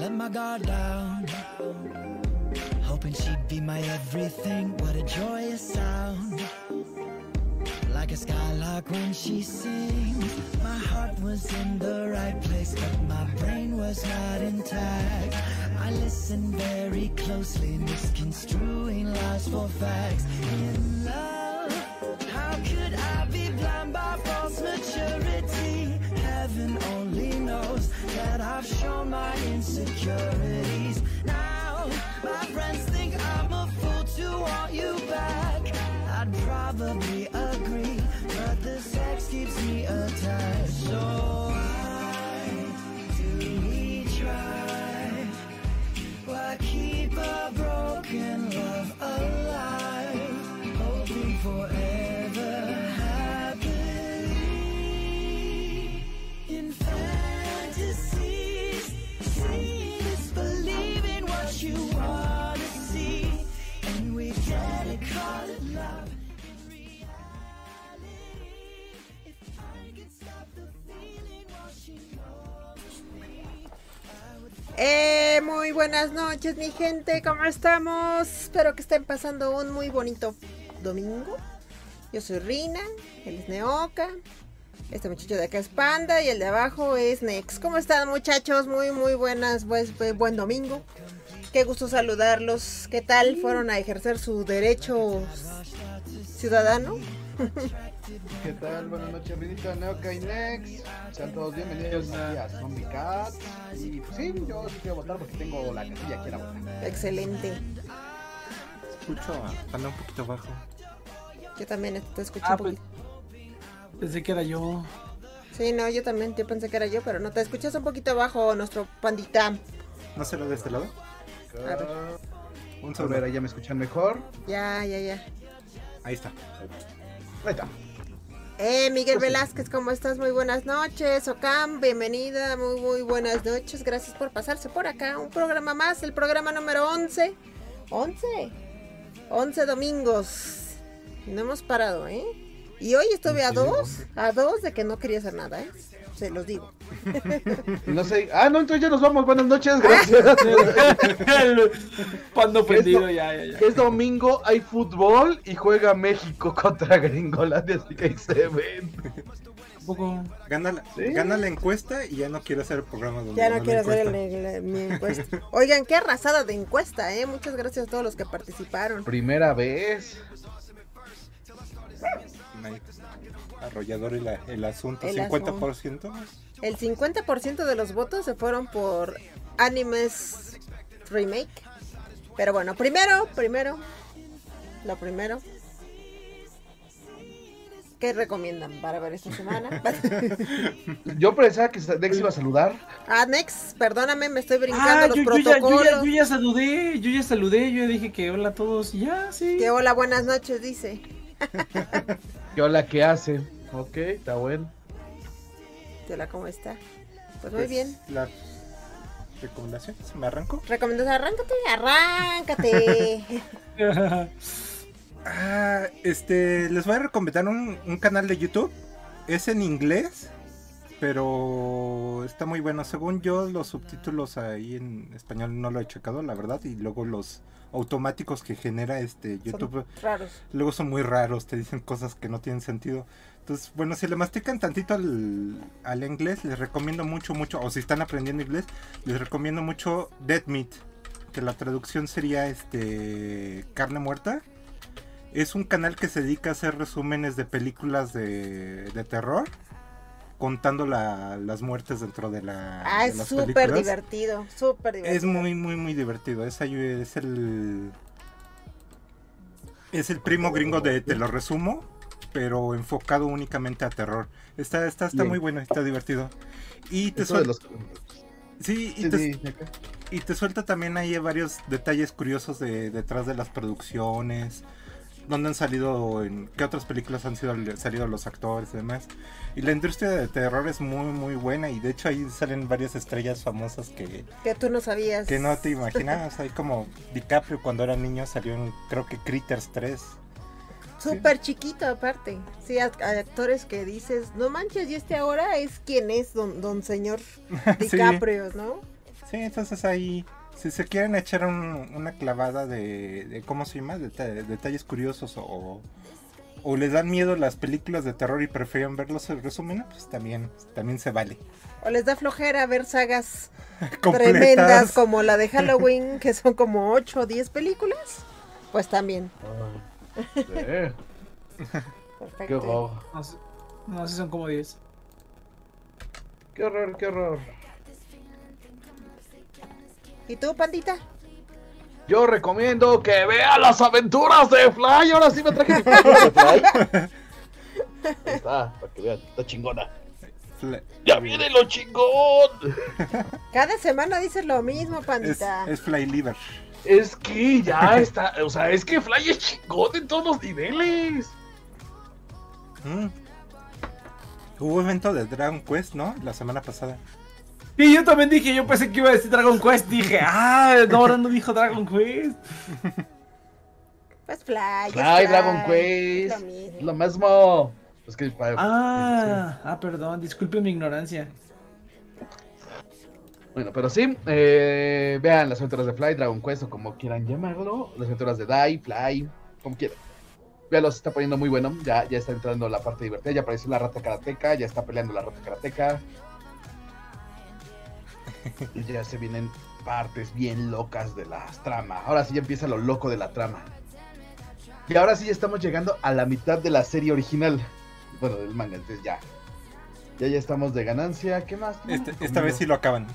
let my guard down. Hoping she'd be my everything. What a joyous sound. Like a skylark when she sings. My heart was in the right place, but my brain was not intact. I listened very closely, misconstruing lies for facts. In love, I've shown my insecurities. Now, my friends think I'm a fool to want you back. I'd probably agree, but the sex keeps me attached. So I do we try? Why keep a broken Eh, muy buenas noches, mi gente, ¿cómo estamos? Espero que estén pasando un muy bonito domingo. Yo soy Rina, él es Neoka, este muchacho de acá es Panda y el de abajo es Nex. ¿Cómo están, muchachos? Muy, muy buenas, buen domingo. Qué gusto saludarlos. ¿Qué tal? ¿Fueron a ejercer su derecho ciudadano? ¿Qué tal? Buenas noches, Rinita, Neoca y Nex. Sean todos bienvenidos aquí a Zombie Cat. Y pues sí, yo sí quiero votar porque tengo la casilla aquí a la boca. Excelente. Escucho, anda un poquito bajo. Yo también te escuché Ah, un pues, poquito. pensé que era yo. Sí, no, yo también, yo pensé que era yo, pero no, te escuchas un poquito bajo, nuestro pandita. ¿No será de este lado? A ver. Un A solo. ver, ahí ya me escuchan mejor. Ya, ya, ya. Ahí está. Ahí está. Eh, Miguel Pues. Velázquez, ¿cómo estás? Muy buenas noches. Ocam, bienvenida, muy, muy buenas noches. Gracias por pasarse por acá. Un programa más, el programa número 11. 11. 11 domingos. No hemos parado, ¿eh? Y hoy estuve a dos, a dos de que no quería hacer nada, ¿eh? Se los digo. No sé. Ah, no, entonces ya nos vamos. Buenas noches, gracias. Pando ¿Qué es prendido, lo- ya, ya, ya. Es domingo, hay fútbol y juega México contra Gringolandia, así que ahí se ven. Poco. Gana la, Sí. gana la encuesta y ya no quiere hacer el programa donde Ya no quiero hacer encuesta. el- el- mi encuesta. Oigan, qué arrasada de encuesta, ¿eh? Muchas gracias a todos los que participaron. Primera vez. Arrollador el, el asunto. El 50%. El 50% de los votos se fueron por Animes Remake. Pero bueno, primero, primero, lo primero. ¿Qué recomiendan para ver esta semana? Yo pensaba que Dex iba a saludar. ah, Nex, perdóname, me estoy brincando Ah, los yo, yo ya, yo, protocolos. ya, yo ya saludé, yo ya saludé, yo ya dije que hola a todos y ya, sí. Que hola, buenas noches, dice. ¿Qué hola que hace? Ok, está bueno. Hola, ¿cómo está? Pues muy Pues, bien. La recomendación. ¿Se me arrancó? Recomendación, arráncate, arráncate. Ah, este, les voy a recomendar un, un canal de YouTube. Es en inglés, pero está muy bueno. Según yo, los subtítulos ahí en español no lo he checado, la verdad. Y luego los automáticos que genera este YouTube, Son raros. luego son muy raros, te dicen cosas que no tienen sentido. Entonces, bueno, si le mastican tantito al, al inglés, les recomiendo mucho, mucho, o si están aprendiendo inglés, les recomiendo mucho Dead Meat, que la traducción sería este carne muerta. Es un canal que se dedica a hacer resúmenes de películas de, de terror, contando la- las muertes dentro de, la, Ah, de es súper divertido, súper divertido. Es muy, muy, muy divertido. Es, es el. Es el primo gringo de Te lo resumo, pero enfocado únicamente a terror. Está, está, está Bien. muy bueno, está divertido. Y te, Eso de suel- los... sí, y Sí, te- sí, y te suelta también ahí varios detalles curiosos de, detrás de las producciones. Dónde han salido, en qué otras películas han sido, salido los actores y demás. Y la industria de terror es muy, muy buena. Y de hecho ahí salen varias estrellas famosas que, Que tú no sabías. que no te imaginabas. Ahí como DiCaprio cuando era niño salió en, creo que Critters 3. Súper chiquito aparte. Sí, a- a actores que dices, no manches, y este ahora es quien es don, don señor Sí. DiCaprio, ¿no? Sí, entonces ahí, si se quieren echar un- una clavada de, de, ¿cómo se llama? De, de detalles curiosos o, o les dan miedo las películas de terror y prefieren verlos en resumen, pues también, también se vale. O les da flojera ver sagas tremendas como la de Halloween, que son como 8 o 10 películas. Pues también. Sí. Perfecto. Qué horror. No, no sé, son como 10. Qué horror, qué horror. ¿Y tú, pandita? Yo recomiendo que vea las aventuras de Fly. Ahora sí me traje de Fly. Ahí está, para que vean, está chingona. ¡Ya viene lo chingón! Cada semana dices lo mismo, Es, pandita. es Fly Liver. Es que ya está, o sea, es que Fly es chingón en todos los niveles. Mm. Hubo evento de Dragon Quest, ¿no? La semana pasada. Y yo también dije, yo pensé que iba a decir Dragon Quest. Dije, ah, no, ahora no dijo Dragon Quest. Pues Fly. Fly, Dragon es Quest, lo mismo. lo mismo. Es que Ah, ah, perdón, disculpen mi ignorancia. Bueno, pero sí, eh, vean las aventuras de Fly, Dragon Quest o como quieran llamarlo, las aventuras de Dai, Fly, como quieran. Veanlo, se está poniendo muy bueno, ya, ya está entrando la parte divertida, ya apareció la rata karateca, ya está peleando la rata karateca. Y ya se vienen partes bien locas de las tramas. Ahora sí ya empieza lo loco de la trama. Y ahora sí ya estamos llegando a la mitad de la serie original. Bueno, del manga, entonces ya. Ya ya estamos de ganancia. ¿Qué más? ¿Qué más Este- esta vez sí lo acaban.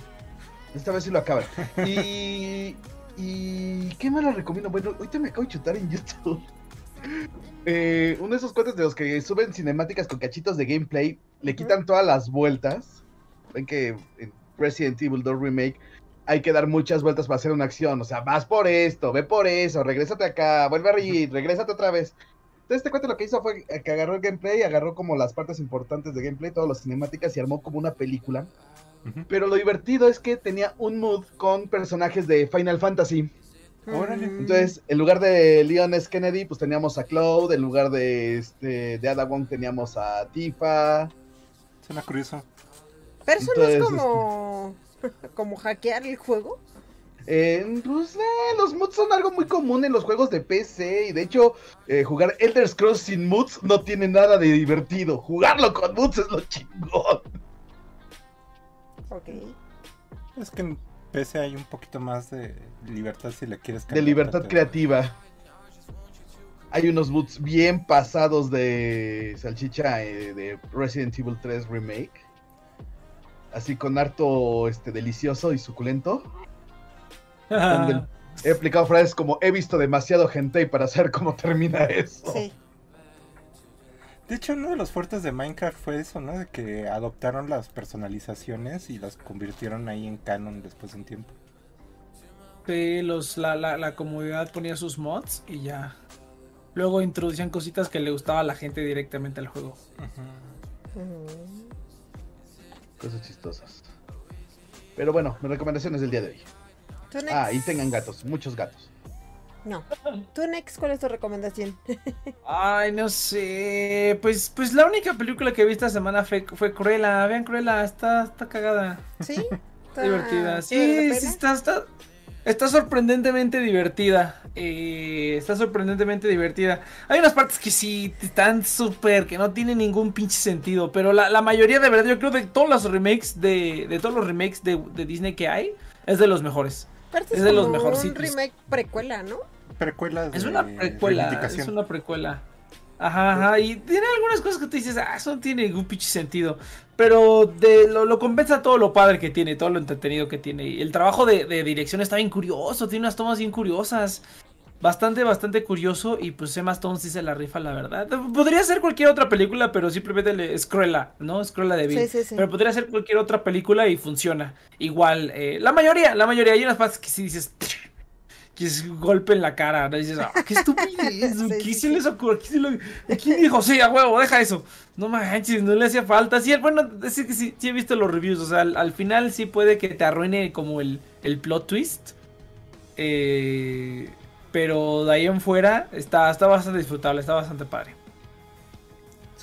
Esta vez sí lo acaban. Y. ¿Y qué más les recomiendo? Bueno, ahorita me acabo de chutar en YouTube. Eh, uno de esos cuates de los que suben cinemáticas con cachitos de gameplay, le quitan todas las vueltas. Ven que en Resident Evil 2 Remake hay que dar muchas vueltas para hacer una acción. O sea, vas por esto, ve por eso, regrésate acá, vuelve a reír, regrésate otra vez. Entonces este cuate lo que hizo fue que agarró el gameplay, agarró como las partes importantes de gameplay, todas las cinemáticas y armó como una película. Pero lo divertido es que tenía un mood con personajes de Final Fantasy. Órale. Mm. Entonces, en lugar de Leon S. Kennedy, pues teníamos a Cloud. En lugar de este de Ada Wong teníamos a Tifa. Suena curioso. Pero eso no es como. como hackear el juego. Eh, pues, eh, los moods son algo muy común en los juegos de PC. Y de hecho, eh, jugar Elder Scrolls sin moods no tiene nada de divertido. Jugarlo con moods es lo chingón. Ok. Es que en PC hay un poquito más de libertad si le quieres De cambiar libertad tanto. creativa. Hay unos boots bien pasados de salchicha eh, de Resident Evil 3 Remake. Así con harto este, delicioso y suculento. Donde he aplicado frases como he visto demasiado hentai para saber cómo termina eso. Sí. De hecho, uno de los fuertes de Minecraft fue eso, ¿no? De que adoptaron las personalizaciones y las convirtieron ahí en canon después de un tiempo. Sí, los, la, la, la comunidad ponía sus mods y ya. Luego introducían cositas que le gustaba a la gente directamente al juego. Cosas chistosas. Pero bueno, mi recomendación es del día de hoy. Ah, y tengan gatos, muchos gatos. No. ¿Tú, Nex, cuál es tu recomendación? Ay, no sé. Pues, pues la única película que vi esta semana fue, fue Cruella. Vean Cruella, está, está cagada. ¿Sí? Está divertida. ¿Vale Sí, sí, está, está, está sorprendentemente divertida. Eh, está sorprendentemente divertida. Hay unas partes que sí están súper, que no tienen ningún pinche sentido. Pero la, la mayoría, de verdad, yo creo de todos los remakes de, de todos los remakes de, de Disney que hay, es de los mejores. Es de los como mejorcitos. Un remake precuela, ¿no? Precuelas Es de una precuela. Es una precuela. Ajá, ajá. Y tiene algunas cosas que tú dices, ah, eso no tiene ningún pinche sentido. Pero de, lo, lo compensa todo lo padre que tiene, todo lo entretenido que tiene. Y el trabajo de, de dirección está bien curioso, tiene unas tomas bien curiosas. Bastante, bastante curioso. Y pues Emma Stone sí se la rifa, la verdad. Podría ser cualquier otra película, pero simplemente le, Cruella, ¿no? Cruella de Vil. Sí, sí, sí. Pero podría ser cualquier otra película y funciona. Igual, eh, la mayoría, la mayoría. Hay unas partes que sí dices. Que es golpe en la cara, ¿no? dices, ah, qué estupidez, Sí, ¿qué sí, se sí. les ocurre? ¿Quién, se lo- ¿Quién dijo? Sí, a huevo, deja eso. No manches, no le hacía falta. Sí, bueno, es que sí, sí he visto los reviews, o sea, al, al final sí puede que te arruine como el, el plot twist. Eh, pero de ahí en fuera está, está bastante disfrutable, está bastante padre.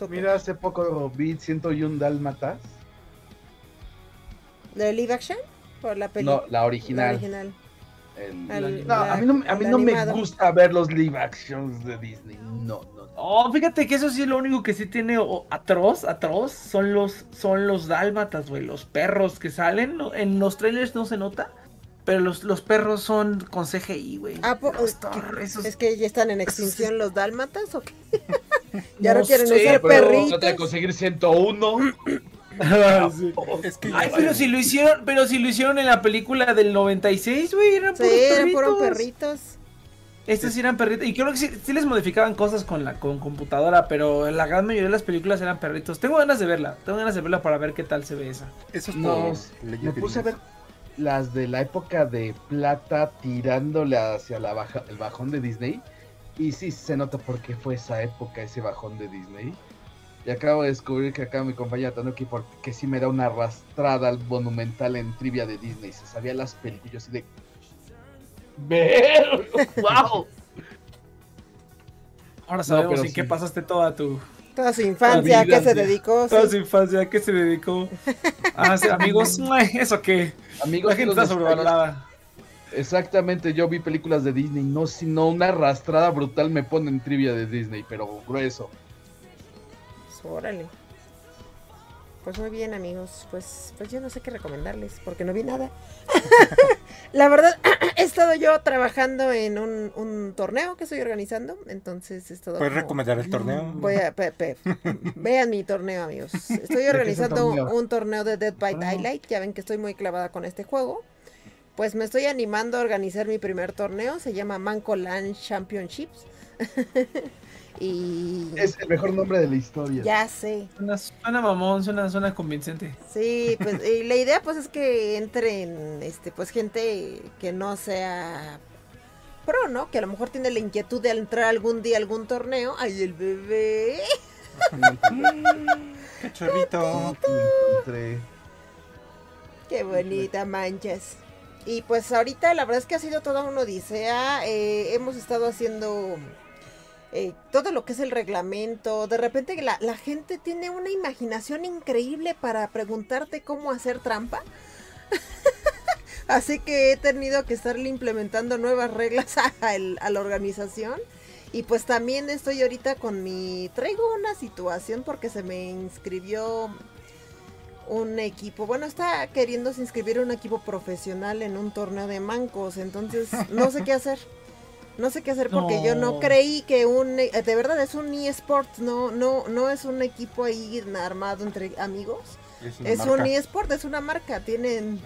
Mira, hace poco vi 101 Dálmatas. ¿De live action? Por la No, película. la original. original. El- No, a mí no, a mí el no me gusta ver los live actions de Disney. No, no, no. Oh, fíjate que eso sí es lo único que sí tiene atroz, atroz, son los, son los dálmatas, güey, los perros que salen, en los trailers no se nota, pero los, los perros son con CGI, güey. Ah, es, esos- es que ya están en extinción los dálmatas o qué? ya no, No quieren sé, usar perritos. trata de conseguir 101. Ah, sí. Es que Ay, pero si lo hicieron, pero si lo hicieron en la película del 96, güey, eran Sí, puros eran perritos. puros perritos. Estos sí eran perritos. Y creo que sí, sí les modificaban cosas con la con computadora, pero la gran mayoría de las películas eran perritos. Tengo ganas de verla, tengo ganas de verla para ver qué tal se ve esa. eso es No, me puse a ver las de la época de plata tirándole hacia la baja, el bajón de Disney. Y sí se nota por qué fue esa época, ese bajón de Disney. Y acabo de descubrir que acá mi compañera Tanuki, porque sí me da una arrastrada al monumental en trivia de Disney. Se sabía las películas así de. ¡Ver! ¡Wow! Ahora sabemos pero en qué sí. pasaste toda tu, Toda su infancia, ¿a qué se sí. dedicó? toda Sí. su infancia, ¿a qué se dedicó? Ah, sí, amigos, ay, eso qué. Amigos, La gente está sobrevalorada. Exactamente, yo vi películas de Disney, no sino una arrastrada brutal me pone en trivia de Disney, pero grueso. Órale. Pues muy bien, amigos. Pues, pues yo no sé qué recomendarles, porque no vi nada. La verdad, he estado yo trabajando en un, un torneo que estoy organizando, entonces he estado ¿Puedes como- recomendar el torneo? Voy a, pe- pe- vean mi torneo, amigos. Estoy organizando torneo? un torneo de Dead by Ah. Daylight. Ya ven que estoy muy clavada con este juego. Pues me estoy animando a organizar mi primer torneo. Se llama Manco Land Championships. y Es el mejor nombre de la historia. ya sé. Suena, suena mamón, suena, suena convincente. Sí, pues y la idea pues es que entren este pues gente que no sea pro, ¿no? Que a lo mejor tiene la inquietud de entrar algún día a algún torneo. Ay, el bebé. ¡Qué chorrito! Entre- Qué bonita manchas. Y pues ahorita la verdad es que ha sido toda una odisea. eh, hemos estado haciendo eh, todo lo que es el reglamento. De repente la, la gente tiene una imaginación increíble para preguntarte cómo hacer trampa. Así que he tenido que estarle implementando nuevas reglas a, el- a la organización. Y pues también estoy ahorita con mi... Traigo una situación porque se me inscribió un equipo. Bueno, está queriéndose inscribir un equipo profesional en un torneo de mancos. Entonces, no sé qué hacer. No sé qué hacer porque yo no creí que un... eh, De verdad, es un eSport. No, no, no es un equipo ahí armado entre amigos. una Es marca. un eSport, es una marca. Tienen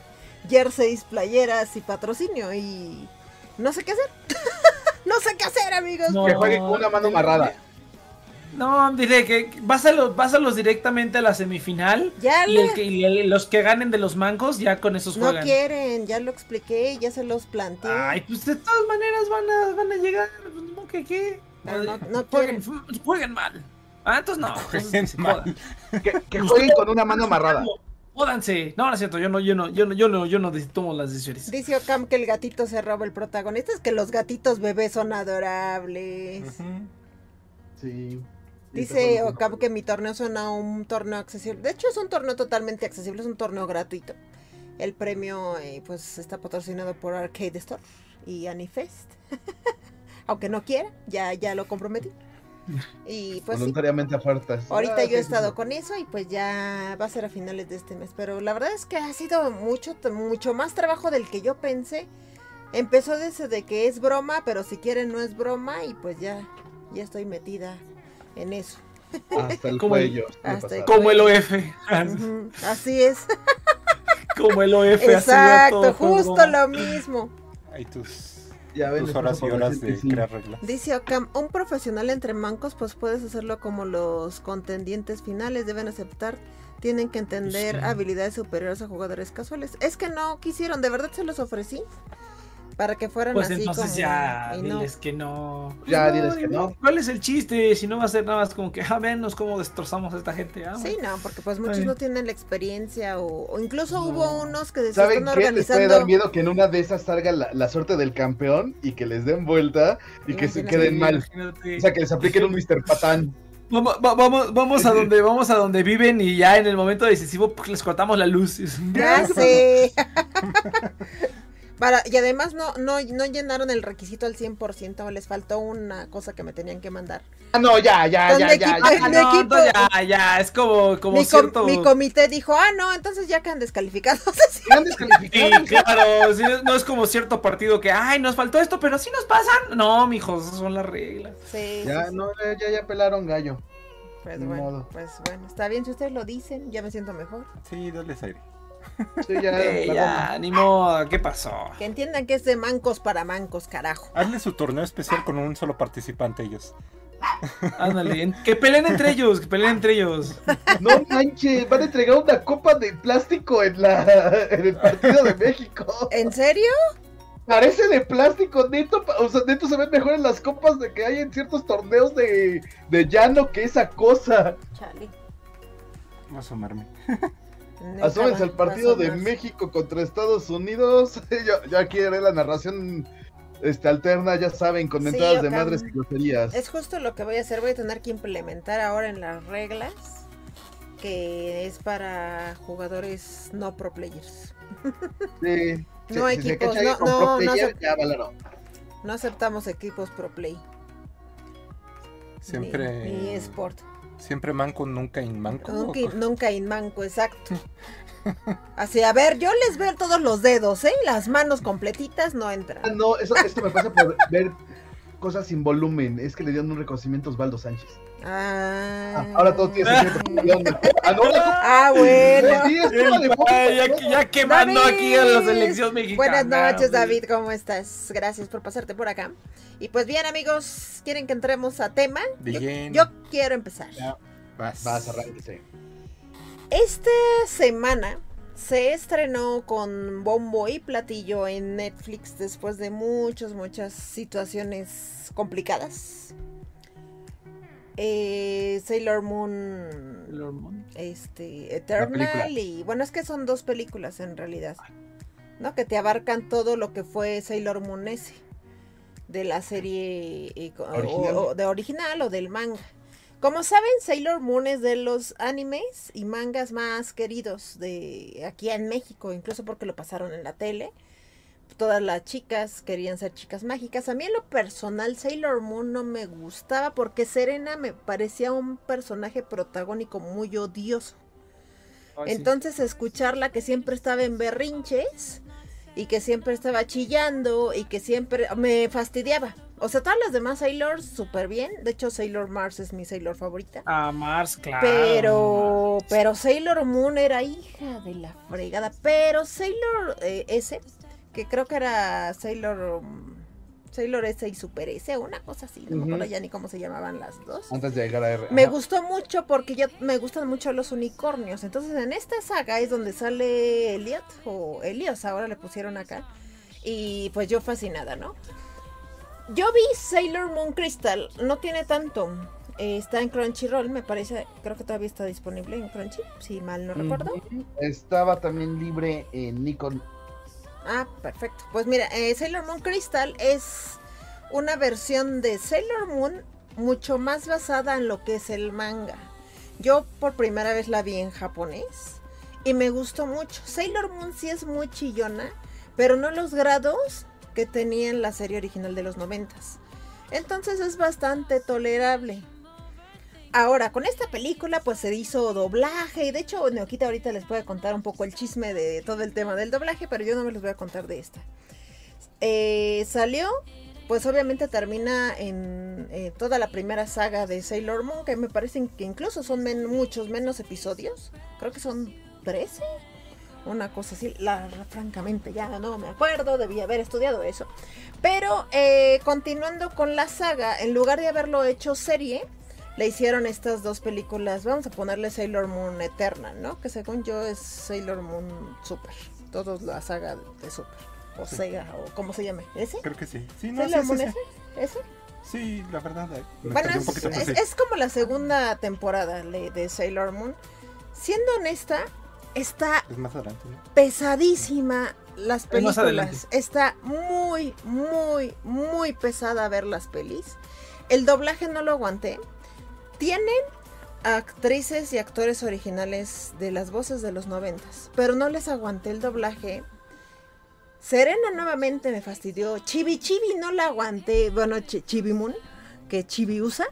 jerseys, playeras y patrocinio. Y no sé qué hacer. no sé qué hacer, amigos. No. Que juegue con una mano amarrada. No, dile que pásalos, pásalos directamente a la semifinal. Ya Y, el que, y el- los que ganen de los mancos, ya con esos no juegan. quieren, ya lo expliqué, ya se los planteé. Ay, pues de todas maneras van a, van a llegar. pues, ¿no? ¿Qué qué? Pero no- no jueguen, jueguen mal. Ah, entonces no. Entonces, mal. Que, que jueguen con una mano amarrada. Jódanse. No, no es cierto. Yo no, yo no, yo no, yo no, yo no tomo las decisiones. Dice Ocam que el gatito se roba el protagonista. Es que los gatitos bebés son adorables. Sí. Dice Ocam que mi torneo suena un torneo accesible. De hecho, es un torneo totalmente accesible, es un torneo gratuito. El premio, eh, pues, está patrocinado por Arcade Store y Anifest. Aunque no quiera, ya, ya lo comprometí. Y pues sí, Voluntariamente a fuerzas. ahorita Ah, yo he sí, estado sí. con eso y pues ya va a ser a finales de este mes. Pero la verdad es que ha sido mucho, mucho más trabajo del que yo pensé. Empezó desde de que es broma, pero si quieren no es broma y pues ya, ya estoy metida en eso. Hasta el cuello. hasta el- Como el OF. Ujú, Así es. Como el OF. Exacto, todo justo lo mismo. Hay tus, Ya ven, tus les horas y horas de sí. crear reglas. Dice Ocam, un profesional entre mancos, pues puedes hacerlo como los contendientes finales deben aceptar. Tienen que entender Sí. habilidades superiores a jugadores casuales. Es que no quisieron, de verdad se los ofrecí. Para que fueran Pues así entonces como. ya, y no. diles que no. Pues Ya, diles que no. ¿Cuál es el chiste? Si no va a ser nada más como que, ah, venos cómo destrozamos a esta gente. Ah, Sí, no, porque pues muchos Ay. no tienen la experiencia o, o incluso No. hubo unos que se ¿Saben qué? Les puede dar miedo que en una de esas salga la, la suerte del campeón y que les den vuelta y que se queden mal. Imagínate. O sea, que les apliquen un Mr. Patán. Vamos, va- vamos, vamos a donde, vamos a donde viven y ya en el momento decisivo pues, les cortamos la luz. Ya sé. Para, y además no, no, no llenaron el requisito al 100%, les faltó una cosa que me tenían que mandar. Ah, no, ya, ya, ¿Dónde ya, ya, equipo- ya. Ah, no, equipo- ya, ya, es como, como mi, com- cierto. mi comité dijo, ah, no, entonces ya quedan descalificados. Sí, descalificados. claro, sí, no es como cierto partido que, ay, nos faltó esto, pero sí nos pasan. No, mijos, esas son las reglas. sí, Ya, sí, sí. no, ya, ya, ya pelaron gallo. Pues bueno, modo. pues bueno, está bien si ustedes lo dicen, ya me siento mejor. Sí, dales aire. Sí, ya, Eh, ya, ni modo, ¿qué pasó? Que entiendan que es de mancos para mancos, carajo. Hazle su torneo especial con un solo participante ellos. Ándale, que peleen entre ellos, que peleen entre ellos. No manches, van a entregar una copa de plástico en la en el partido de México. ¿En serio? Parece de plástico, neto, o sea, neto se ven mejor en las copas de que hay en ciertos torneos de, de llano que esa cosa. Chale. Voy a asomarme. Va- al partido de. México contra Estados Unidos. yo, yo aquí haré la narración este, alterna, ya saben, con Sí, entradas de madres y groserías. Es justo lo que voy a hacer. Voy a tener que implementar ahora en las reglas que es para jugadores no pro players. Sí. No Si- equipos, si no- no, player, ya valaron. No aceptamos equipos pro play. Siempre. Ni, ni esport. Siempre manco, nunca inmanco. Nunca, nunca inmanco, exacto. Así, a ver, yo les veo todos los dedos, ¿eh? Las manos completitas no Ah, entran. no, eso, esto me pasa por ver cosas sin volumen. Es que le dieron un reconocimiento a Osvaldo Sánchez. Ah, Ah, ahora todo tiene sentido. Ah, no, Ah, bueno. Sí. Ay, ya, ya quemando David. aquí a la selección mexicana. Buenas noches. David, ¿cómo estás? Gracias por pasarte por acá. Y pues bien, amigos, ¿quieren que entremos a tema? Yo, Bien. yo quiero empezar. Ya. Vas. Vas, arránquese. Esta semana se estrenó con bombo y platillo en Netflix después de muchas, muchas situaciones complicadas. Eh, Sailor Moon, Sailor Moon. este, Eternal y bueno, es que son dos películas en realidad, ¿no? Que te abarcan todo lo que fue Sailor Moon ese, de la serie eh, o- Original. o- de original o del manga. Como saben, Sailor Moon es de los animes y mangas más queridos de aquí en México, incluso porque lo pasaron en la tele. Todas las chicas querían ser chicas mágicas. A mí en lo personal Sailor Moon no me gustaba porque Serena me parecía un personaje protagónico muy odioso. Ay, sí. Entonces escucharla que siempre estaba en berrinches y que siempre estaba chillando y que siempre me fastidiaba. O sea, todas las demás Sailors súper bien. De hecho, Sailor Mars es mi Sailor favorita. Ah, Mars, claro. Pero, pero Sailor Moon era hija de la fregada. Pero Sailor eh, S, que creo que era Sailor, um, Sailor S y Super S, una cosa así. No me acuerdo ya ni cómo se llamaban las dos. Antes de llegar a R. Me Ajá. gustó mucho porque ya me gustan mucho los unicornios. Entonces en esta saga es donde sale Elliot o Elios, ahora le pusieron acá. Y pues yo fascinada, ¿no? Yo vi Sailor Moon Crystal, no tiene tanto. Eh, está en Crunchyroll, me parece, creo que todavía está disponible en Crunchy, si mal no recuerdo. Estaba también libre en Nikon. Ah, perfecto. Pues mira, eh, Sailor Moon Crystal es una versión de Sailor Moon mucho más basada en lo que es el manga. Yo por primera vez la vi en japonés y me gustó mucho. Sailor Moon sí es muy chillona, pero no los grados que tenía en la serie original de los noventas. Entonces es bastante tolerable. Ahora, con esta película pues se hizo doblaje y de hecho Neoquita ahorita les puede contar un poco el chisme de todo el tema del doblaje, pero yo no me los voy a contar de esta. Eh, salió, pues obviamente termina en eh, toda la primera saga de Sailor Moon, que me parecen que incluso son muchos menos episodios, creo que son 13, una cosa así, la, francamente ya no me acuerdo, debí haber estudiado eso. Pero eh, continuando con la saga, en lugar de haberlo hecho serie, le hicieron estas dos películas. Vamos a ponerle Sailor Moon Eternal, ¿no? Que según yo es Sailor Moon Super. Todos la saga de Super. O Sí. Sega, o como se llame. ¿Ese? Creo que sí. Sí, no, sí, ¿Sailor sí, Moon sí. ese? ¿Ese? Sí, la verdad. eh, Bueno, es, poquito, pero es- sí. es como la segunda temporada de Sailor Moon. Siendo honesta, está Es más adelante, ¿no? pesadísima las Es más adelante. películas. Está muy, muy, muy pesada ver las pelis. El doblaje no lo aguanté. Tienen actrices y actores originales de las voces de los noventas, pero no les aguanté el doblaje. Serena nuevamente me fastidió. Chibi Chibi no la aguanté. Bueno, Ch Chibi Moon, que Chibi usa.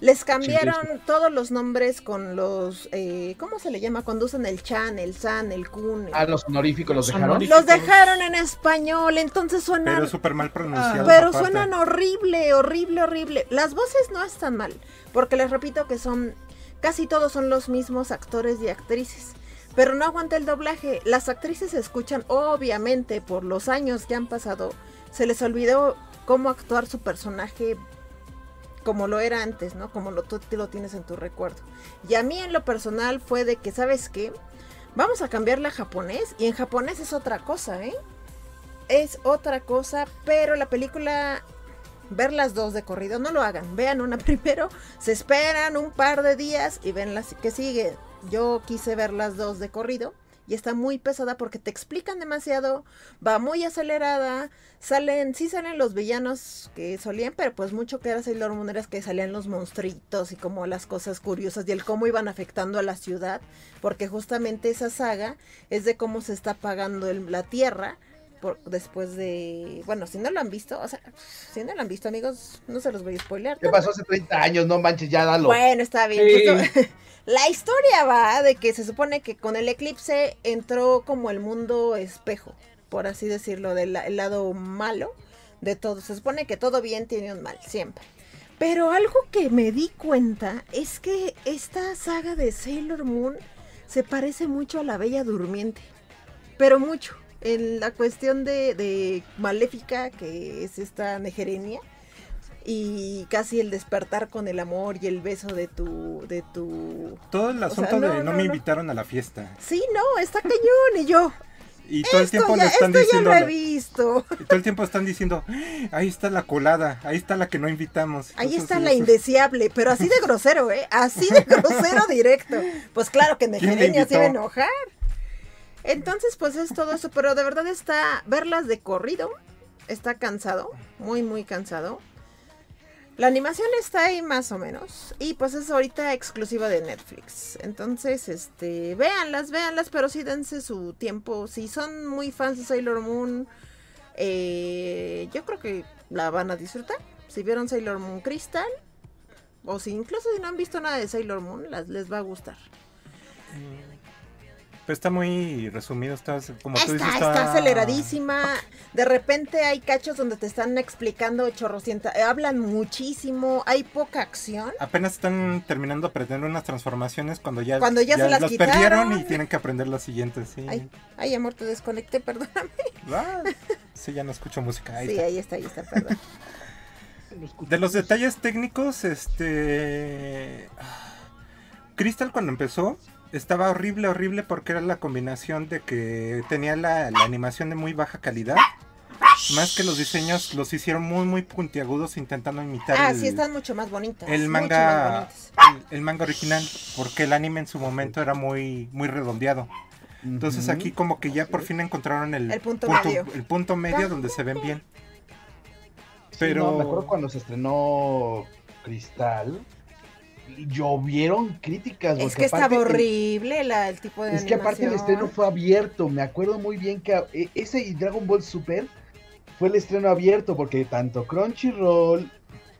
Les cambiaron todos los nombres con los. Eh, ¿Cómo se le llama? Cuando usan el Chan, el San, el Kun. Ah, los honoríficos los dejaron. honoríficos. Los dejaron en español, entonces suenan. Pero súper mal pronunciado. Pero aparte. suenan horrible, horrible, horrible. Las voces no están mal, porque les repito que son, casi todos son los mismos actores y actrices. Pero no aguanta el doblaje. Las actrices se escuchan, obviamente, por los años que han pasado, se les olvidó cómo actuar su personaje como lo era antes, ¿no? Como lo, tú lo tienes en tu recuerdo. Y a mí en lo personal fue de que, ¿sabes qué? Vamos a cambiarla a japonés y en japonés es otra cosa, ¿eh? Es otra cosa, pero la película, ver las dos de corrido, no lo hagan. Vean una primero, se esperan un par de días y ven las que sigue. Yo quise ver las dos de corrido y está muy pesada porque te explican demasiado, va muy acelerada, salen, sí salen los villanos que solían, pero pues mucho que era Sailor Moon que salían los monstruitos y como las cosas curiosas y el cómo iban afectando a la ciudad, porque justamente esa saga es de cómo se está apagando el- la tierra por, después de, bueno, si no lo han visto, o sea, si no lo han visto amigos, no se los voy a spoilear. ¿Qué pasó hace 30 años? No manches, ya dalo. Bueno, está bien. Sí. justo- la historia va de que se supone que con el eclipse entró como el mundo espejo, por así decirlo, del la- el lado malo de todo. Se supone que todo bien tiene un mal, siempre. Pero algo que me di cuenta es que esta saga de Sailor Moon se parece mucho a la Bella Durmiente. Pero mucho. En la cuestión de, de maléfica, que es esta Negerenia y casi el despertar con el amor y el beso de tu de tu Todo el sea, asunto no, de no, no, me no. invitaron a la fiesta. sí no está cañón y yo Y todo el esto tiempo ya, le están esto ya diciendo. lo he la- visto y todo el tiempo están diciendo, "Ah, ahí está la colada, ahí está la que no invitamos. ahí está así, la eso. indeseable pero así de grosero eh así de grosero directo pues claro que ¿Quién la Negerenia se iba a enojar entonces pues es todo eso pero de verdad está verlas de corrido está cansado muy muy cansado La animación está ahí más o menos. Y pues es ahorita exclusiva de Netflix. Entonces, este, véanlas, véanlas, pero sí dense su tiempo. Si son muy fans de Sailor Moon, eh, yo creo que la van a disfrutar. Si vieron Sailor Moon Crystal, o si incluso si no han visto nada de Sailor Moon, les va a gustar. Pero está muy resumido, está como tú Está, dices. está aceleradísima. De repente hay cachos donde te están explicando chorrocienta. eh, Hablan muchísimo. Hay poca acción. Apenas están terminando de aprender unas transformaciones cuando ya, Cuando ya se las las quitaron. perdieron y tienen que aprender las siguientes. Sí, Ay, ay, amor, te desconecté, perdóname. Ah, sí ya no escucho música. ahí Sí, está. ahí está, ahí está, perdón. De los detalles técnicos, este. Crystal cuando empezó estaba horrible, horrible porque era la combinación de que tenía la, la animación de muy baja calidad. Más que los diseños los hicieron muy, muy puntiagudos intentando imitar Ah, el, sí, están mucho más bonitas. el mucho más manga el, el manga original porque el anime en su momento era muy, muy redondeado. Entonces aquí como que ya por fin encontraron el, El punto medio. el punto medio donde se ven bien. Pero No, me acuerdo cuando se estrenó Cristal, llovieron críticas. Es que estaba horrible la, el tipo de Es que aparte el estreno fue abierto. Me acuerdo muy bien que eh, ese y Dragon Ball Super fue el estreno abierto porque tanto Crunchyroll,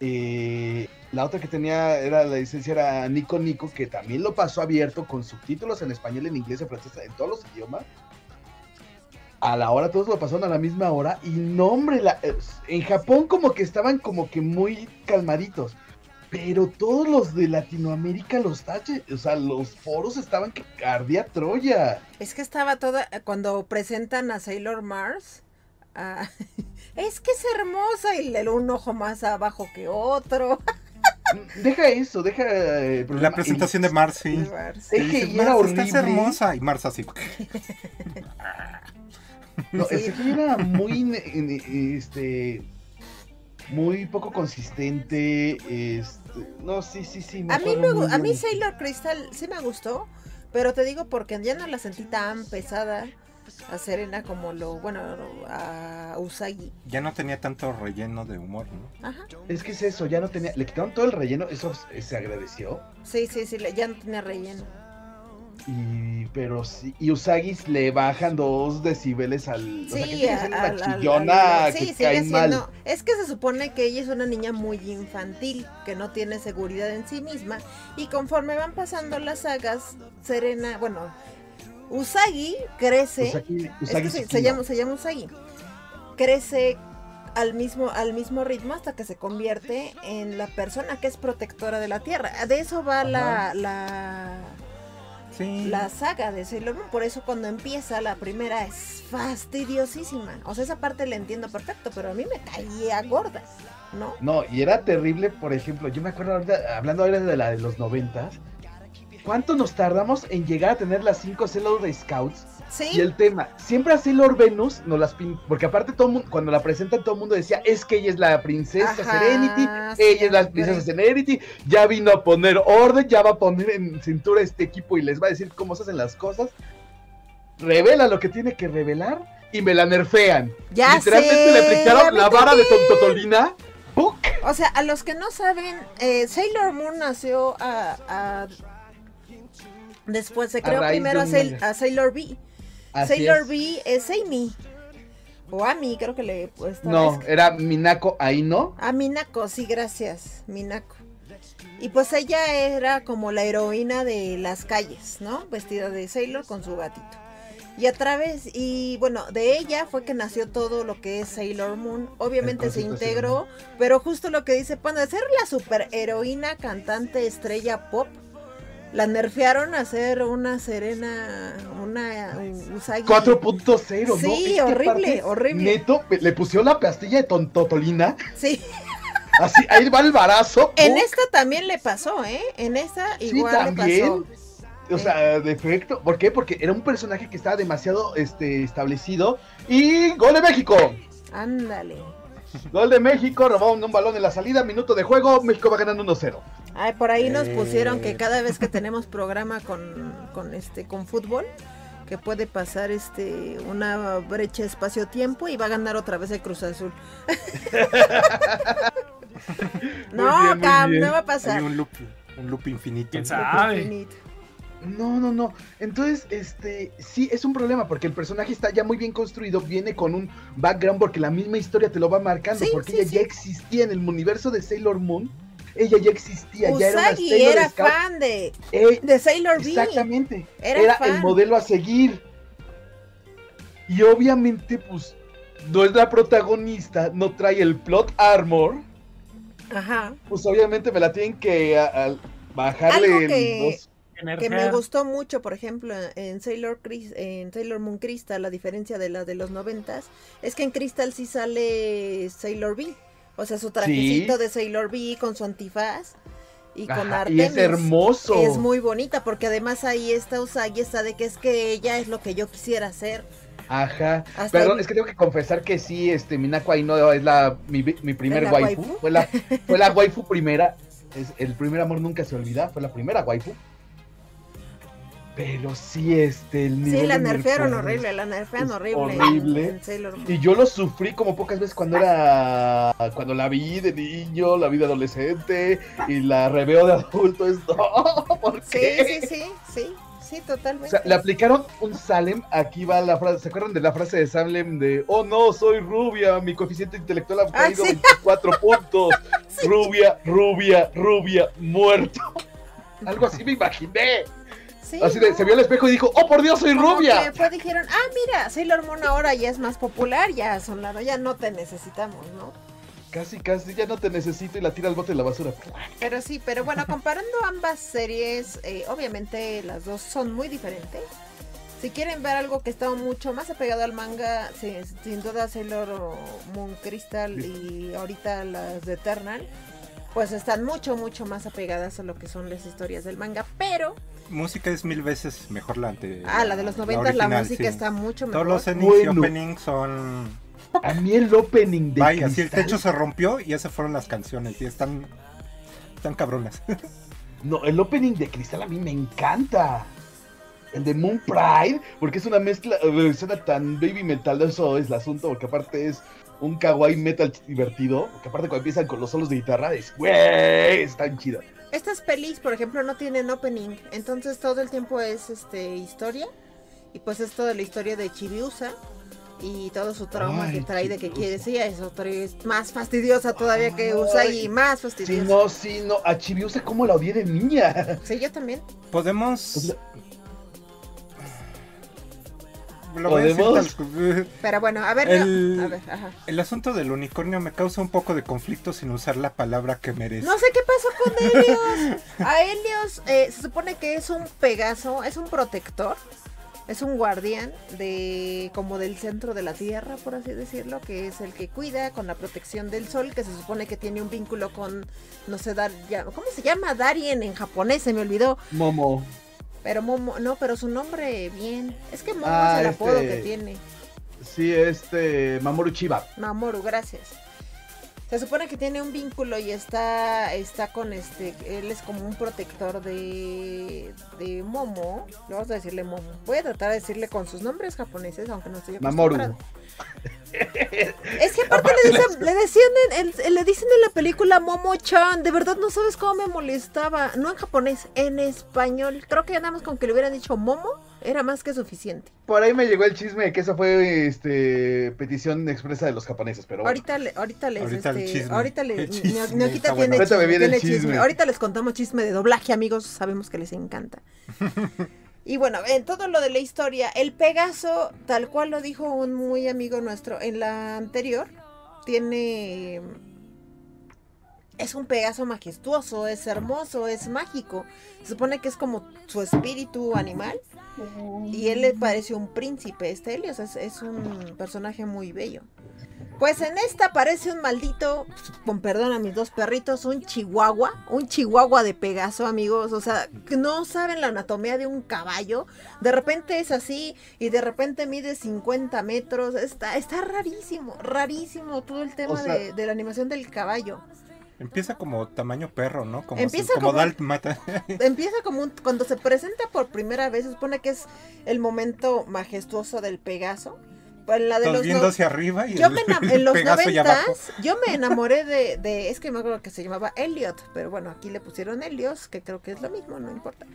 eh, la otra que tenía era la licencia era Nico Nico, que también lo pasó abierto con subtítulos en español, en inglés, en francés, en todos los idiomas. A la hora, todos lo pasaron a la misma hora. Y no, hombre, la- eh, en Japón como que estaban como que muy calmaditos. Pero todos los de Latinoamérica, los taches, o sea, los foros estaban que ardía Troya. Es que estaba toda. Cuando presentan a Sailor Mars. ah, es que es hermosa y le un ojo más abajo que otro. Deja eso, deja eh, la presentación de. Mars. Es que Dices, ya era "Mars, estás horrible". hermosa. Y Mars así. No, Sí. el CGI era muy, este, muy poco consistente. Este, no, sí, sí, sí. A mí, me, a mí. Sailor Crystal sí me gustó, pero te digo porque ya no la sentí tan pesada. a Serena como lo, bueno, a Usagi. Ya no tenía tanto relleno de humor, ¿no? Ajá. Es que es eso, ya no tenía. Le quitaron todo el relleno, eso se- agradeció. Sí, sí, sí, ya no tenía relleno. Y, pero sí, y Usagi le bajan dos decibeles al. o sea, que Sí, sigue siendo una chillona al- que sí, cae mal. Es que se supone que ella es una niña muy infantil, que no tiene seguridad en sí misma. Y conforme van pasando las sagas, Serena, bueno, Usagi crece. Usagi, es que se, se llama, se llama Usagi. Crece al mismo, al mismo ritmo hasta que se convierte en la persona que es protectora de la tierra. De eso va la, la, Sí. la saga de Sailor Moon. Por eso cuando empieza la primera es fastidiosísima. O sea, esa parte la entiendo perfecto, pero a mí me caía gorda, ¿no? No, y era terrible, por ejemplo, yo me acuerdo ahorita, hablando ahora de la de los noventas, ¿cuánto nos tardamos en llegar a tener las cinco Sailor Scouts? Sí. Y el tema, siempre a Sailor Venus nos las pin... porque aparte todo mundo, cuando la presentan todo el mundo decía, es que ella es la princesa Ajá, Serenity, sí, ella es la princesa Serenity, ya vino a poner orden, ya va a poner en cintura este equipo y les va a decir cómo se hacen las cosas. Revela lo que tiene que revelar y me la nerfean. Ya Literalmente sé, le aplicaron la vara de. Tontotolina. ¡puc! O sea, a los que no saben, eh, Sailor Moon nació a, a- Después se creó primero de a, Sail- a Sailor V. Así Sailor es. V es Amy. O Ami, creo que le pues, tal No, vez- era Minako Aino. A Minako, sí, gracias. Minako. Y pues ella era como la heroína de las calles, ¿no? Vestida de Sailor con su gatito. Y a través, y bueno, de ella fue que nació todo lo que es Sailor Moon. Obviamente se integró, pero justo lo que dice Panda, ser la super heroína, cantante, estrella pop, la nerfearon a ser una Serena, una Usagi. 4.0, ¿no? Sí, Es que horrible, horrible. Neto, le pusieron la pastilla de tontotolina. Sí, Así, ahí va el barazo. en ¡puc! esta también le pasó, ¿eh? En esta Sí, igual le también. pasó. O sea, de efecto. ¿Por qué? Porque era un personaje que estaba demasiado este, establecido. Y gol de México. Ándale. Gol de México, robaron un balón en la salida, minuto de juego, México va ganando 1-0. Ay, por ahí nos pusieron que Eh. cada vez que tenemos programa con, con este con fútbol, que puede pasar este una brecha espacio-tiempo y va a ganar otra vez el Cruz Azul. no, bien, Cam, no va a Hay pasar. un loop, un loop infinito. ¿Quién sabe? Infinito. No, no, no. Entonces, este, sí, es un problema porque el personaje está ya muy bien construido, viene con un background porque la misma historia te lo va marcando, Sí, porque sí, ella sí. ya existía en el universo de Sailor Moon. Ella ya existía, ya era una Sailor era Scout. fan de, Eh, de Sailor V. Exactamente. Era Era, fan. el modelo a seguir. Y obviamente, pues, no es la protagonista, no trae el plot armor. Ajá. Pues obviamente me la tienen que a- a bajarle Algo el que- dos- Que me gustó mucho, por ejemplo, en Sailor Cris- en Sailor Moon Crystal, la diferencia de la de los noventas, es que en Crystal sí sale Sailor V. O sea, su trajecito de Sailor V con su antifaz y con Ajá, y es hermoso. Es muy bonita porque además ahí está Usagi, está de que es que ella es lo que yo quisiera hacer. Ajá. Hasta Perdón, ahí- es que tengo que confesar que sí, este, Minako Aino es la, mi, mi primer ¿Es la waifu. waifu? Fue la, fue la waifu primera. Es, el primer amor nunca se olvida, fue la primera waifu. Pero sí, este, el nivel Sí, la nerfearon nerfear horrible, la nerfean es horrible. horrible. Y yo lo sufrí como pocas veces cuando era. Cuando la vi de niño, la vi de adolescente y la reveo de adulto. Es. No, ¿por Sí, qué? sí, sí, sí, sí, O totalmente. sea, le aplicaron un Salem. Aquí va la frase. ¿Se acuerdan de la frase de Salem de Oh no, soy rubia, mi coeficiente intelectual ha Ah, caído sí. 24 puntos? Rubia, rubia, rubia, muerto. Algo así me imaginé. Sí, Así de, no. se vio al espejo y dijo, oh por Dios, soy Como rubia. que fue, dijeron, ah, mira, Sailor Moon ahora ya es más popular, ya son lado, ya no te necesitamos, ¿no? Casi, casi, ya no te necesito y la tira al bote de la basura. Pero sí, pero bueno, comparando ambas series, eh, obviamente las dos son muy diferentes. Si quieren ver algo que está mucho más apegado al manga, sí, sin duda Sailor Moon Crystal y ahorita las de Eternal, pues están mucho, mucho más apegadas a lo que son las historias del manga. Pero, Música es mil veces mejor la ante. ah, la de los 90 la, original, música sí. está mucho mejor. Todos los endings y openings son. A mí el opening de Vaya, si el techo se rompió y ya se fueron las canciones y están. Están cabronas. No, el opening de Cristal a mí me encanta. El de Moon Pride, porque es una mezcla, suena tan baby metal, eso es el asunto, porque aparte es un kawaii metal divertido, porque aparte cuando empiezan con los solos de guitarra, es güey, es tan chida. Estas pelis, por ejemplo, no tienen opening, entonces todo el tiempo es este historia y pues es toda la historia de Chibiusa y todo su trauma Ay, que trae de que quiere sí, es otra es más fastidiosa todavía que Usagi, más Sí, fastidiosa. no, sí, no, a Chibiusa como la odié de niña. Sí, yo también. Podemos. Lo voy a decir Pero bueno, a ver, El- no, a ver, ajá. El asunto del unicornio me causa un poco de conflicto sin usar la palabra que merece. No sé qué pasó con Helios. A Helios eh, se supone que es un Pegaso, es un protector, es un guardián de como del centro de la Tierra, por así decirlo, que es el que cuida con la protección del sol, que se supone que tiene un vínculo con, no sé, Dar, ya- ¿cómo se llama? Darien en japonés, se me olvidó. Momo. Pero Momo, no, pero su nombre bien. Es que Momo Ah, es el apodo este- que tiene. Sí, este, Mamoru Chiba. Mamoru, gracias. Se supone que tiene un vínculo y está, está con este, él es como un protector de, de Momo. Vamos a decirle Momo. Voy a tratar de decirle con sus nombres japoneses, aunque no estoy Mamoru. Es que aparte le dicen, le decían en, en- le dicen en la película Momo-chan, de verdad no sabes cómo me molestaba. No en japonés, en español. Creo que nada más con que le hubieran dicho Momo era más que suficiente. Por ahí me llegó el chisme de que esa fue este petición expresa de los japoneses, pero bueno. Ahorita, le, ahorita les, Ahorita el este, le, tiene, bueno. Chisme. Ahorita les contamos chisme de doblaje, amigos, sabemos que les encanta. y bueno, en todo lo de la historia, el Pegaso, tal cual lo dijo un muy amigo nuestro en la anterior, tiene... Es un Pegaso majestuoso, es hermoso, es mágico. Se supone que es como su espíritu animal. Y él le parece un príncipe, este Helios es, es un personaje muy bello. Pues en esta parece un maldito, con perdón a mis dos perritos, un chihuahua, un chihuahua de Pegaso, amigos. O sea, no saben la anatomía de un caballo. De repente es así y de repente mide 50 metros. Está, está rarísimo, rarísimo todo el tema O sea- de, de la animación del caballo. Empieza como tamaño perro, ¿no? Como, Empieza como, como- Dalmata. Empieza como un, cuando se presenta por primera vez, se supone que es el momento majestuoso del Pegaso. Pues la de Todos los viendo no- hacia arriba y Yo el, me enam- el en los noventas, yo me enamoré de, de, es que me acuerdo que se llamaba Elliot, pero bueno, aquí le pusieron Helios, que creo que es lo mismo, no importa.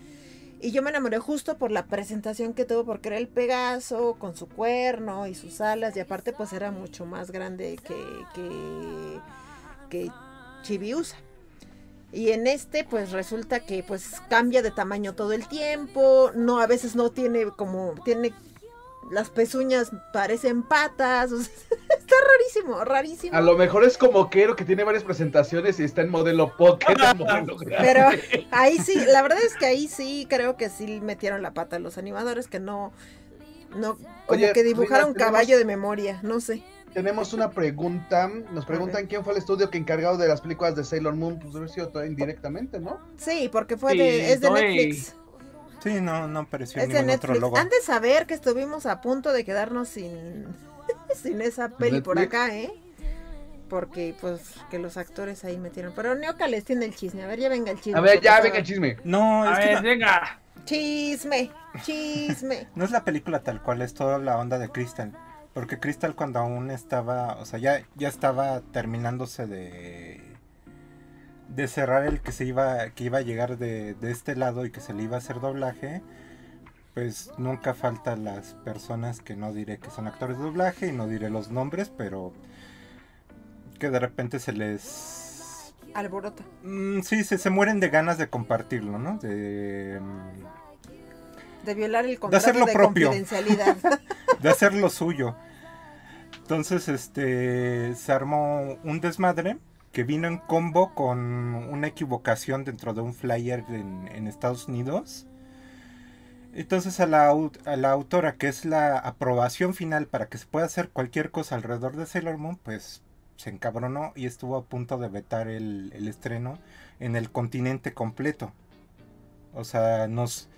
Y yo me enamoré justo por la presentación que tuvo, porque era el Pegaso con su cuerno y sus alas, y aparte pues era mucho más grande que, que, que Chibiusa. Y en este, pues resulta que pues cambia de tamaño todo el tiempo. No, a veces no tiene como, tiene las pezuñas parecen patas. o sea, está rarísimo, rarísimo. A lo mejor es como Kero que tiene varias presentaciones y está en modelo pocket. en modelo grande. Pero ahí sí, la verdad es que ahí sí creo que sí metieron la pata los animadores que no, no, como Oye, que dibujaron tenemos- caballo de memoria, no sé. Tenemos una pregunta. Nos preguntan quién fue el estudio que encargado de las películas de Sailor Moon. Pues debe haber sido todo indirectamente, ¿no? Sí, porque fue Sí, de, es de. Netflix. Sí, no, no apareció Es de ningún otro logo. Han de saber que estuvimos a punto de quedarnos sin, sin esa peli por acá, ¿eh? Porque, pues, que los actores ahí metieron. Pero Neoca les tiene el chisme. A ver, ya venga el chisme. A ver, ya, venga el chisme. No, A es que ver, no, venga. Chisme, chisme. no es la película tal cual, es toda la onda de Crystal. Porque Crystal cuando aún estaba, o sea, ya, ya estaba terminándose de de cerrar el que se iba que iba a llegar de, de este lado y que se le iba a hacer doblaje, pues nunca faltan las personas que no diré que son actores de doblaje y no diré los nombres, pero que de repente se les Alborota. Mm, sí, se, se mueren de ganas de compartirlo, ¿no? De, De violar el contrato de, hacer lo propio. confidencialidad. de hacer lo suyo. Entonces, este, se armó un desmadre que vino en combo con una equivocación dentro de un flyer en, Estados Unidos. Entonces a la, a la autora, que es la aprobación final para que se pueda hacer cualquier cosa alrededor de Sailor Moon, pues se encabronó y estuvo a punto de vetar el, estreno en el continente completo. O sea, nos...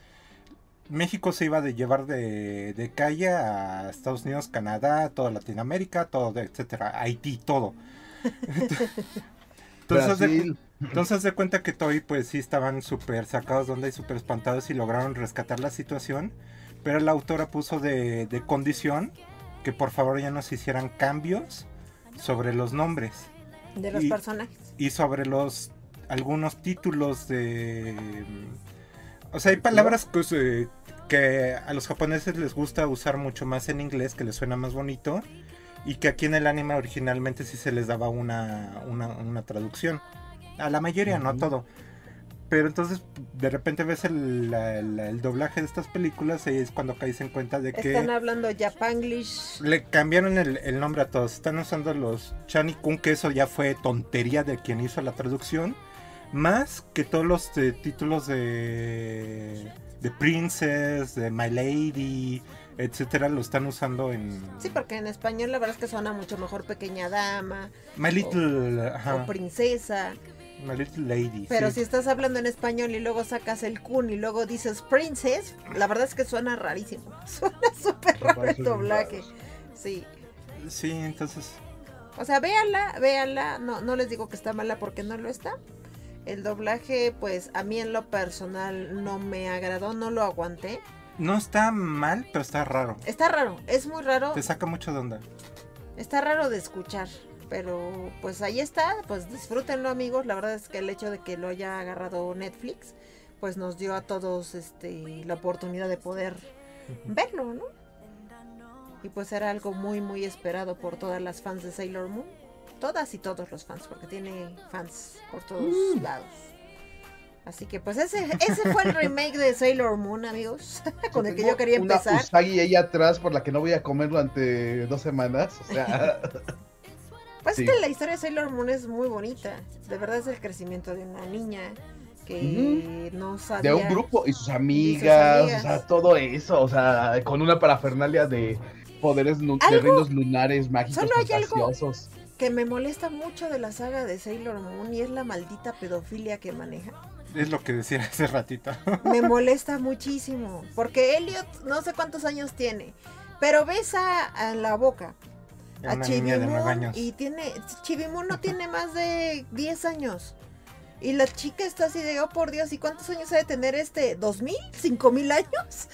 México se iba a llevar de, de calle a Estados Unidos, Canadá, toda Latinoamérica, todo, etcétera, Haití, todo. Entonces, de. Entonces de cuenta que Toy pues sí estaban súper sacados de onda y súper espantados y lograron rescatar la situación. Pero la autora puso de, de condición que por favor ya no se hicieran cambios sobre los nombres De los Y- personajes. y sobre los algunos títulos de o sea hay palabras pues, eh, que a los japoneses les gusta usar mucho más en inglés que les suena más bonito y que aquí en el anime originalmente sí se les daba una, una, una traducción a la mayoría no a todo pero entonces de repente ves el, la- la- el doblaje de estas películas y es cuando caes en cuenta de que Están hablando Japanglish. le cambiaron el, el nombre a todos. Están usando los Chani Kun, que eso ya fue tontería de quien hizo la traducción. Más que todos los eh, títulos de, de Princess, de My Lady, etcétera, lo están usando en Sí, porque en español la verdad es que suena mucho mejor Pequeña Dama My Little, ajá, o Princesa. My Little Lady. Pero sí. si estás hablando en español y luego sacas el kun y luego dices princess, la verdad es que suena rarísimo. Suena súper raro el doblaje. Sí. Sí, entonces O sea, véanla, véanla. No, no les digo que está mala porque no lo está. El doblaje, pues a mí en lo personal no me agradó, no lo aguanté. No está mal, pero está raro. Está raro, es muy raro. Te saca mucho de onda. Está raro de escuchar, pero pues ahí está, pues disfrútenlo amigos. La verdad es que el hecho de que lo haya agarrado Netflix, pues nos dio a todos este la oportunidad de poder verlo, ¿no? Y pues era algo muy muy esperado por todas las fans de Sailor Moon, todas y todos los fans, porque tiene fans por todos lados. Así que pues ese ese fue el remake de Sailor Moon, amigos, con el que yo quería Una empezar. Usagi ahí atrás por la que no voy a comer durante dos semanas. O sea, Pues Sí. es que la historia de Sailor Moon es muy bonita. De verdad es el crecimiento de una niña que no sabía. de un grupo y sus amigas, amigas. o sea, todo eso, o sea, con una parafernalia de poderes de reinos lunares mágicos Solo hay algo-. Que me molesta mucho de la saga de Sailor Moon y es la maldita pedofilia que maneja. Es lo que decía hace ratito. Me molesta muchísimo. Porque Elliot no sé cuántos años tiene. Pero besa a la boca a años. y tiene. Chibimun no tiene más de 10 años. Y la chica está así de, oh por Dios, ¿y cuántos años ha de tener este? ¿Dos mil? ¿Cinco mil años?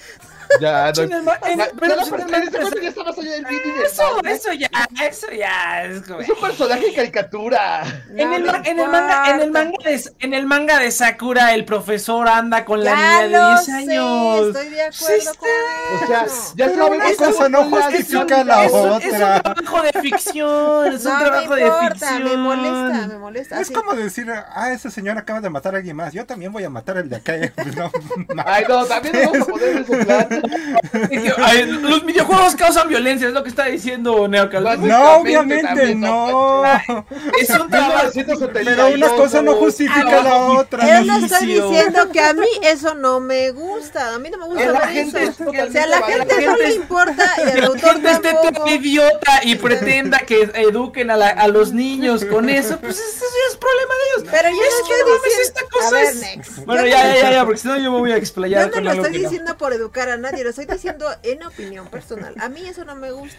Ya, no, Sí, en el ma- en- ya- pero ya sí, la en ma- ¿se acuerdan que estaba allá del de Eso, eso ya, eso ya es como... Es un personaje de caricatura. En el, en, el manga, en, el importa. manga de, en el manga de Sakura, el profesor anda con la Ya niña de lo 10 sé, años. estoy de Sí acuerdo está. con O sea, ya Pero una cosa no justifica la es, un, otra. es un trabajo de ficción, es un no trabajo me de importa, ficción. me molesta, me molesta. Es así. como decir, ah, ese señor acaba de matar a alguien más. Yo también voy a matar al de acá. No, Ay, no, también nos vamos a poner ese plan. Dije, "Ay, los videojuegos causan violencia, es lo que está diciendo Neocal. Lo- no, obviamente no. Es un trabajo. 1972, Pero una cosa no justifica la otra. Yo no no estoy diciendo que a mí eso no me gusta. A mí no me gusta A la ver gente eso. es O sea, a la gente no le importa y Que al la autor gente esté tampoco. tan idiota y pretenda que eduquen a, la- a los niños con eso, pues eso ya es problema de ellos. Pero yo Es no estoy no mames, esta cosa a ver, es- next. Bueno, ya, no- ya, ya, ya, porque si no yo me voy a explayar Yo no con lo algo estoy no. diciendo por educar a nadie, lo estoy diciendo en opinión personal. A mí eso no me gusta.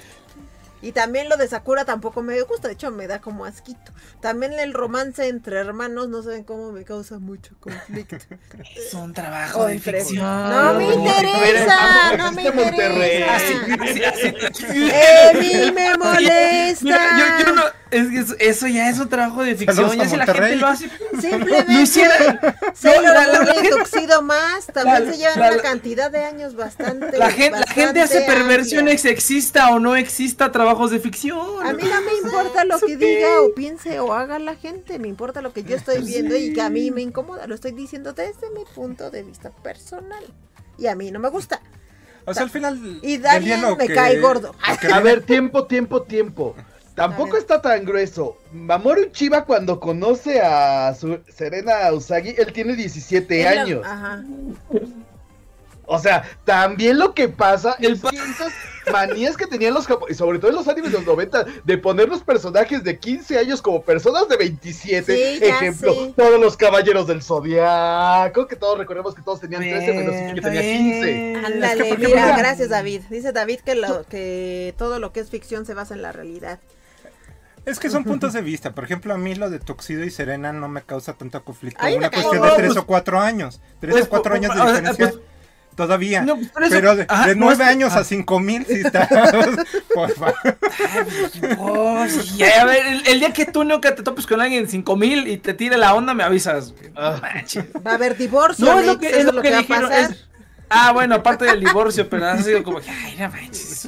Y también lo de Sakura tampoco me gusta, de hecho me da como asquito. También el romance entre hermanos, no saben cómo me causa mucho conflicto. Es un trabajo O de ficción. No me interesa, no me interesa. Así, así, así. Eh, a mí me molesta. Mira, yo, yo no, es que eso- ya es un trabajo de ficción. Ya a si la gente lo hace. Simplemente Lo y gente- Tuxedo más también la- se llevan la- una la- cantidad de años bastante. La gente, la gente hace bastante perversiones, exista o no exista trabajos de ficción. A mí no me importa lo que diga o piense o haga la gente, me importa lo que yo estoy viendo y que a mí me incomoda. Lo estoy diciendo desde mi punto de vista personal. Y a mí no me gusta. O sea, al final. Y lo me que- cae gordo. A ver, tiempo, tiempo, tiempo. Tampoco está tan grueso. Mamoru Chiba cuando conoce a su Serena Usagi, él tiene 17 Es la- años. Ajá. O sea, también lo que pasa El es pa- que esas manías que tenían los japoneses, sobre todo en los animes de los 90, de poner los personajes de 15 años como personas de 27. Sí, ya Ejemplo, todos los caballeros del zodiaco, que todos recordemos que todos tenían 13, menos que tenía 15. Ándale, Es que, por mira, gracias David. Dice David que, lo, que todo lo que es ficción se basa en la realidad. Es que son puntos de vista. Por ejemplo, a mí lo de Tuxedo y Serena no me causa tanto conflicto. Ay, Una cuestión de tres Pues- o cuatro años. Tres pues, o cuatro pues, años de diferencia. pues- Todavía. No, pues, eso- pero de, ajá, de no, nueve que- años ah. a cinco mil sí está. Por favor. Oh, sí, ya, a ver, el, el día que tú nunca te topes con alguien en 5000 y te tire la onda, me avisas. No manches. Va a haber divorcio. No, es lo que, es lo que a dijeron. es- Ah, bueno, aparte del divorcio, pero ha sido como que, ay, no manches.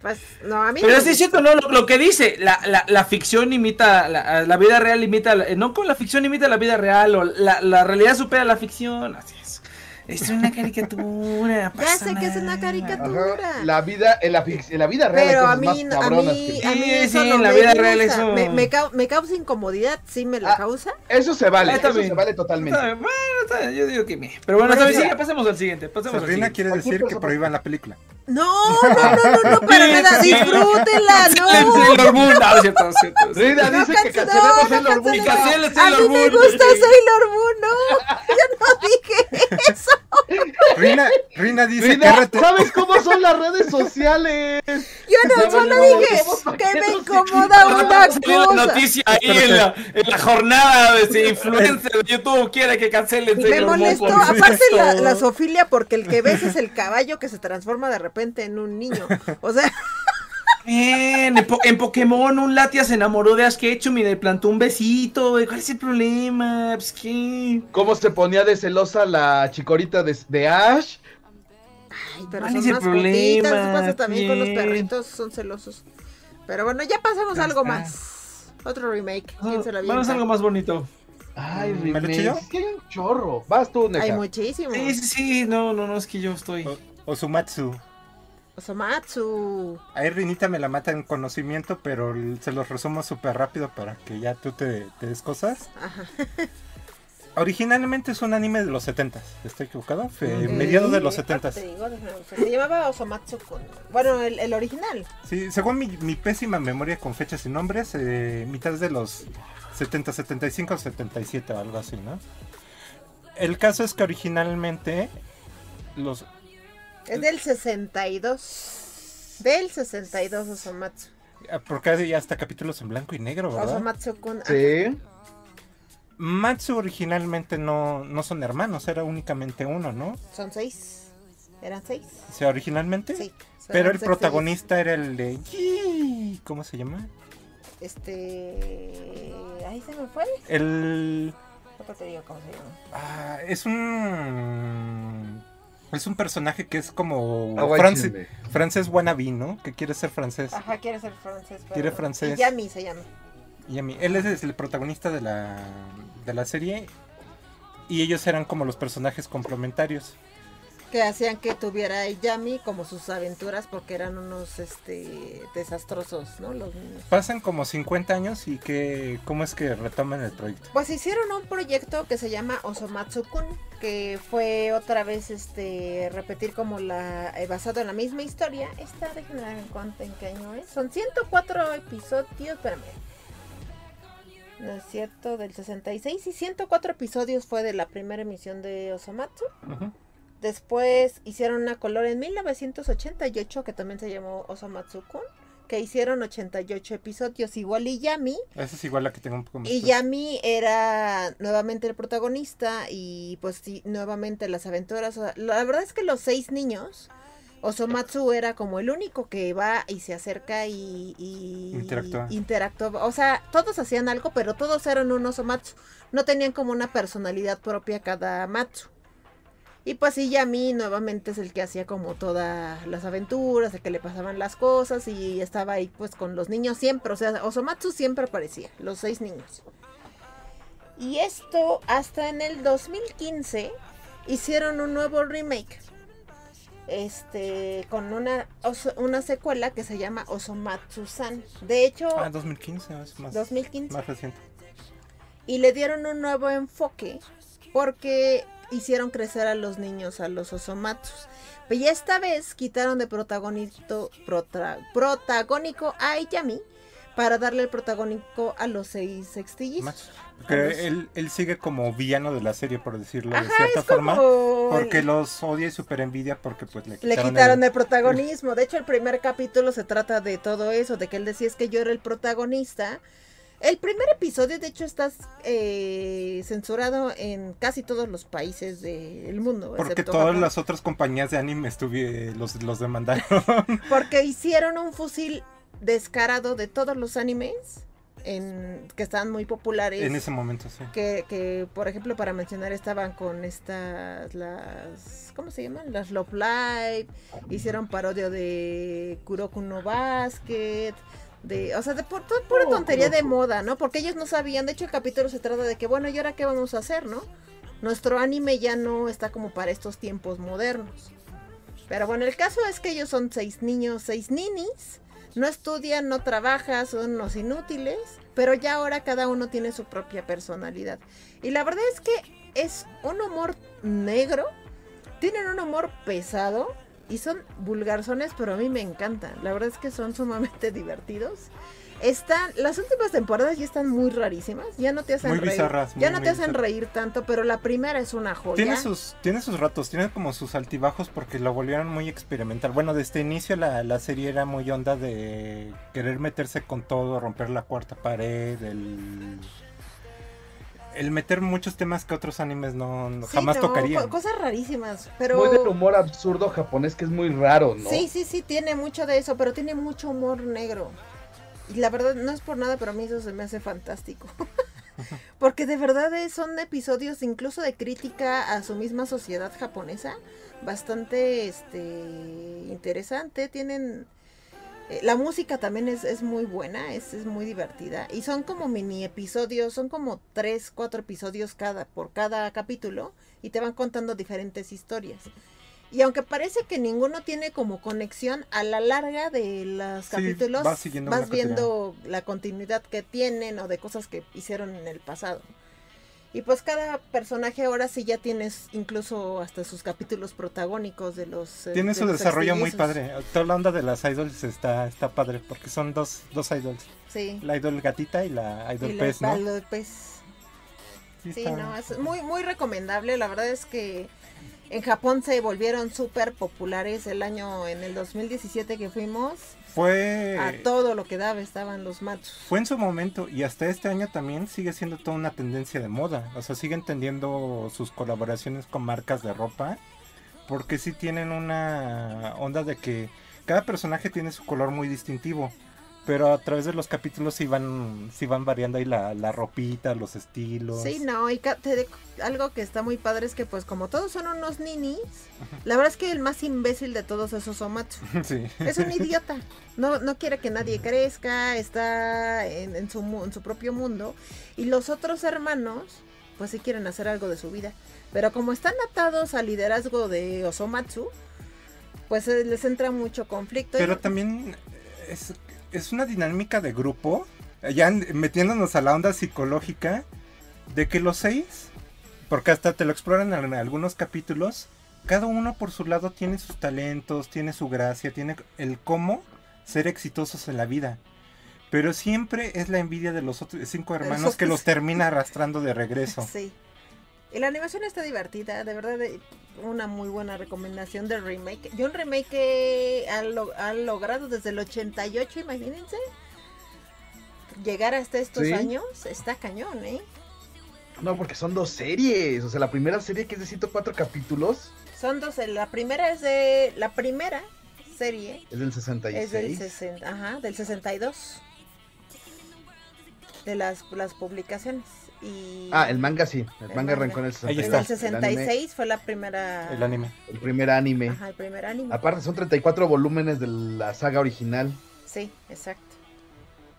Pues, no, a mí Pero no es cierto, ¿no? Lo, lo que dice, la, la, la ficción imita, la, la vida real imita, la- no con la ficción imita la vida real, o la, la realidad supera la ficción, así es. Es una caricatura. Ya sé que es una caricatura. Ajá, La vida, en la, en la vida real Pero a mí, más a mí, que- a mí Sí, eso sí, no en la me vida real gusta. eso- Me, me cau- me causa incomodidad, sí me la Ah, causa. Eso se vale, Ah, eso se vale totalmente. Está Bueno, está bien, yo digo que me. Pero bueno, eso- sí, ya pasemos al siguiente. Pasemos al Sabrina siguiente. quiere decir que prohíban la película. No, no, no, no, no, para nada. Disfrútenla, no. Sailor Moon. No, cierto, cierto. Rina dice que cancel- cancelemos Sailor Moon. A mí me gusta. Sailor Moon, no. Yo no dije eso. Rina, Rina dice Rina, ¿sabes cómo son las redes sociales? Yo no solo dije ¿cómo que me incomoda una cosa. noticia ahí en la, en la jornada de si influencer de YouTube quiere que cancelen Me molestó, aparte la, la zoofilia, porque el que ves es el caballo que se transforma de repente en un niño. O sea, Bien, en, Po- en Pokémon un Latia se enamoró de Ash Ketchum y le plantó un besito, güey. ¿Cuál es el problema? Pues qué. ¿Cómo se ponía de celosa la chicorita de, de Ash? ay, pero ¿Cuál son es el eso problema? pasa también con los perritos, son celosos. Pero bueno, ya pasamos a algo más. Otro remake, ¿quién se lo Vamos a algo más bonito. Ay, ¿Me lo yo? Es que hay un chorro. Vas tú, Neca. Hay muchísimos. Sí, sí, sí, no, no, no, es que yo estoy. O- Osumatsu. Osomatsu. Ahí Rinita me la mata en conocimiento, pero se los resumo súper rápido para que ya tú te, te des cosas. Ajá. Originalmente es un anime de los 70s, ¿estoy equivocado? Fue mediados de los Ahorita 70s. te digo, déjame buscar. Se llamaba Osomatsu con. Bueno, el, el original. Sí, según mi, mi pésima memoria con fechas y nombres, eh, mitad de los 70, 75 o 77 o algo así, ¿no? El caso es que originalmente los Es del 62. Del 62 Osomatsu. ah, porque hay hasta capítulos en blanco y negro, ¿verdad? Osomatsu kun. Sí. Matsu originalmente no, no son hermanos, era únicamente uno, ¿no? Son seis. ¿Eran seis? O sea, originalmente. Sí. Pero el seis protagonista era el de... ¿Cómo se llama? Este. Ahí se me fue. El... Ahorita te digo cómo se llama. ah, es un... Es un personaje que es como france- francés wannabe, ¿no? Que quiere ser francés. Ajá, quiere ser francés. pero- Quiere francés. Y Yami se llama. Y a mí, él es el protagonista de la, de la serie. Y ellos eran como los personajes complementarios. Que hacían que tuviera a Yami como sus aventuras porque eran unos este desastrosos, ¿no? Los niños. Pasan como 50 años y que cómo es que retoman el proyecto. Pues hicieron un proyecto que se llama Osomatsu-kun, que fue otra vez este repetir como la eh, basado en la misma historia. Esta, déjenme ver en cuánto en qué año es. Son 104 episodios, espérame. No es cierto, del 66 y 104 episodios fue de la primera emisión de Osomatsu. Después hicieron una color en 1988 que también se llamó Osomatsu-kun, que hicieron 88 episodios igual y Yami. Esa es igual la que tengo un poco más. Y Yami era nuevamente el protagonista y pues sí, nuevamente las aventuras. La verdad es que los seis niños, Osomatsu era como el único que va y se acerca y, y Interactúa. interactuaba. O sea, todos hacían algo, pero todos eran un Osomatsu. No tenían como una personalidad propia cada Matsu. Y pues sí, Yami nuevamente es el que hacía como todas las aventuras, de que le pasaban las cosas y estaba ahí pues con los niños siempre. O sea, Osomatsu siempre aparecía, los seis niños. Y esto hasta en el 2015 hicieron un nuevo remake. Este, con una, una secuela que se llama Osomatsu-san. De hecho, Ah, 2015, es más, 2015 más reciente. y le dieron un nuevo enfoque porque hicieron crecer a los niños, a los osomatsus. Y esta vez quitaron de protagonista, protra- protagónico a Yami para darle el protagónico a los seis sextillizos. Porque él, él sigue como villano de la serie, por decirlo de cierta es como forma. Porque los odia y super envidia porque pues le Le quitaron, quitaron el- el protagonismo. De hecho, el primer capítulo se trata de todo eso, de que él decía es que yo era el protagonista. El primer episodio, de hecho, está eh, censurado en casi todos los países del mundo. Porque todas Japón. las otras compañías de anime estuve, los, los demandaron. Porque hicieron un fusil descarado de todos los animes en, que estaban muy populares. en ese momento, sí. que, que, por ejemplo, para mencionar, estaban con estas, las, ¿cómo se llaman? Las Love Live, hicieron parodia de Kuroku no Basket, de, o sea, de por, toda pura tontería de moda, ¿no? Porque ellos no sabían, de hecho el capítulo se trata de que, bueno, ¿y ahora qué vamos a hacer, no? Nuestro anime ya no está como para estos tiempos modernos. Pero bueno, el caso es que ellos son seis niños, seis ninis, no estudian, no trabajan, son unos inútiles, pero ya ahora cada uno tiene su propia personalidad. Y la verdad es que es un humor negro, tienen un humor pesado y son vulgarzones, pero a mí me encantan. La verdad es que son sumamente divertidos. Están, las últimas temporadas ya están muy rarísimas, ya no te hacen Muy reír, bizarras, ya no te hacen bizarras. reír tanto, pero la primera es una joya. Tiene sus, tiene sus ratos, tiene como sus altibajos porque lo volvieron muy experimental. Bueno, desde inicio la, la serie era muy onda de querer meterse con todo, romper la cuarta pared, el, el meter muchos temas que otros animes no, no- Sí, jamás no, tocarían. co- Cosas rarísimas, pero... Muy del humor absurdo japonés que es muy raro, ¿no? Sí, sí, sí, tiene mucho de eso, pero tiene mucho humor negro. Y la verdad, no es por nada, pero a mí eso se me hace fantástico. Porque de verdad es- son episodios incluso de crítica a su misma sociedad japonesa. Bastante este interesante. Tienen. Eh, la música también es, es muy buena, es, es muy divertida. Y son como mini episodios, son como tres, cuatro episodios cada, por cada capítulo. Y te van contando diferentes historias. Y aunque parece que ninguno tiene como conexión, a la larga de los Sí, capítulos vas vas viendo la continuidad que tienen o de cosas que hicieron en el pasado. Y pues cada personaje ahora sí ya tienes incluso hasta sus capítulos protagónicos de los... eh, Tiene de su los desarrollo muy padre. Toda la onda de las idols está, está padre porque son dos, dos idols. Sí. La idol gatita y la idol Y la- pez, ¿no? la de pez. Sí, no, es muy, muy recomendable. La verdad es que en Japón se volvieron súper populares el año, en el 2017 que fuimos. Fue... A todo lo que daba estaban los machos. Fue en su momento y hasta este año también sigue siendo toda una tendencia de moda. O sea, siguen tendiendo sus colaboraciones con marcas de ropa. Porque sí tienen una onda de que cada personaje tiene su color muy distintivo. Pero a través de los capítulos sí van, sí van variando ahí la, la ropita, los estilos. Sí, no, y te de- algo que está muy padre es que pues como todos son unos ninis, la verdad es que el más imbécil de todos esos Omatsu. Sí. Es un idiota. No, no quiere que nadie crezca, está en, en su, en su propio mundo. Y los otros hermanos, pues sí quieren hacer algo de su vida. Pero como están atados al liderazgo de Osomatsu, pues eh, les entra mucho conflicto. Pero Y- también es, es una dinámica de grupo, ya en- metiéndonos a la onda psicológica, de que los seis, porque hasta te lo exploran en algunos capítulos, cada uno por su lado tiene sus talentos, tiene su gracia, tiene el cómo ser exitosos en la vida. Pero siempre es la envidia de los otros cinco hermanos que los termina arrastrando de regreso. Sí. Y la animación está divertida, de verdad, de- una muy buena recomendación de remake. Yo un remake que han, lo- han logrado desde el 88, imagínense. Llegar hasta estos Sí. años está cañón, ¿eh? No, porque son dos series. O sea, la primera serie que es de 104 capítulos Son dos, eh, la primera es de, la primera serie es del 66. es del 60, ajá, del 62. De las, las publicaciones. Y Ah, el manga sí. El, El manga arrancó en el Ahí 66. en está. el 66 fue la primera... El anime. El primer anime. Ajá, el primer anime. Aparte son 34 volúmenes de la saga original. Sí, exacto.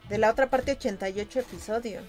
De la otra parte 88 episodios.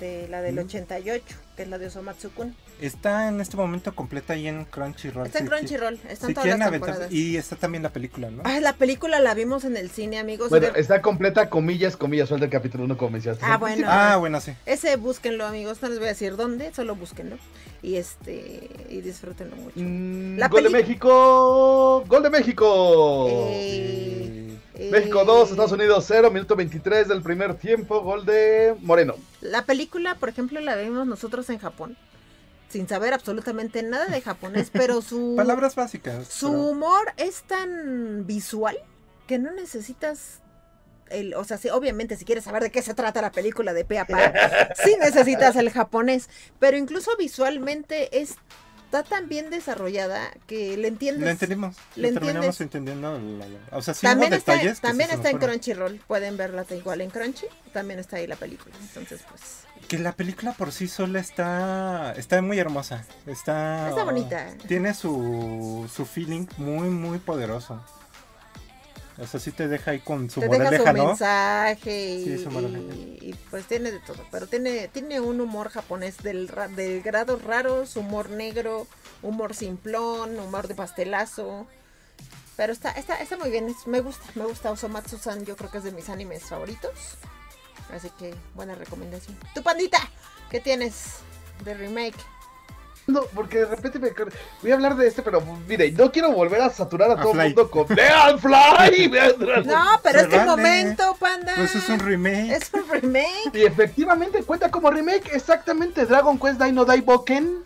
De la del Mm. 88, que es la de Osomatsu-kun. Está en este momento completa ahí en Crunchyroll. Está en si Crunchyroll, están Si todas quieren las temporadas. Y está también la película, ¿no? Ah, la película la vimos en el cine, amigos. Bueno, De- está completa, comillas, comillas, suelta el capítulo 1 como mencionaste. Ah, bueno. Ah, bueno, sí. Ese búsquenlo, amigos. No les voy a decir dónde, solo búsquenlo. Y este y disfrútenlo mucho. Mm, La ¡Gol de México! ¡Gol de México! Eh, Eh, México 2, Estados Unidos 0, minuto 23 del primer tiempo, gol de Moreno. La película, por ejemplo, la vimos nosotros en Japón, sin saber absolutamente nada de japonés, pero su, Palabras básicas. su pero- humor es tan visual que no necesitas el, o sea, sí, obviamente si quieres saber de qué se trata la película de pe a pa, sí necesitas el japonés, pero incluso visualmente está tan bien desarrollada que le entiendes. Lo entendimos. ¿Le Lo terminamos entendiendo. la- la- o sea, sí también está, detalles. también está en. Crunchyroll, pueden verla igual en Crunchy, también está ahí la película, entonces pues Que la película por sí sola está está muy hermosa. Está Está bonita. Tiene su su feeling muy muy poderoso. O sea, sí te deja ahí con su te deja su moraleja, ¿no? mensaje y, Sí, su moraleja. y- y, pues tiene de todo, pero tiene, tiene un humor japonés del, del grado raros, humor negro, humor simplón, humor de pastelazo. Pero está, está, está muy bien, me gusta, me gusta Osomatsu-san, yo creo que es de mis animes favoritos. Así que buena recomendación. Tu pandita, ¿qué tienes de remake? No, porque de repente me voy a hablar de este, pero mire, no quiero volver a saturar a, A todo el mundo con ¡Vean Fly! ¡Vean Dragon No, pero Se es tu vale. momento, panda. Pues es un remake. Es un remake. Y efectivamente cuenta como remake exactamente Dragon Quest Dino Daiboken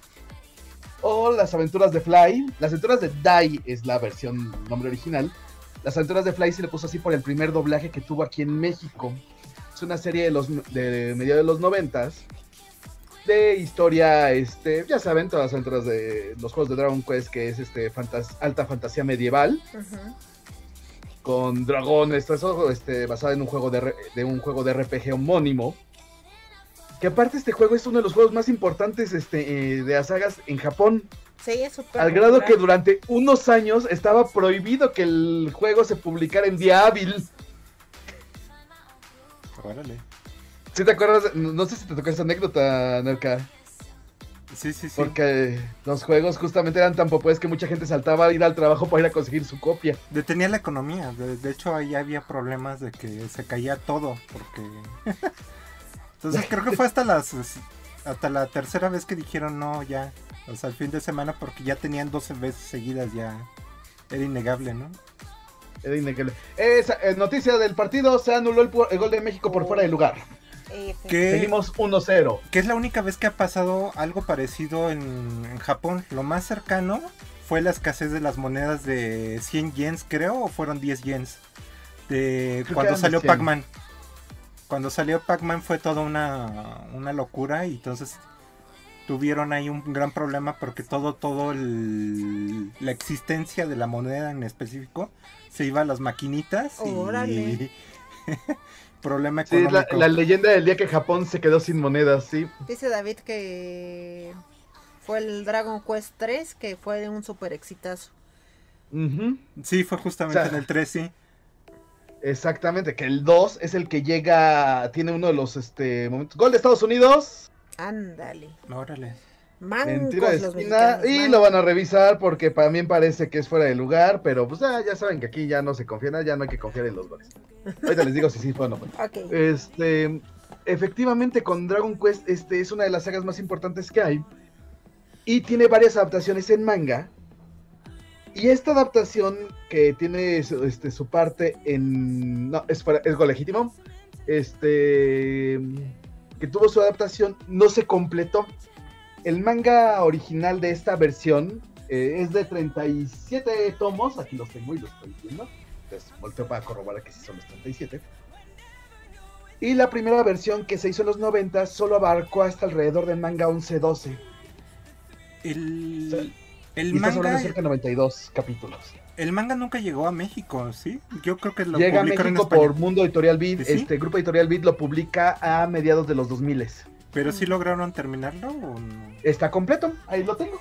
o Las aventuras de Fly. Las aventuras de Dai es la versión nombre original. Las aventuras de Fly se le puso así por el primer doblaje que tuvo aquí en México. Es una serie de los de mediados de los noventas de historia, este, ya saben, todas las de los juegos de Dragon Quest que es este fantas- alta fantasía medieval con dragones, todo eso, este, basado en un juego de, un juego de RPG homónimo. Que aparte este juego es uno de los juegos más importantes este, eh, de las sagas en Japón, Sí, es súper al grado popular. que durante unos años estaba prohibido que el juego se publicara en día hábil. Órale. ¿Sí te acuerdas? No sé si te tocó esa anécdota, Nerka. Sí, sí, sí. Porque los juegos justamente eran tan populares que mucha gente saltaba a ir al trabajo para ir a conseguir su copia. Detenía la economía. De, de hecho, ahí había problemas de que se caía todo. Porque. Entonces creo que fue hasta las hasta la tercera vez que dijeron no, ya. O sea, el fin de semana, porque ya tenían 12 veces seguidas, ya. Era innegable, ¿no? Esa, eh, noticia del partido, se anuló el, gol de México por fuera de lugar. Eh, sí. Que, Seguimos 1-0. que es la única vez que ha pasado algo parecido en, en Japón. Lo más cercano fue la escasez de las monedas de 100 yens, creo, o fueron 10 yens. De Creo cuando salió 100. Pac-Man. Cuando salió Pac-Man fue toda una, una locura y entonces tuvieron ahí un gran problema porque todo, todo el, la existencia de la moneda en específico se iba a las maquinitas y Órale. Sí, problema económico. la, la leyenda del día que Japón se quedó sin monedas, sí. Dice David que fue el Dragon Quest 3 que fue un super exitazo. Sí, fue justamente O sea, en el 3, sí. Exactamente, que el 2 es el que llega, tiene uno de los este, momentos. Gol de Estados Unidos, Ándale. Órale. Mancos los esquina, mexicanos. y mancos. lo van a revisar porque para mí parece que es fuera de lugar, pero pues ya, ya saben que aquí ya no se confía, ya no hay que confiar en los goles. Ahorita les digo si sí fue o no fue. Ok. Este, efectivamente, con Dragon Quest, este es una de las sagas más importantes que hay. Y tiene varias adaptaciones en manga. Y esta adaptación que tiene su, este, su parte en. No, es, fuera- es go legítimo. Este. Que tuvo su adaptación, no se completó. El manga original de esta versión eh, es de 37 tomos. Aquí los tengo y los estoy viendo. Entonces, volteo para corroborar que sí son los 37. Y la primera versión que se hizo en los 90 solo abarcó hasta alrededor del manga 11-12. El, el Y estás hablando manga, de cerca de 92 capítulos. El manga nunca llegó a México, ¿sí? Yo creo que lo Llega a México por Mundo Editorial Beat. ¿Sí? Este Grupo Editorial Beat lo publica a mediados de los 2000. Pero sí lograron terminarlo o no? Está completo, ahí lo tengo.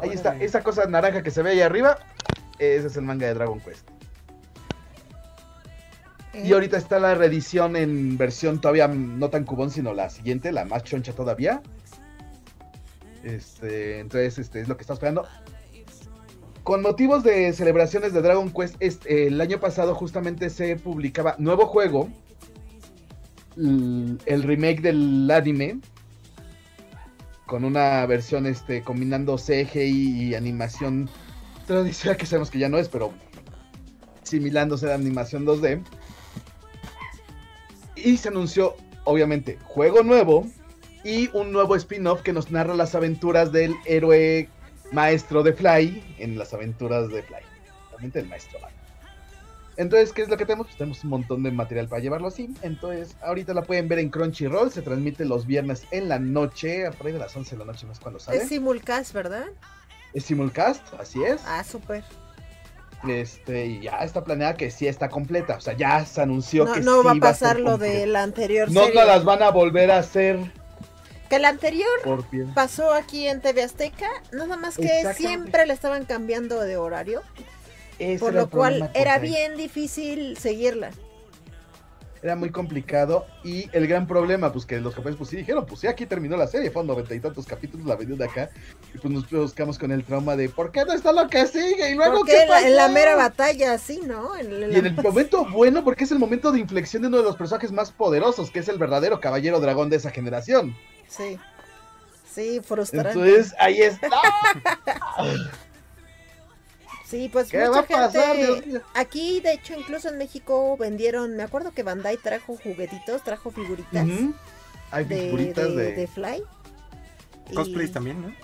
Ahí está, esa cosa naranja que se ve ahí arriba. Ese es el manga de Dragon Quest. Eh, Y ahorita está la reedición en versión todavía no tan cubón, sino la siguiente, la más choncha todavía. Este, entonces, este es lo que está esperando. Con motivos de celebraciones de Dragon Quest, el año pasado justamente se publicaba nuevo juego, el remake del anime, con una versión este, combinando CGI y animación tradicional, que sabemos que ya no es, pero asimilándose la animación 2D. Y se anunció, obviamente, juego nuevo y un nuevo spin-off que nos narra las aventuras del héroe maestro de Fly en las aventuras de Fly. Realmente el maestro. Entonces, ¿qué es lo que tenemos? Pues tenemos un montón de material para llevarlo así. Entonces, ahorita la pueden ver en Crunchyroll. Se transmite los viernes en la noche. A ahí de las 11 de la noche no es cuando sale. Es simulcast, ¿verdad? Es simulcast, así es. Ah, súper. Este, y ya está planeada que sí está completa. O sea, ya se anunció No, que no sí va a pasar lo completa. de la anterior No serie. las van a volver a hacer Que la anterior pasó aquí en TV Azteca, nada más que siempre le estaban cambiando de horario, Ese por lo el cual era bien difícil seguirla. Era muy complicado. Y el gran problema, pues que los japoneses pues sí dijeron, pues sí, aquí terminó la serie, fueron noventa y tantos capítulos, la vendió de acá. Y pues nos buscamos con el trauma de ¿por qué no está lo que sigue? Y luego ¿qué en la, en la pasó?". mera batalla, sí, ¿no? En la- Y en el momento bueno, porque es el momento de inflexión de uno de los personajes más poderosos, que es el verdadero caballero dragón de esa generación. Sí. Sí, frustrante. Entonces, ahí está. sí, pues ¿Qué mucha va a pasar, gente- Dios mío? Aquí, de hecho, incluso en México vendieron, me acuerdo que Bandai trajo juguetitos, trajo figuritas. Hay de, figuritas de- de... de Fly. Y Cosplays también, ¿no?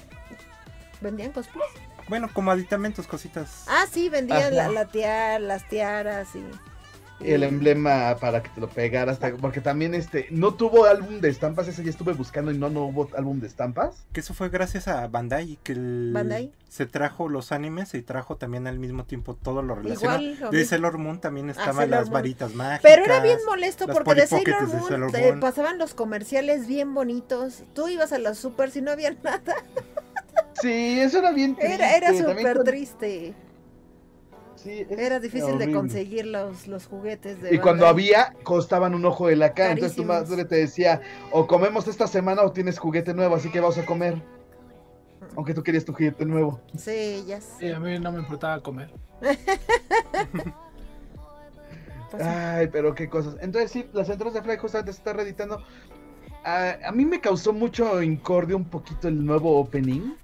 ¿Vendían cosplays? Bueno, como aditamentos, cositas. Ah, sí, vendían la, la tiara, las tiaras y... el emblema para que te lo pegaras, porque también este no tuvo álbum de estampas, ese ya estuve buscando y no no hubo álbum de estampas. Que eso fue gracias a Bandai, que el- Bandai. se trajo los animes y trajo también al mismo tiempo todo lo relacionado. Igual, lo de mismo. Sailor Moon también estaban Sailor las Moon. varitas mágicas. Pero era bien molesto porque de Sailor de Moon Sailor Moon. pasaban los comerciales bien bonitos. Tú ibas a las super si no había nada. Sí, eso era bien triste. Era, era súper triste. Sí, es Era difícil de horrible. conseguir los, los juguetes de Y cuando había, costaban un ojo de la cara. Entonces tu madre te decía, o comemos esta semana o tienes juguete nuevo, así que vamos a comer. Aunque tú querías tu juguete nuevo. Sí, ya sé. Sí, a mí no me importaba comer. Pues. Ay, pero qué cosas. Entonces sí, las entradas de Fly justamente se está reeditando. Ah, a mí me causó mucho incordio un poquito el nuevo opening.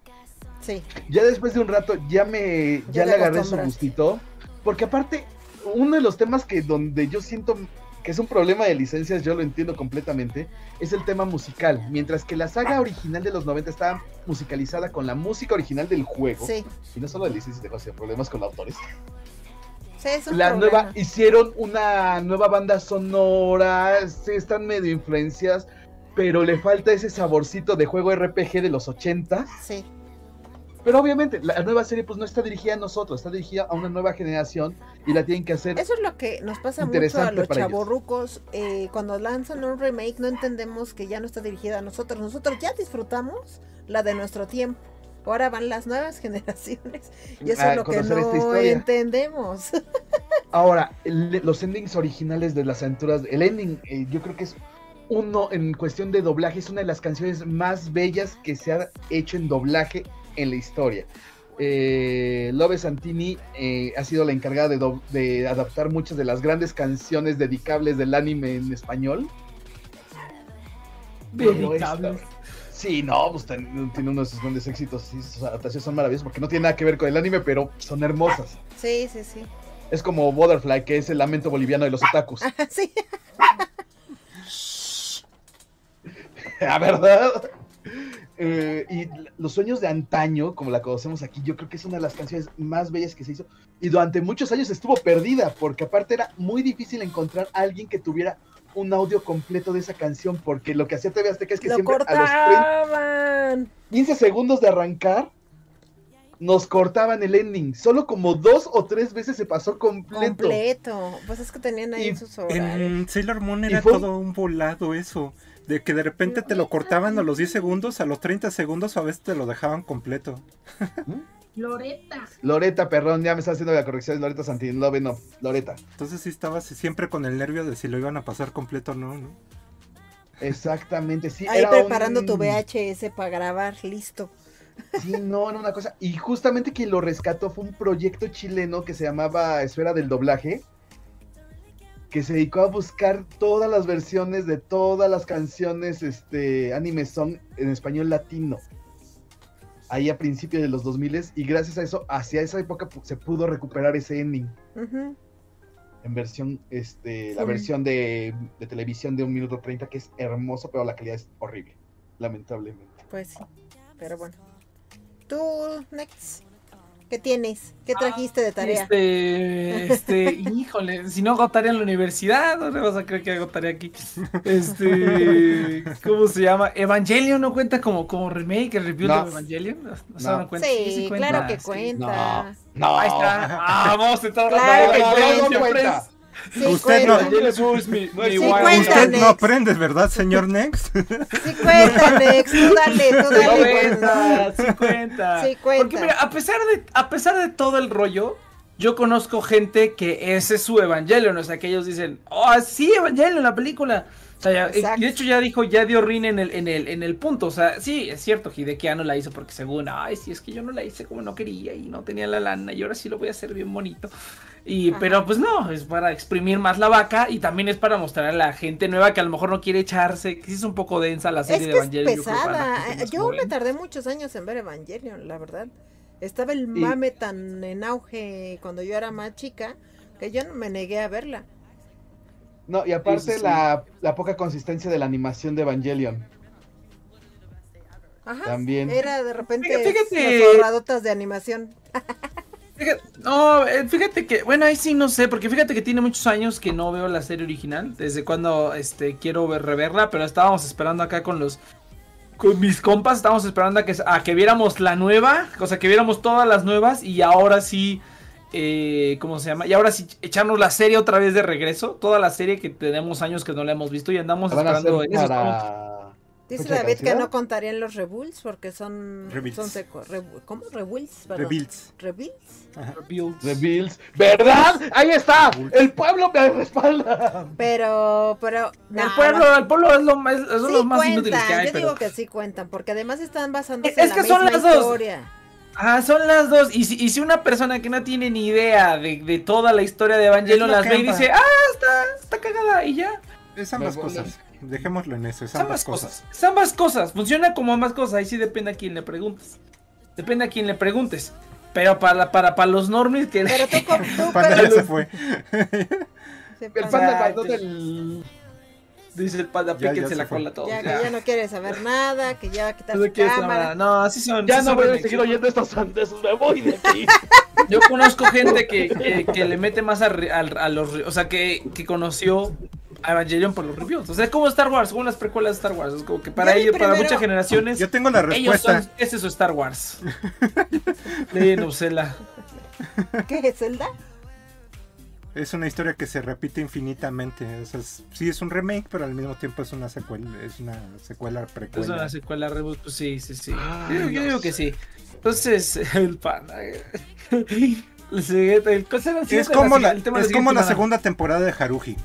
Sí. Ya después de un rato ya me ya, Ya le agarré su gustito. Porque aparte, uno de los temas que donde yo siento que es un problema de licencias, yo lo entiendo completamente, es el tema musical. Mientras que la saga original de los 90 estaba musicalizada con la música original del juego. Sí. Y no solo de licencias, de problemas con autores. Sí, es un La problema. nueva, hicieron una nueva banda sonora, sí, están medio influencias, pero le falta ese saborcito de juego RPG de los 80. Sí. Pero obviamente, la nueva serie pues no está dirigida a nosotros, está dirigida a una nueva generación y la tienen que hacer. Eso es lo que nos pasa mucho a los chavorrucos. eh, cuando lanzan un remake no entendemos que ya no está dirigida a nosotros. Nosotros ya disfrutamos la de nuestro tiempo. Ahora van las nuevas generaciones. Y eso a es lo que no entendemos. Ahora, el- los endings originales de las aventuras, el ending, eh, yo creo que es uno en cuestión de doblaje, es una de las canciones más bellas que se ha hecho en doblaje en la historia. Eh, Love Santini eh, ha sido la encargada de, adaptar muchas de las grandes canciones dedicables del anime en español. Dedicables. esta- Sí, no, pues tiene uno de sus grandes éxitos. Sí, sus adaptaciones son maravillosas porque no tiene nada que ver con el anime, pero son hermosas. Sí, sí, sí. Es como Butterfly, que es el lamento boliviano de los otakus. Sí. La verdad. Eh, y Los sueños de antaño, como la conocemos aquí, yo creo que es una de las canciones más bellas que se hizo. Y durante muchos años estuvo perdida, porque aparte era muy difícil encontrar a alguien que tuviera un audio completo de esa canción, porque lo que hacía TV Azteca es que Lo siempre a los 30, cortaban. 15 segundos de arrancar nos cortaban el ending. Solo como dos o tres veces se pasó completo. Completo. Pues es que tenían ahí Y sus horarios. En Sailor Moon era fue- todo un volado eso. De que de repente te lo cortaban a los 10 segundos, a los 30 segundos a veces te lo dejaban completo. Loreta. Loreta, perdón, ya me está haciendo la corrección, Loreta Santinlove, no, Loreta. Entonces sí estabas siempre con el nervio de si lo iban a pasar completo o no, ¿no? Exactamente, sí. Ahí era preparando un- tu VHS para grabar, listo. Sí, no, era una cosa. Y justamente quien lo rescató fue un proyecto chileno que se llamaba Esfera del Doblaje, que se dedicó a buscar todas las versiones de todas las canciones este, anime song en español latino. Ahí a principios de los 2000 y gracias a eso, hacia esa época se pudo recuperar ese ending. En versión, este, la versión de, de televisión de un minuto 30, que es hermoso, pero la calidad es horrible, lamentablemente. Pues sí, pero bueno. Tú, Next, ¿qué tienes? ¿Qué trajiste de tarea? Este, este, híjole, si no hago tarea en la universidad, no le vas a creer que hago tarea aquí. Este, ¿cómo se llama? Evangelion no cuenta como, como remake, el review No. de Evangelion. ¿No, ¿No se No. dan cuenta? Sí, cuenta. claro que Sí. cuenta. No, Ahí está. Vamos, está Claro que cuenta. No. Sí, Usted no- es mi, mi Sí wild- cuenta. Usted no aprende, ¿verdad, señor Next? Sí cuenta, Next. Tú dale, tú dale. cuenta, sí cuenta. Sí cuenta. Porque mira, a pesar de, a pesar de todo el rollo, yo conozco gente que ese es su Evangelion, o sea, que ellos dicen, oh, sí, Evangelion, la película. O sea, ya- Exacto. y de hecho ya dijo, ya dio Rin en el, en el, en el punto, o sea, sí, es cierto, Hideki no la hizo porque según, ay, sí, es que yo no la hice como no quería y no tenía la lana y ahora sí lo voy a hacer bien bonito. Y, Ajá. pero pues no, es para exprimir más la vaca y también es para mostrar a la gente nueva que a lo mejor no quiere echarse, que sí es un poco densa la Es serie de que es Evangelion. yo creo, para la pesada. Yo me tardé muchos años en ver Evangelion, la verdad. Estaba el Y- mame tan en auge cuando yo era más chica que yo no me negué a verla. No, y aparte Sí, sí, sí. La, la poca consistencia de la animación de Evangelion. Ajá. También. Era de repente Fíjate- fíjate- las borradotas de animación. Fíjate- no, eh, fíjate que, bueno, ahí sí no sé, porque fíjate que tiene muchos años que no veo la serie original, desde cuando este quiero ver, reverla, pero estábamos esperando acá con los con mis compas, estábamos esperando a que, a que viéramos la nueva, o sea, que viéramos todas las nuevas y ahora sí, eh, ¿cómo se llama? Y ahora sí echarnos la serie otra vez de regreso, toda la serie que tenemos años que no la hemos visto y andamos esperando eso. estamos-. Dice ¿Fecha de David que no contarían los Rebulls porque son. Rebuilds. son secu- rebu- ¿Cómo? Perdón. Rebuilds. Rebuilds. Rebuilds. The Bills. ¿Verdad? Ahí está. El pueblo me respalda. Pero, pero. El pueblo, el pueblo es lo más, son Sí los más cuentan, inútiles que hay, yo pero... digo que sí cuentan, porque además están basándose Es en la que son las dos. historia. Ah, son las dos. Y si, y si una persona que no tiene ni idea de, de toda la historia de Evangelion Es las ve y dice, ah, está, está cagada y ya. Es ambas cosas. Dejémoslo en eso, es ambas ambas cosas. cosas. Es ambas cosas. Funciona como ambas cosas. Ahí sí depende a quién le preguntes. Depende a quién le preguntes. Pero para, para, para los normies que... Pero tú, tú Panda ya se fue. El panda, cuando del... Dice el panda, píquense se la cola a todos. Ya que ya. no quiere saber nada, que ya va a quitar No su cámara. No, así son. Ya no son voy a seguir oyendo estos sandesos, me voy de aquí. Yo conozco gente que, que, que le mete más a, a los... O sea, que, que conoció a Evangelion por los reviews. O sea, es como Star Wars, como las precuelas de Star Wars. Es como que para ellos, para muchas generaciones... Yo tengo la Ellos respuesta. son, ese es su Star Wars. De Nocela. ¿Qué es Zelda? Es una historia que se repite infinitamente. O sea, es- sí es un remake, pero al mismo tiempo es una secuela, es una secuela Es precuela. una secuela reboot, pues sí, sí, sí. Ay, yo, digo que sí. Entonces, el panda. El siguiente, el, ¿cuál será el Es como La- es como la segunda temporada de Haruhi.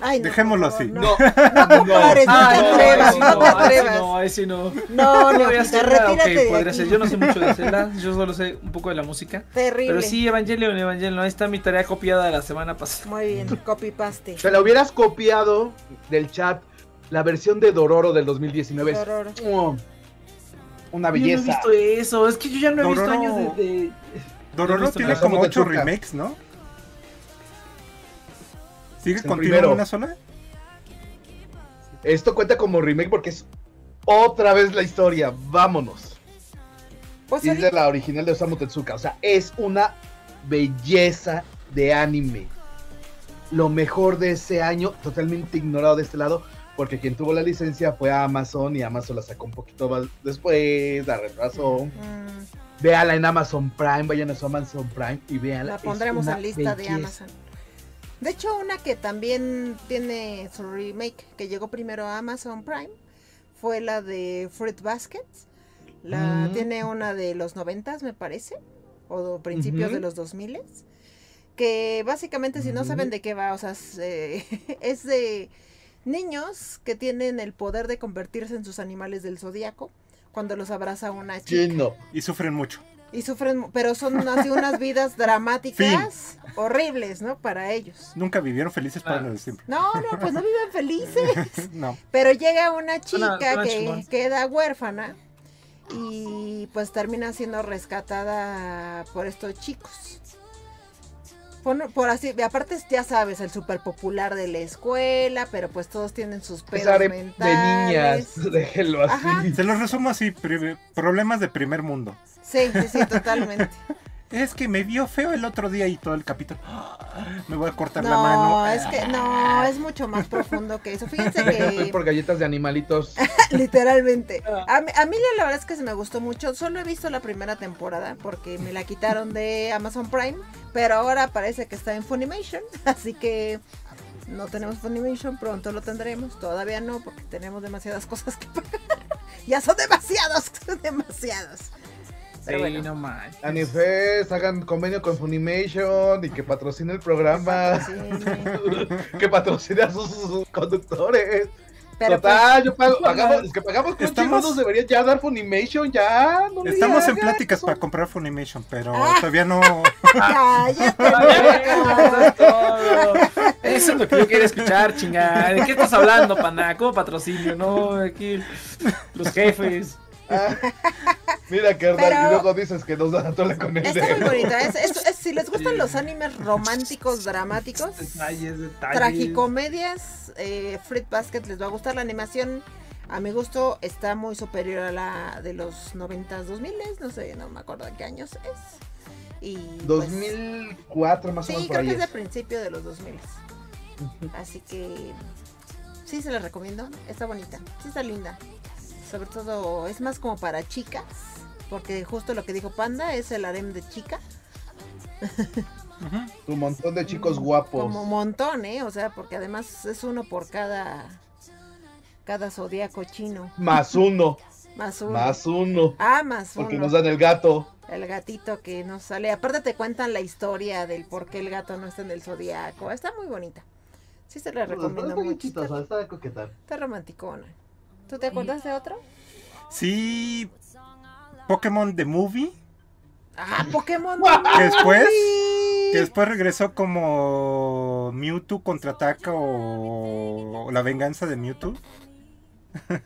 Ay, no, Dejémoslo así. No, No, no no, te no, atrevas, no, te atrevas. No, ese no. No, no, ser, retírate podría ser. Yo no sé mucho de Zelda, yo solo sé un poco de la música. Terrible. Pero sí, Evangelion, Evangelion, ahí está mi tarea copiada de la semana pasada. Muy bien, copy paste. Te la hubieras copiado del chat la versión de Dororo del 2019. Es Dororo. una Yo no he belleza. visto eso, es que yo ya no he visto Dororo- años de... de- Dororo visto tiene nada. como ocho remakes, ¿no? ¿Sigue continuo primero. una sola? Esto cuenta como remake porque es otra vez la historia. Vámonos. Pues es de la original de Osamu Tezuka. O sea, es una belleza de anime. Lo mejor de ese año, totalmente ignorado de este lado, porque quien tuvo la licencia fue Amazon y Amazon la sacó un poquito más después, la retrasó. Mm, Véala en Amazon Prime, vayan a su Amazon Prime y véala. la pondremos en lista de. Amazon. De hecho, una que también tiene su remake, que llegó primero a Amazon Prime, fue la de Fruit Baskets. La, Mm. Tiene una de los noventas, me parece, o principios de los 2000 que básicamente si no saben de qué va, o sea, es, eh, es de niños que tienen el poder de convertirse en sus animales del zodiaco cuando los abraza una chica. Y sufren mucho. Y sufren, pero son así unas vidas dramáticas, horribles, ¿no? Para ellos. Nunca vivieron felices para lo de siempre. No, no, pues no viven felices. no. Pero llega una chica que chingón. queda huérfana y pues termina siendo rescatada por estos chicos. Por, por así, aparte ya sabes, el súper popular de la escuela, pero pues todos tienen sus pedos de mentales. niñas, déjenlo así. Ajá. Se los resumo así, problemas de primer mundo. Sí, sí, sí, totalmente. Es que me vio feo el otro día y todo el capítulo. Me voy a cortar la No, mano. es que no, es mucho más profundo que eso. Fíjense Es que por galletas de animalitos. literalmente. A mí, a mí la verdad es que se me gustó mucho. Solo he visto la primera temporada porque me la quitaron de Amazon Prime, pero ahora parece que está en Funimation, así que no tenemos Funimation, pronto lo tendremos. Todavía no porque tenemos demasiadas cosas que pagar. ya son demasiados, son demasiados. Pero sí, bueno. no manches. Anifest, hagan convenio con Funimation y que patrocine el programa. Que patrocine a sus, sus conductores. pero pues, Total, yo pago, pagamos, los que pagamos Crunchyroll Estamos- nos deberían ya dar Funimation, ya. No Estamos en pláticas para comprar Funimation, pero Ah. todavía no. Eso es todo. Eso es lo que yo quería escuchar, chingada. ¿De qué estás hablando, panda? ¿Cómo patrocinio? No, aquí los jefes. Ah, mira, carnal, Pero- y luego dices que nos dan a toda con el Está muy dedo. bonita. Es- es- es- si les gustan los animes románticos, dramáticos, Detalles, detalles. tragicomedias, eh, Fruit Basket les va a gustar. La animación, a mi gusto, está muy superior a la de los 90s, 2000 no sé, no me acuerdo de qué años es. Y, pues, 2004 más o menos Sí, creo que es de principio de los 2000. Así que sí se la recomiendo. Está bonita, sí está linda. Sobre todo es más como para chicas, porque justo lo que dijo Panda es el harem de chica. Ujú. Tu montón de chicos guapos. Como un montón, ¿eh? O sea, porque además es uno por cada cada zodiaco chino. Más uno, Más uno. más uno. Ah, más Porque uno. nos dan el gato. El gatito que nos sale. Aparte te cuentan la historia del por qué el gato no está en el zodiaco. Está muy bonita. Sí se la recomiendo mucho. Está, está coqueta. está romanticona. ¿Tú te acuerdas de otro? Sí. Pokémon The Movie. Ah, Pokémon. Que después. Sí. Que después regresó como Mewtwo contraataca o, o la venganza de Mewtwo.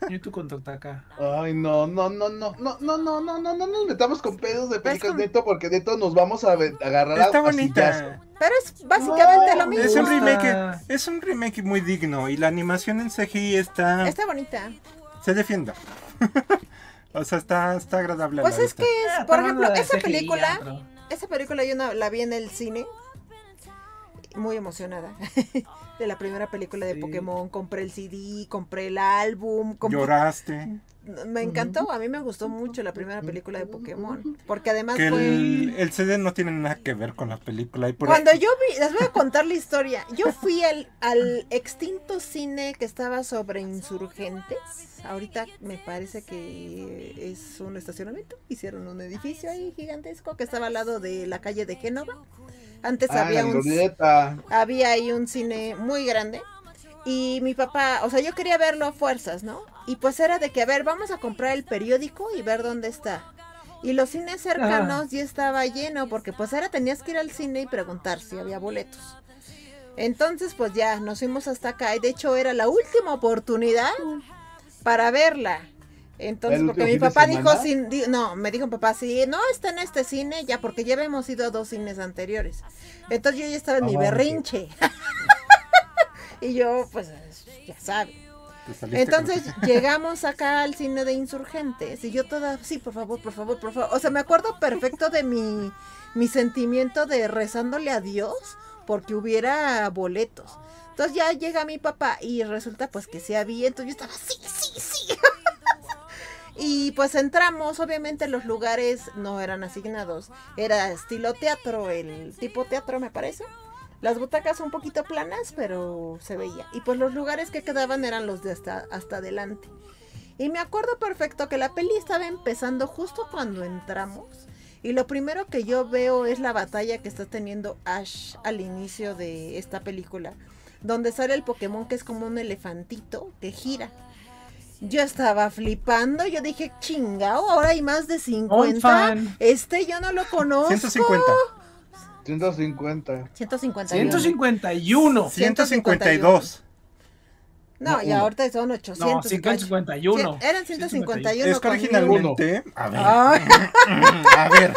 YouTube contraataca. Ay, no, no, no, no, no, no, no, no, no, no nos metamos con pedos de películas como- neto porque neto nos vamos a agarrar Está a bonita. Pero es básicamente No, lo mismo. Es un remake, es un remake muy digno y la animación en CGI está, Está bonita. se defiende. o sea, está, está agradable. Pues es vista. que, es, Ah, por está ejemplo, de esa CGI, película, pero- esa película yo no- la vi en el cine. Muy emocionada. De la primera película de Sí. Pokémon. Compré el CD, compré el álbum. compré- Lloraste. Me encantó, a mí me gustó mucho la primera película de Pokémon. Porque además Que fue. el, el CD no tiene nada que ver con la película. Y por Cuando yo vi, les voy a contar la historia. Yo fui al, al extinto cine que estaba sobre insurgentes. Ahorita me parece que es un estacionamiento. Hicieron un edificio ahí gigantesco que estaba al lado de la calle de Génova. Antes Ah, había un glorieta. había ahí un cine muy grande. Y mi papá, o sea, yo quería verlo a fuerzas, ¿no? Y pues era de que, a ver, vamos a comprar el periódico y ver dónde está. Y los cines cercanos ya estaba lleno, porque pues ahora tenías que ir al cine y preguntar si había boletos. Entonces, pues ya nos fuimos hasta acá. Y de hecho, era la última oportunidad para verla. Entonces, ¿El porque mi papá dijo, sin, di- no, me dijo papá, si no está en este cine, ya, porque ya habíamos ido a dos cines anteriores. Entonces yo ya estaba en mi Ah, berrinche. y yo, pues, ya sabe. con- Entonces llegamos acá al cine de insurgentes y yo toda, sí, por favor, por favor, por favor. O sea, me acuerdo perfecto de mi, mi sentimiento de rezándole a Dios porque hubiera boletos. Entonces ya llega mi papá y resulta pues que sí había, entonces yo estaba, sí, sí, sí. y pues entramos, obviamente los lugares no eran asignados, era estilo teatro, el tipo teatro me parece. Las butacas un poquito planas, pero se veía. Y pues los lugares que quedaban eran los de hasta, hasta adelante. Y me acuerdo perfecto que la peli estaba empezando justo cuando entramos. Y lo primero que yo veo es la batalla que está teniendo Ash al inicio de esta película. Donde sale el Pokémon que es como un elefantito que gira. Yo estaba flipando, yo dije, chingao, ahora hay más de 50. fan. Este yo no lo conozco. 150. 150. 151. 151. 152. No, No, y uno. ahorita son 800. No, 151. Cien- Eran 151. Es que originalmente. A ver. A ver.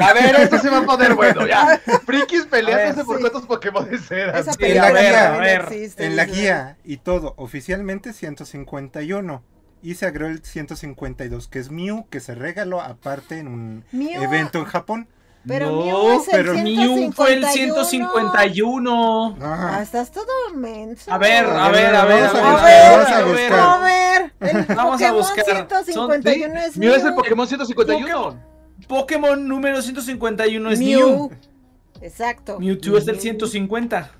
A ver, esto se va a poner bueno, ya. Frikis peleándose ver, por sí. cuántos Pokémon eran. Esa Sí, película a ver, también a ver, existe, En la guía y todo, oficialmente 151. Y se agregó el 152, que es Mew, que se regaló aparte en un Mew, evento en Japón. Pero no, Mew es el pero Mew fue el 151. 151. Ah, estás todo menso. A ver, a A ver, a ver, vamos a a ver, a a ver. buscar. A ver, el Vamos a Pokémon buscar. 151 es Mew es el Mew. Pokémon 151. Pokémon número 151 es Mew. Mew. Exacto. Mewtwo es el 150.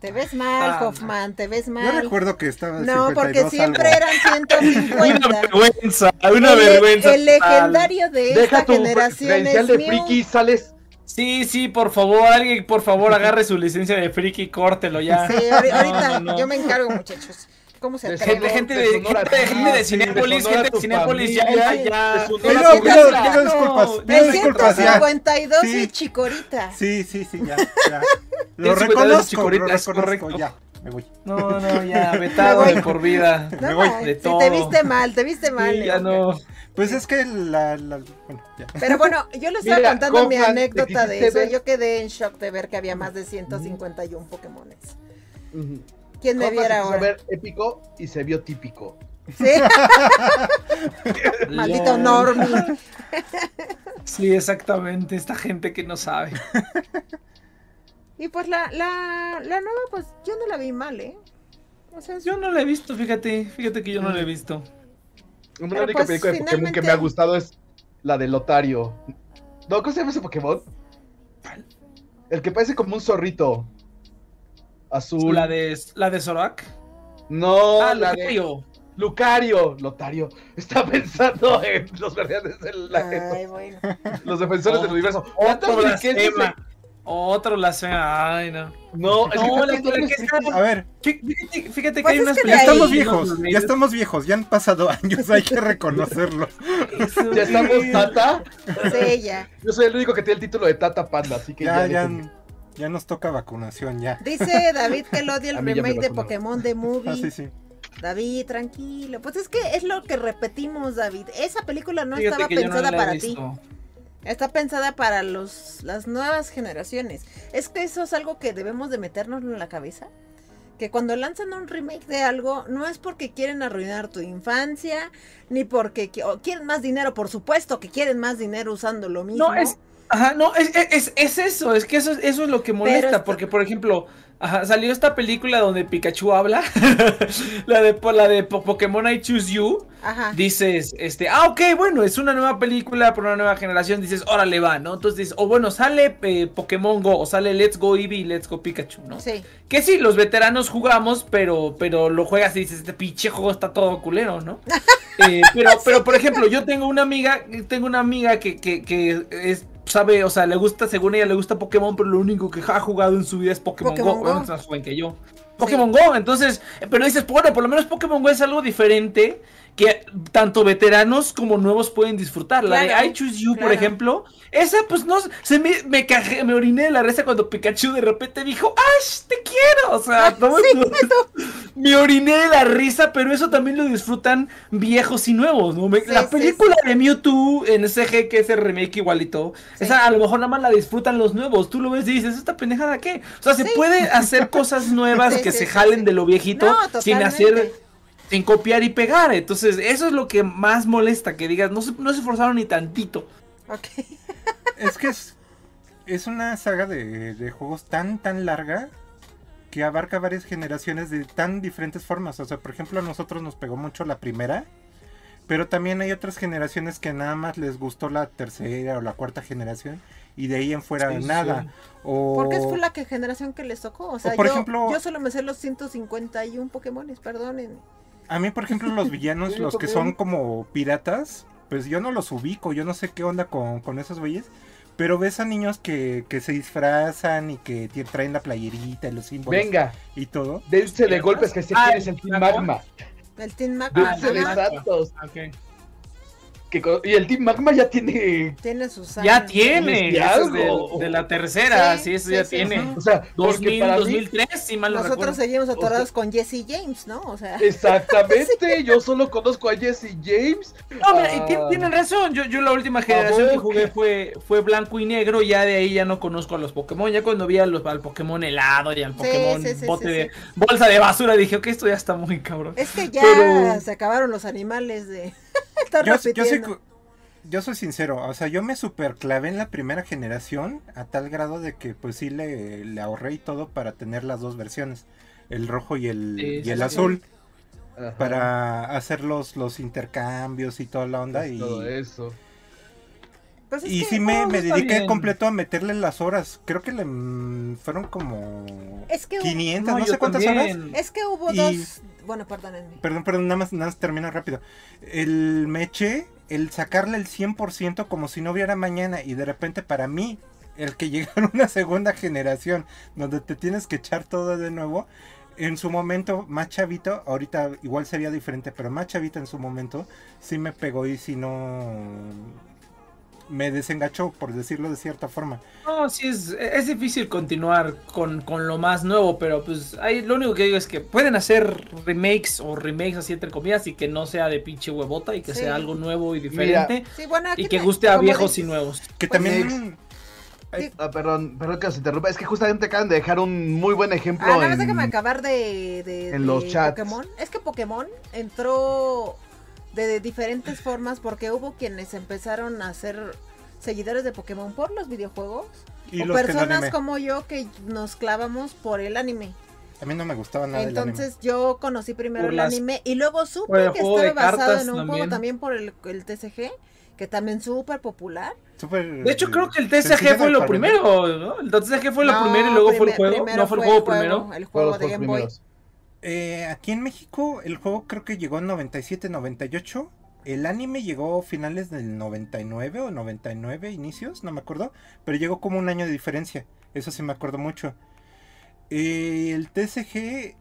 Te ves mal, Ah. Hoffman, te ves yo mal. recuerdo que estaba en No, porque 52 siempre algo. eran Una 150. vergüenza, una el, vergüenza. el legendario de Deja esta tu generación es de Mew. friki, sales. Sí, sí, por favor, alguien, por favor, agarre su licencia de friki y córtelo ya. Sí, No, ahorita no, no. yo me encargo, muchachos. ¿Cómo se De atreve? Gente, gente Te de, gente, de- Cinépolis, gente de Cinépolis, ya, ya, Pido, pido- disculpas. No, pido disculpas ya. 152 Sí. y Chicorita. Sí, sí, sí, ya. ya. Lo 152 reconozco, chicorita, lo reconozco, correcto. ya. Me voy. No, no, ya, vetado de por vida. No, Me voy ma, de si todo. te viste mal, te viste mal. Sí, ya no. Pues es que la, la- bueno, ya. Pero bueno, yo les estaba Mira, contando mi anécdota de eso. ver- Yo quedé en shock de ver que había más de 151 Pokémones. Ujú. ¿Quién me viera se ahora? ver épico y se vio típico. Sí. Maldito Lol. Normie. Sí, exactamente, esta gente que no sabe. Y pues la, la, la nueva, pues yo no la vi mal, ¿eh? O sea, es- Yo no la he visto, fíjate, fíjate que yo no la he visto. Una Pero, única pues, película de Pokémon que me ha gustado es la de Lotario. ¿No? ¿Cómo se llama ese Pokémon? El que parece como un zorrito. Azul. La de la de Zorak. No, ah, la Lucario. de Lucario. Lotario. Está pensando en los guardianes del Ay, bueno. los defensores del universo. Otro ¿Cuántos friquenses blasfema. Otro blasfema. Ay, no. No, es que No, la, ¿cuántos la que está- A ver, Fíjate, fíjate que Pues hay unas que ya estamos viejos, ya estamos viejos, ya han pasado años, hay que reconocerlo. Ya estamos Tata. Sí, ya. Yo soy el único que tiene el título de Tata Panda, así que Ya, ya. Ya, nos toca vacunación, ya. Dice David que él odia el remake de. Pokémon de Movie. Ah, sí, sí. David, tranquilo. Pues es que es lo que repetimos, David. Esa película no Fíjate estaba no pensada para ti. Está pensada para los, las nuevas generaciones. Es que eso es algo que debemos de meternos en la cabeza. Que cuando lanzan un remake de algo, no es porque quieren arruinar tu infancia, ni porque quieren más dinero, por supuesto que quieren más dinero usando lo mismo. No, es, ajá, no, es, es, es eso, es que eso, es- eso es lo que molesta, porque por ejemplo, ajá, salió esta película donde Pikachu habla, la de la de Po- Pokémon I Choose You, Ajá. dices, este, ah, ok, bueno, es una nueva película para una nueva generación, dices, órale va, ¿no? Entonces dices, o bueno, sale eh, Pokémon Go, o sale Let's Go Eevee y Let's Go Pikachu, ¿no? Sí. Que sí, los veteranos jugamos, pero, pero lo juegas y dices, este pinche juego está todo culero, ¿no? Eh, pero, pero, por ejemplo, yo tengo una amiga, tengo una amiga que, que, que es, sabe, o sea, le gusta, según ella, le gusta Pokémon, pero lo único que ha jugado en su vida es Pokémon, Pokémon Go. Go. Es más joven que yo. Pokémon Go, entonces, pero dices, bueno, por lo menos Pokémon Go es algo diferente que tanto veteranos como nuevos pueden disfrutar. La Claro, de I Choose You, por ejemplo, esa pues no, se me, me cajé, me oriné de la risa cuando Pikachu de repente dijo, ¡Ash, te quiero! O sea, no me- me oriné de la risa, pero eso también lo disfrutan viejos y nuevos, ¿no? Me- Sí, la sí, película de Mewtwo en CG, que es el remake igualito, Sí. esa a lo mejor nada más la disfrutan los nuevos. Tú lo ves y dices, ¿esta pendejada qué? O sea, se Sí. puede hacer cosas nuevas Sí, que sí, se sí, jalen sí. de lo viejito No, sin hacer, sin copiar y pegar. Entonces, eso es lo que más molesta, que digas, no se, no se esforzaron ni tantito. Ok. Es que es, es una saga de, de juegos tan, tan larga que abarca varias generaciones de tan diferentes formas. O sea, por ejemplo, a nosotros nos pegó mucho la primera, pero también hay otras generaciones que nada más les gustó la tercera o la cuarta generación y de ahí en fuera Sí, sí. nada. O... Porque fue la que generación que les tocó. O sea, por yo, ejemplo- yo solo me sé los 151 Pokémones, perdonen. A mí, por ejemplo, los villanos, los que son como piratas, pues yo no los ubico, yo no sé qué onda con, con esos güeyes. Pero ves a niños que, que se disfrazan y que traen la playerita y los símbolos Venga, y todo. dense de golpes que sé Ah, el Team ¿Magma? Magma. El Team. Ah, Dulce de Magma. Santos. Que y el Team Magma ya tiene. Tiene sus Ya años. tiene, ¿Y eso es de, algo? de la tercera, Sí, sí, eso sí, ya sí, tiene. O sea, porque 2000, para mí. 2003, si mal no Nosotros recuerdo. seguimos atorados con Jesse James, ¿no? O sea, Exactamente, yo solo conozco a Jesse James. No, mira, y Ah. ti- tienen razón. Yo, yo la última generación que jugué fue, fue blanco y negro. Ya de ahí ya no conozco a los Pokémon. Ya cuando vi a los, al Pokémon helado y al Pokémon sí, sí, bote sí, de bolsa de basura, dije, ok, esto ya está muy cabrón. es que ya Pero- se acabaron los animales de Yo, yo, soy, yo soy sincero, o sea, yo me super clavé en la primera generación a tal grado de que pues sí le, le ahorré y todo para tener las dos versiones, el rojo y el, Sí, y sí, el sí. azul, Ajá, para hacer los, los intercambios y toda la onda. es Y, Todo eso. Pues es y que- sí me, me dediqué bien. completo a meterle las horas, creo que le mm, fueron como Es que- 500, no, sé cuántas horas. Es que hubo Y- dos. Bueno, perdónenme. Perdón, perdón, nada más, nada más termino rápido. El me eché el sacarle el 100% como si no hubiera mañana y de repente para mí, el que llegara una segunda generación donde te tienes que echar todo de nuevo, en su momento más chavito, ahorita igual sería diferente, pero más chavito en su momento, sí me pegó y si no me desengachó, por decirlo de cierta forma. No, sí, es, es difícil continuar con, con lo más nuevo, pero pues ahí lo único que digo es que pueden hacer remakes o remakes así entre comillas y que no sea de pinche huevota y que Sí. sea algo nuevo y diferente Sí, bueno, y que guste a viejos y nuevos. Que Pues, también... Ah, perdón, perdón que os interrumpa. Es que justamente acaban de dejar un muy buen ejemplo. Ah, en- déjame acabar de, de, en de los chats. Pokémon. Es que Pokémon entró de, de diferentes formas porque hubo quienes empezaron a ser seguidores de Pokémon por los videojuegos. Y o los que no personas como yo que nos clavamos por el anime. A mí no me gustaba nada el anime. Entonces yo conocí primero Por el las- anime y luego supe que estaba basado cartas en un juego también. por el, el TCG, que también súper popular. De hecho, creo que el TCG fue lo primero, ¿no? El TCG fue lo No, primero y luego fue el juego. primero No fue el juego primero. El juego de Game Boy. primeros. Eh, aquí en México el juego creo que llegó en 97, 98. El anime llegó a finales del 99 o 99 inicios, no me acuerdo. Pero llegó como un año de diferencia. Eso sí me acuerdo mucho. Eh, el TCG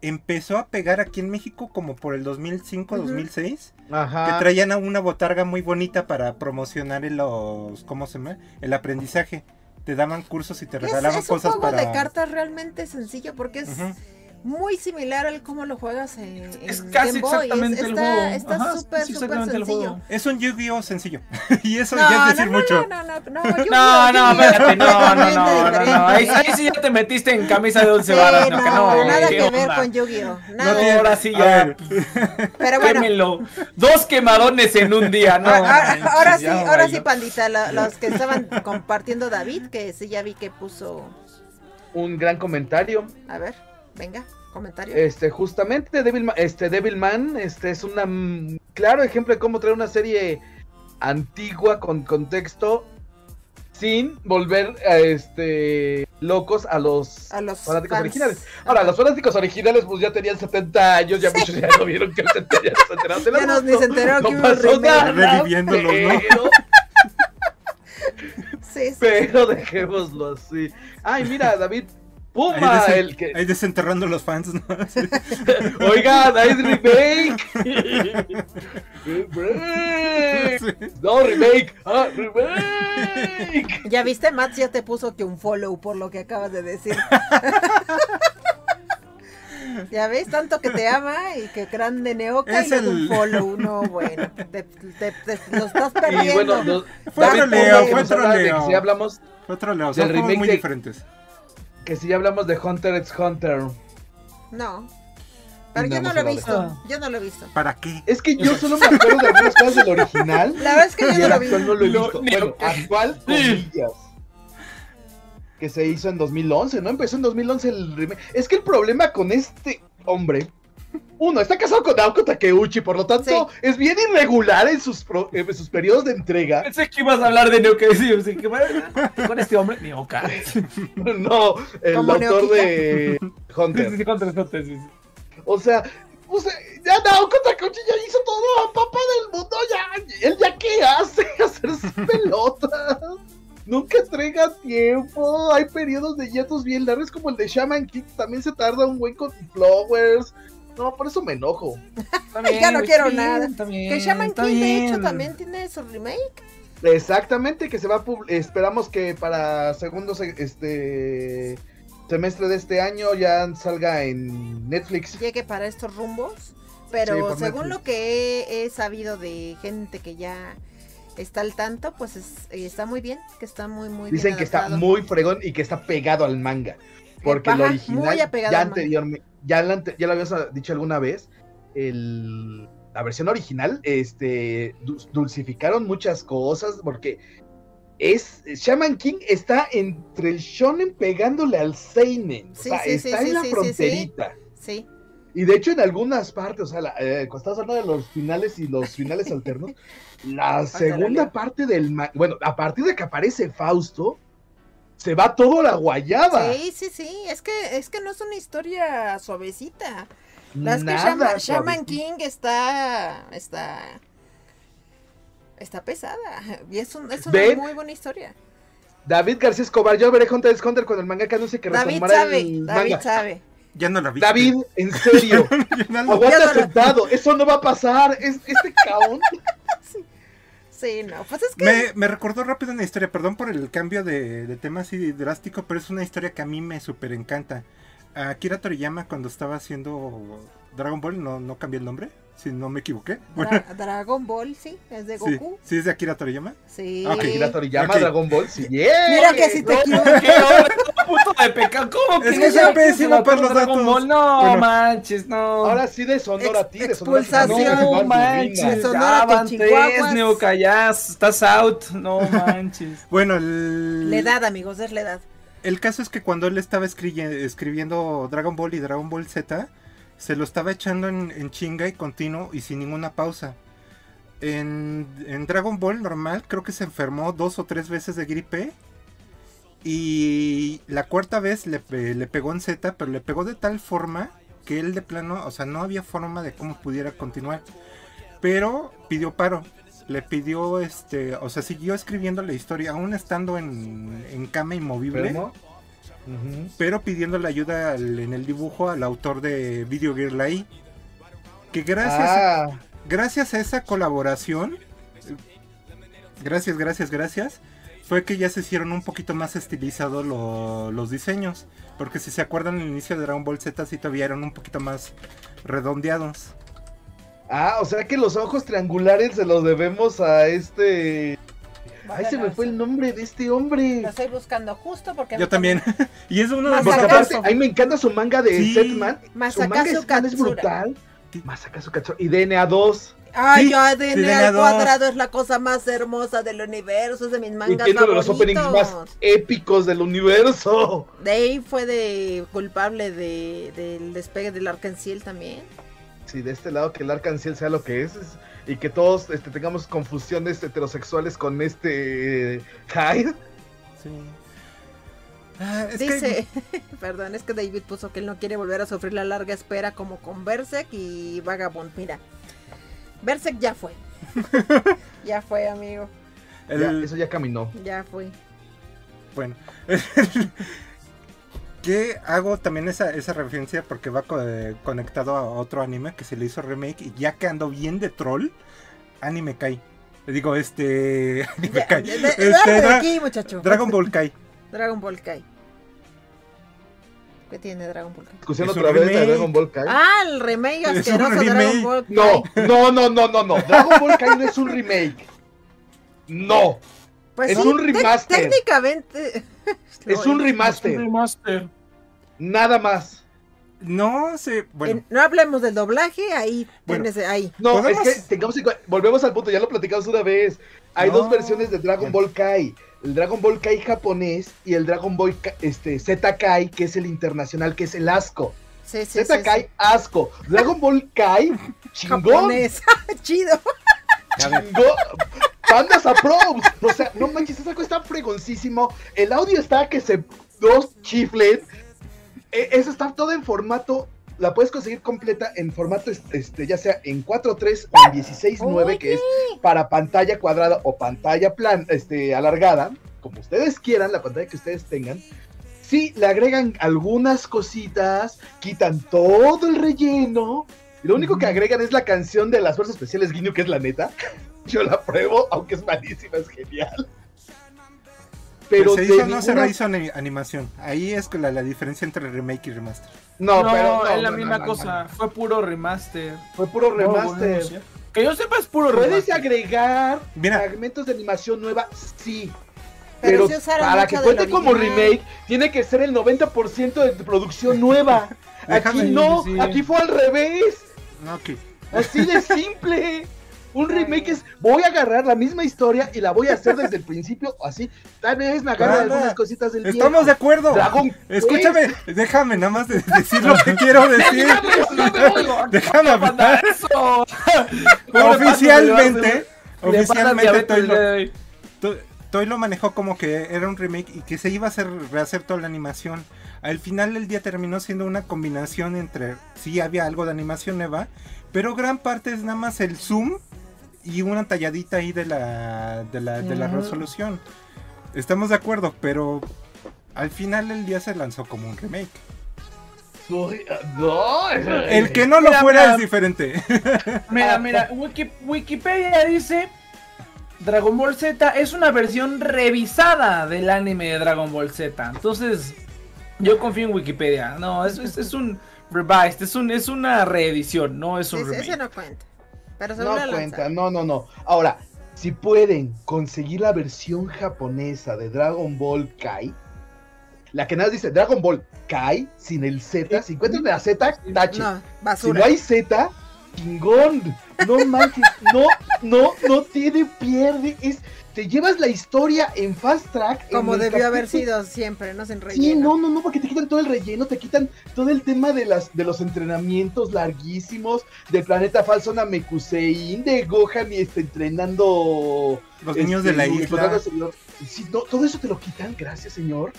empezó a pegar aquí en México como por el 2005, Ujú. 2006. Que Ajá. traían a una botarga muy bonita para promocionar el, los, ¿cómo se llama? El aprendizaje. Te daban cursos y te Es, regalaban es un cosas juego para... de cartas realmente sencillo porque es. Muy similar al cómo lo juegas en, Es en casi Game Boy. Es- exactamente el está, juego. Está Ajá, súper, es súper exactamente el sencillo. juego. Es un Yu-Gi-Oh sencillo. y eso No, ya es no, decir no, mucho. no, no, no, no, No, no, espérate, no, no, no, completamente no, no, no. Ahí, sí ya te metiste en camisa de once Sí, varas, no, que no, no, nada ¿qué que ver con Yu-Gi-Oh. No Nada. tiene- Ahora sí A ya. ver, Pero bueno, Quémelo. Dos quemadones en un día, no. ahora, ahora sí, ahora sí, pandita, los que estaban compartiendo David, que sí ya vi que puso, Un gran comentario. a ver, venga, comentario. Este, justamente Devilman, este, Devilman, este es un claro ejemplo de cómo traer una serie antigua con contexto sin volver a este locos a los, a los fanáticos fans. originales. Ahora, los fanáticos originales pues ya tenían 70 años, ya muchos ya no vieron que el 70 ya no se enteraron de Ya la nos ni se enteraron que no hubo un pasó nada, ¿no? pero, Sí, sí. pero dejémoslo así. Ay, mira, David Puma, ahí, desen- el que ahí desenterrando los fans, ¿no? Sí. Oigan, hay remake. remake. Sí. No, remake. Ah, remake. Ya viste, Mats ya te puso que un follow por lo que acabas de decir. ya ves, tanto que te ama y que grande Neoca Es y el- un follow. No, bueno, te, te- te- lo estás Y perdiendo. bueno, nos- Fue troleo, fue troleo. si hablamos, Otro leo, Del son remake muy de- diferentes. Que si hablamos de Hunter x Hunter. No. Pero No yo no lo he visto. Yo no lo he visto. ¿Para qué? Es que yo solo me acuerdo de algunas cosas del original. La verdad es que yo no lo vi. no lo he visto. ni Bueno, actual, comillas. Que se hizo en 2011, ¿no? Empezó en 2011 el remake. Es que el problema con este hombre. Uno, está casado con Naoko Takeuchi, por lo tanto, es bien irregular en sus, pro- en sus periodos de entrega. Pensé que ibas a hablar de Neoka. sí, sí, que Con este hombre, Neoka. No, el ¿Como autor de Sí, sí, Hunter. sí, contra- contra- sí, sí. O sea, o sea, ya Naoko Takeuchi ya hizo todo, papá del mundo, ya, él ya qué hace, hacerse pelotas. Nunca entrega tiempo, hay periodos de hiatos bien largos como el de Shaman King, también se tarda un buen con Flowers. No, por eso me enojo. Ya no quiero bien, nada. que Shaman King, de hecho, también tiene su remake. Exactamente, que se va a pub- esperamos que para segundo se- este semestre de este año ya salga en Netflix. Llegue para estos rumbos. Pero según Netflix. lo que he, he sabido de gente que ya está al tanto, pues es- eh, está muy bien, que está muy, muy Dicen bien que está muy fregón y que está pegado al manga. Porque el Ajá, original ya al manga. anteriormente, ya, la ya lo habías dicho alguna vez, el- la versión original, este, dul- dulcificaron muchas cosas porque es Shaman King está entre el shonen pegándole al seinen, Sí, o sea, sí, está sí, en la fronterita. Sí, Y de hecho en algunas partes, o sea, la- eh, cuando estás hablando de los finales y los finales alternos, la segunda parte del bueno, a partir de que aparece Fausto, se va todo a la guayaba. sí, sí, sí. Es que, es que no es una historia suavecita. La es que Nada Shaman, Shaman. King está. está. está pesada. Y es, un- es una ¿Ven? muy buena historia. David García Escobar, yo veré Hunter x Hunter cuando el mangaka anuncie que David sabe, el David manga. sabe. Ya no la vi. David, en serio, no aguanta no la- sentado, eso no va a pasar, es, este caón. Sí, no. Pues es que. Me, me recordó rápido una historia, perdón por el cambio de, de tema así drástico, pero es una historia que a mí me súper encanta. Akira Toriyama cuando estaba haciendo Dragon Ball, no, no el nombre, si no me equivoqué. Bueno, Dra- Dragon Ball, sí, es de sí, Goku. sí es de Akira Toriyama. Sí. Ah, que Akira Toriyama, Ok. Dragon Ball, sí, yeah. Mira que si te No, equivoqué. ¿Qué onda? punto de pecado. ¿Cómo Es que que no soy sabes pésimo que para los Dragon datos. Ball? No Bueno. manches, no. Ahora sí deshonora a ti, Ex- deshonora a expulsación, no manches. Chihuahuas. Neoca, ya estás out. No manches. Bueno, el, La edad, amigos, es la edad. el caso es que cuando él estaba escribi- escribiendo Dragon Ball y Dragon Ball Z, se lo estaba echando en, en chinga y continuo y sin ninguna pausa. En, en Dragon Ball normal creo que se enfermó dos o tres veces de gripe. Y la cuarta vez le, le pegó en Z, pero le pegó de tal forma que él de plano, o sea, no había forma de cómo pudiera continuar. Pero pidió paro. Le pidió, este, o sea, siguió escribiendo la historia, aún estando en, en cama inmovible Pero pidiendo la ayuda al- en el dibujo al autor de Video Girl ahí. Que gracias, Ah, gracias a esa colaboración, gracias, gracias, gracias, fue que ya se hicieron un poquito más estilizados lo- los diseños. Porque si se acuerdan, el inicio de Dragon Ball Z sí todavía eran un poquito más redondeados. ah, o sea que los ojos triangulares se los debemos a este. Ay, se me fue el nombre de este hombre. Lo estoy buscando justo porque. a Yo también. y es uno de los aparte, a mí me encanta su manga de Sí. Setman. Su manga de es Katsura. brutal. Masakazu Katsura. Y DNA 2. Ay, Sí, DNA DNA al cuadrado es la cosa más hermosa del universo, es de mis Y mangas tiene uno de los openings más épicos del universo. Dave fue de culpable de, del despegue del Arkansas también. Sí, de este lado que el Arcanciel sea lo que es, es- y que todos este, tengamos confusiones heterosexuales con este Hyde. Sí. Ah, es que- Dice, perdón, es que David puso que él no quiere volver a sufrir la larga espera como con Berserk y Vagabond. Mira, Berserk ya fue. ya fue, amigo. el- Ya, eso ya caminó. Ya fue. Bueno. que hago también esa, esa referencia porque va co- eh, conectado a otro anime que se le hizo remake y ya que ando bien de troll, anime Kai. Le digo, este... Anime Ya, Kai. de- de- Este, dale de Dra- aquí, muchacho. Dragon Ball Kai. Dragon Ball Kai. ¿Qué tiene Dragon Ball Kai? Discusión otra vez de remake. Dragon Ball Kai. Ah, el remake asqueroso remake. Dragon Ball Kai. No, no, no, no, no, no. Dragon Ball Kai no es un remake. No, Pues es sí, un remaster. técnicamente. es un remaster. Remaster. Nada más. No sé, bueno. En- no hablemos del doblaje, ahí Bueno. tienes ahí. No, ¿Podemos? es que tengamos volvemos al punto, ya lo platicamos una vez. Hay No. dos versiones de Dragon Ball Kai. El Dragon Ball Kai japonés y el Dragon Ball este, Z Kai, que es el internacional, que es el asco. Sí, sí, Z sí, Kai, sí. asco. Dragon Ball Kai, chingón. Japonés. Chido. chingón. Pandas a probes. O sea, no manches, esa cosa está fregoncísimo. El audio está que se dos chiflen. E- Eso está todo en formato. La puedes conseguir completa en formato, este, ya sea en 4.3 o en 16.9, que es para pantalla cuadrada o pantalla plan, este, alargada, como ustedes quieran, la pantalla que ustedes tengan. Sí, le agregan algunas cositas, quitan todo el relleno. Y lo único que agregan es la canción de las fuerzas especiales Guiño, que es la neta. Yo la pruebo, aunque es malísima, es genial. Pero se de hizo, no se ani- animación. Ahí es que la, la diferencia entre remake y remaster. No, No, pero no, es la no, misma no, no, cosa. no. Fue puro remaster. Fue puro remaster. Que yo sepa es puro Puedes remaster. agregar Mira. fragmentos de animación nueva, sí. Pero Pero, para que cuente como remake, tiene que ser el 90% de producción nueva. Déjame- aquí no, sí. aquí fue al revés. Así de simple. Un remake es, voy a agarrar la misma historia y la voy a hacer desde el principio, así. Tal vez me agarre algunas cositas del Estamos de acuerdo. Dragon Escúchame, déjame nada más de decir lo que quiero decir. Déjame hablar. Eso. Oficialmente, Le pasa oficialmente diabetes Toy el día de lo, hoy. To- Toy lo manejó como que era un remake y que se iba a hacer rehacer toda la animación. Al final del día terminó siendo una combinación entre sí había algo de animación nueva, pero gran parte es nada más el zoom y una talladita ahí de la de la, de la resolución. Estamos de acuerdo, pero al final del día se lanzó como un remake. No, El que no lo Mira, fuera mira. es diferente. Mira, mira, Wiki- Wikipedia dice Dragon Ball Z es una versión revisada del anime de Dragon Ball Z. Entonces, yo confío en Wikipedia. No, es, es, es un revised, es, un, es una reedición, no es un sí, remake. ese no cuenta. Pero No cuenta, no, no, no. Ahora, si pueden conseguir la versión japonesa de Dragon Ball Kai, la que nada dice Dragon Ball Kai sin el Z, si encuentran la Z, tache. No, Si no hay Z, chingón. No manches, no, no, no tiene pierde. Es, te llevas la historia en fast track. en Como debió haber sido siempre, no sin Sí, relleno. no, no, no, porque te quitan todo el relleno, te quitan todo el tema de las de los entrenamientos larguísimos del planeta falso Namekusein, de Gohan y este, entrenando Los niños de este, la uniformando isla. Sí, no, todo eso te lo quitan, gracias señor.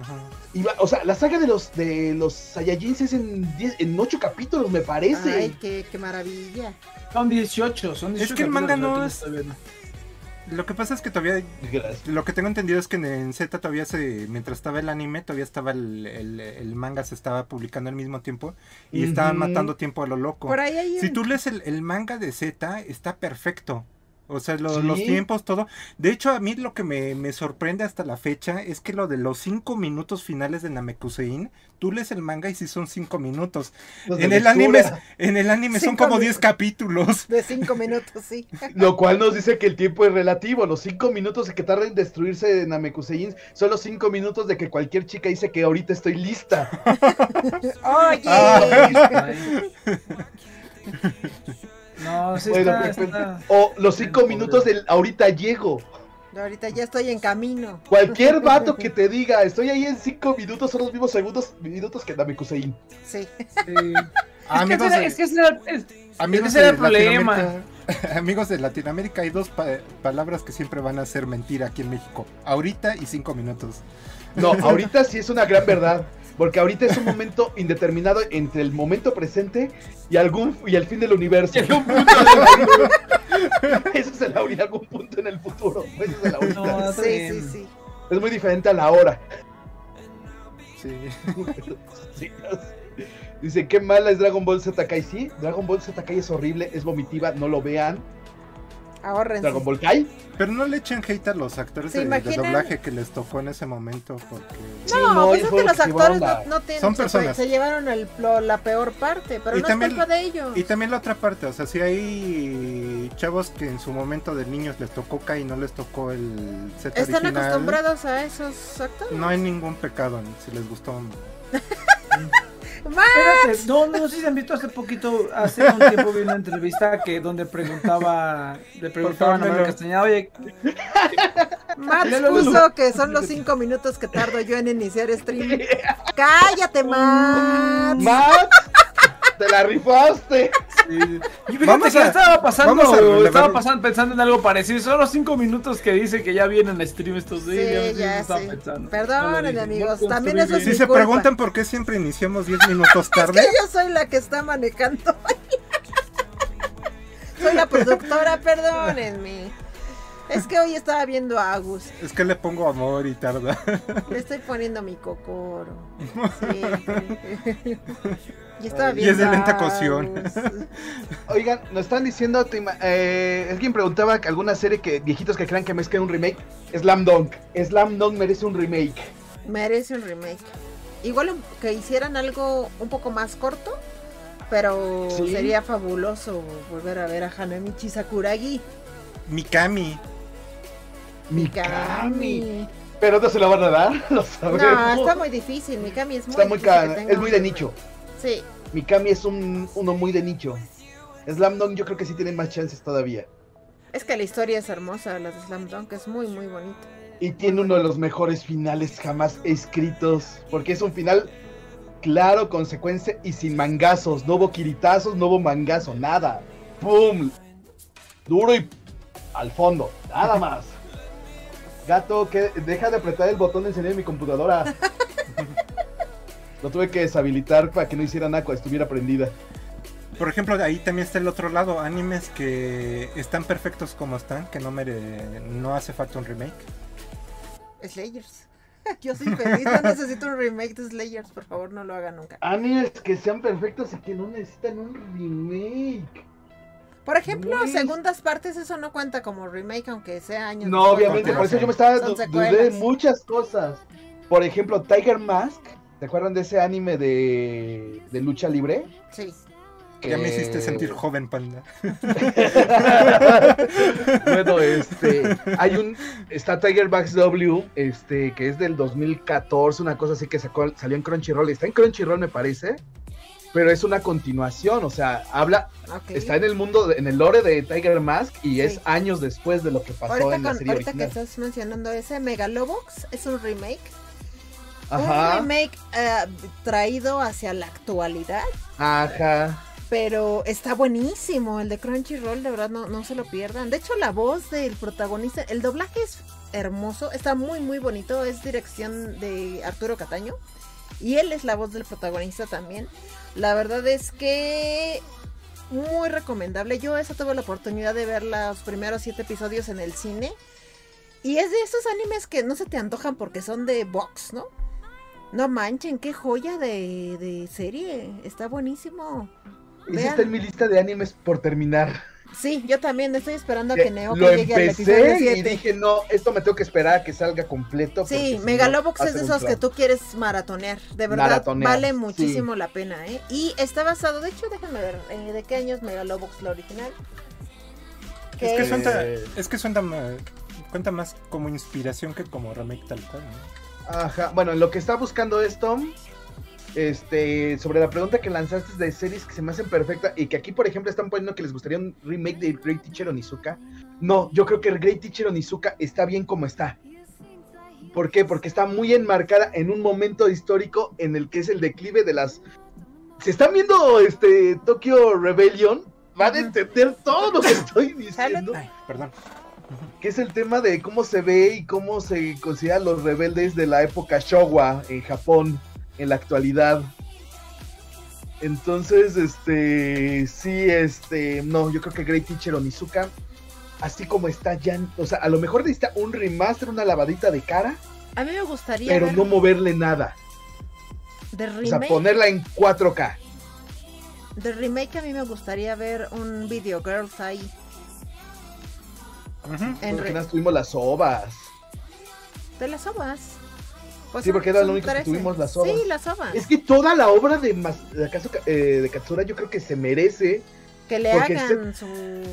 Ajá. Y va- o sea, la saga de los de los Saiyajins es en 10, en 8 capítulos, me parece. Ay, qué, qué maravilla. Son 18, son 18. Es que el manga no es- viendo. Lo que pasa es que todavía Gracias. Lo que tengo entendido es que en, Z todavía se, mientras estaba el anime, todavía estaba el, el- el manga, se estaba publicando al mismo tiempo y estaban Ujú. matando tiempo a lo loco. Por ahí hay Si un- tú lees el, el manga de Z, está perfecto. O sea, lo- Sí. los tiempos, todo. De hecho, a mí lo que me, me sorprende hasta la fecha es que lo de los cinco minutos finales de Namekusein, tú lees el manga y sí son cinco minutos. Los En el, anime, en el anime son Cinco como 10 capítulos. de cinco minutos, sí. Lo cual nos dice que el tiempo es relativo. Los 5 minutos que tarda en destruirse Namekusein son los 5 minutos de que cualquier chica dice que ahorita estoy lista. Oye, Ah. Ay. No, sí Bueno, está, pues, está- O los 5 minutos del ahorita llego. ahorita ya estoy en camino. Cualquier vato que te diga, estoy ahí en 5 minutos, son los mismos segundos, minutos que Namekusein. Sí. sí. Amigos es que de- ese, es que ese era- es- Amigos ese era de el problema. Amigos de Latinoamérica, hay dos pa- palabras que siempre van a ser mentira aquí en México. Ahorita y cinco minutos. No, ahorita sí es una gran verdad. Porque ahorita es un momento indeterminado entre el momento presente y algún y el fin del universo. Llega un punto Eso es el ahorita, algún punto en el futuro. Eso es el ahorita. No, Sí, bien. sí, sí. Es muy diferente a la hora. Sí. Sí. Dice, qué mala es Dragon Ball Z Kai. Sí, Dragon Ball Z Kai es horrible, es vomitiva, no lo vean. Ahórrense. Dragon Ball Kai. Pero no le echen hate a los actores ¿Se de, doblaje que les tocó en ese momento. Porque... Sí, No, pues es que lo los se llevaron actores no, no tienen. Son se- personas. Se, llevaron el, lo- la peor parte, pero Y no también- es culpa de ellos. Y también la otra parte, o sea, si hay chavos que en su momento de niños les tocó K y no les tocó el Z Están original, acostumbrados a esos actores. No hay ningún pecado si les gustó. ¡Más! Espérate, no, no sé si han visto hace poquito, hace un tiempo vi una entrevista que donde preguntaba, le preguntaban a Manuel. Castañeda, oye, Max puso que son los cinco minutos que tardo yo en iniciar stream. ¡Cállate, Max! Max, te la rifaste. y fíjate Vamos que a- estaba pasando, a estaba pasando pensando en algo parecido, son los cinco minutos que dice que ya vienen a stream estos Sí, días, ya sí. pensando. Perdónenme, No lo dije, amigos, también eso es Si se culpa. preguntan por qué siempre iniciamos 10 minutos Que tarde, yo soy la que está manejando. soy la productora, perdónenme. Es que hoy estaba viendo a Agus. Es que le pongo amor y tarda. Le estoy poniendo mi cocoro. Sí. y estaba Y viendo es de lenta cocción. Oigan, nos están diciendo, eh, alguien preguntaba que alguna serie que viejitos que crean que merezca un remake. Slam Dunk. Slam Dunk merece un remake. Merece un remake. Igual que hicieran algo un poco más corto, pero Sí. sería fabuloso volver a ver a Hanamichi Sakuragi. Mikami. Mikami. Pero no se la van a dar, lo sabemos. No, está muy difícil. Mikami es muy Está muy es muy de nicho. Sí, Mikami es un, uno muy de nicho. Slam Dunk yo creo que sí tiene más chances todavía. es que la historia es hermosa, la de Slam Dunk es muy, muy bonita. Y tiene uno de los mejores finales jamás escritos. Porque es un final claro, consecuencia y sin mangazos. No hubo kiritazos, no hubo mangazo, nada. ¡Pum! Duro y al fondo, nada más. Gato, que deja de apretar el botón de encender mi computadora. Lo tuve que deshabilitar para que no hiciera nada cuando estuviera prendida. Por ejemplo, ahí también está el otro lado, animes que están perfectos como están, que no mere... no hace falta un remake. Slayers. Yo soy feliz, no necesito un remake de Slayers, por favor, no lo hagan nunca. Animes que sean perfectos y que no necesitan un remake. Por ejemplo, segundas partes, eso no cuenta como remake, aunque sea años No, después, obviamente, ¿no? por eso yo me estaba dudé de muchas cosas. Por ejemplo, Tiger Mask. ¿Te acuerdan de ese anime de, de lucha libre? Sí. Ya me Que- hiciste sentir joven, panda. bueno, este, hay un, está Tiger Mask W, este, que es del 2014, una cosa así que sacó, salió en Crunchyroll, está en Crunchyroll me parece, pero es una continuación, o sea, habla, está en el mundo, de- en el lore de Tiger Mask y es años después de lo que pasó Ahorita, en la con- serie ahorita que original. estás mencionando ese Megalobox, es un remake. Un Ajá, remake eh, traído hacia la actualidad, ajá. pero está buenísimo. El de Crunchyroll, de verdad, no, no se lo pierdan. De hecho, la voz del protagonista, el doblaje es hermoso, está muy, muy bonito. Es dirección de Arturo Cataño. Y él es la voz del protagonista también. La verdad es que muy recomendable. Yo esa tuve la oportunidad de ver los primeros siete episodios en el cine. Y es de esos animes que no se te antojan porque son de box, ¿no? No manchen, qué joya de, de serie. Está buenísimo. Ese Vean. está en mi lista de animes por terminar. Sí, yo también estoy esperando a Que que Neo lo llegue al episodio empecé y 7. dije, no, esto me tengo que esperar a que salga completo. Sí, si Megalobox no, es de esos que tú quieres maratonear. De verdad, Maratonear, vale sí. muchísimo la pena, ¿eh? Y está basado, de hecho, déjame ver, eh, ¿de qué año es Megalobox la original? Es que Eh, suena, es que suena, cuenta más como inspiración que como remake tal cual, ¿no? Ajá, bueno, lo que está buscando esto, este, sobre la pregunta que lanzaste de series que se me hacen perfectas y que aquí, por ejemplo, están poniendo que les gustaría un remake de Great Teacher Onizuka. No, yo creo que el Great Teacher Onizuka está bien como está. ¿Por qué? Porque está muy enmarcada en un momento histórico en el que es el declive de las... Si están viendo este Tokyo Rebellion, van a entender todo lo que estoy diciendo. Ay, perdón. que es el tema de cómo se ve y cómo se consideran los rebeldes de la época Showa en Japón en la actualidad. Entonces, este, sí, este, no, yo creo que Great Teacher Onizuka, así como está ya, o sea, a lo mejor necesita un remaster, una lavadita de cara, A mí me gustaría pero ver no moverle nada. de O sea, remake. ponerla en 4K. De remake a mí me gustaría ver un Video Girls ahí. En re- nada, tuvimos las ovas. de las ovas. Pues Sí, son- porque era lo único que 13. tuvimos las ovas. Sí, las ovas. Es que toda la obra de, Mas- de, acaso, eh, de Katsura yo creo que se merece Que le hagan su.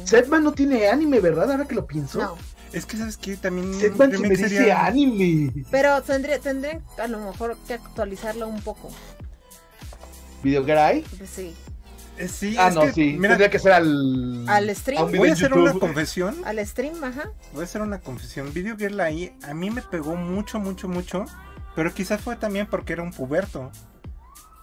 Setman no tiene anime, ¿verdad? Ahora que lo pienso. No, Es que, ¿sabes qué? También Setman se merece sería- anime. pero tendría, tendrían a lo mejor que actualizarlo un poco. ¿Videogray? Pues sí. Eh, sí, Ah, es no, que, sí. Mira, Tendría que ser al. Al stream. a un video voy a hacer YouTube. una confesión. Al stream, ajá. Voy a hacer una confesión. Video Girl ahí a mí me pegó mucho, mucho, mucho. Pero quizás fue también porque era un puberto.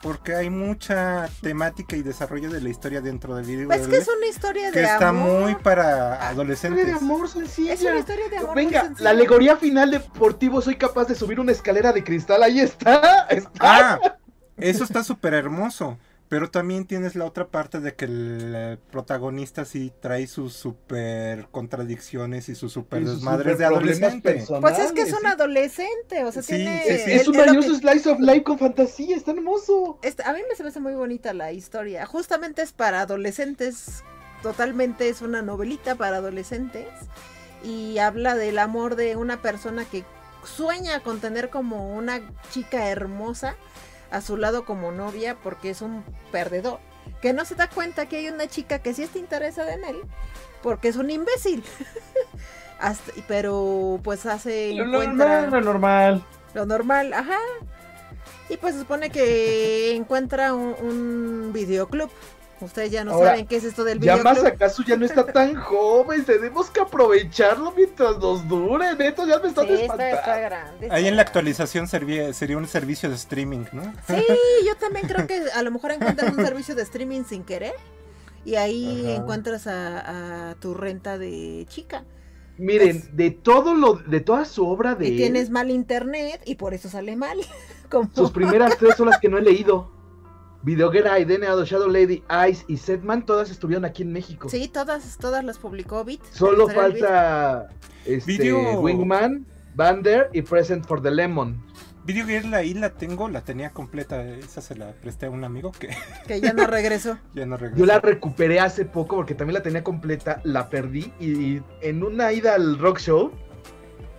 Porque hay mucha temática y desarrollo de la historia dentro de Video Pues es que es una historia que de está amor. muy para Historia adolescentes. de amor sencilla. Es una historia de amor. Venga, la alegoría final deportivo, soy capaz de subir una escalera de cristal, ahí está. está. Ah, eso está súper hermoso. Pero también tienes la otra parte de que el protagonista sí trae sus super contradicciones y sus super Y sus desmadres de superproblemas adolescente. Pues es que es un adolescente, o sea, Sí, tiene... sí, sí. Es es- un maravilloso que- slice of life con fantasía, está hermoso. Este, a mí me se me hace muy bonita la historia. Justamente es para adolescentes. Totalmente es una novelita para adolescentes. Y habla del amor de una persona que sueña con tener como una chica hermosa a su lado como novia porque es un perdedor. Que no se da cuenta que hay una chica que sí está interesada en él porque es un imbécil. Hasta- pero pues hace Lo encuentra normal, lo normal. lo normal, ajá. Y pues se supone que encuentra un, un videoclub. Ustedes ya no Ahora, saben qué es esto del Ya más acaso ya no está tan joven, tenemos que aprovecharlo mientras nos dure, neto, ya me estás Sí, está, está grande. Ahí en la actualización sería, sería un servicio de streaming, ¿no? Sí, yo también creo que a lo mejor encuentras un servicio de streaming sin querer. Y ahí Ajá. encuentras a, a tu renta de chica. Miren, Pues- de todo lo, de toda su obra de Y tienes mal internet y por eso sale mal. Como... sus primeras tres son las que no he leído. Videoguerra, DNA, Shadow Lady, Ice y Setman, todas estuvieron aquí en México. Sí, todas, todas las publicó Bit. Solo falta este, Video- Wingman, Bander y Present for the Lemon. Video Girl ahí la tengo, la tenía completa. Esa se la presté a un amigo que Que ya no regresó. ya no regresó. Yo la recuperé hace poco porque también la tenía completa, la perdí y, en una ida al rock show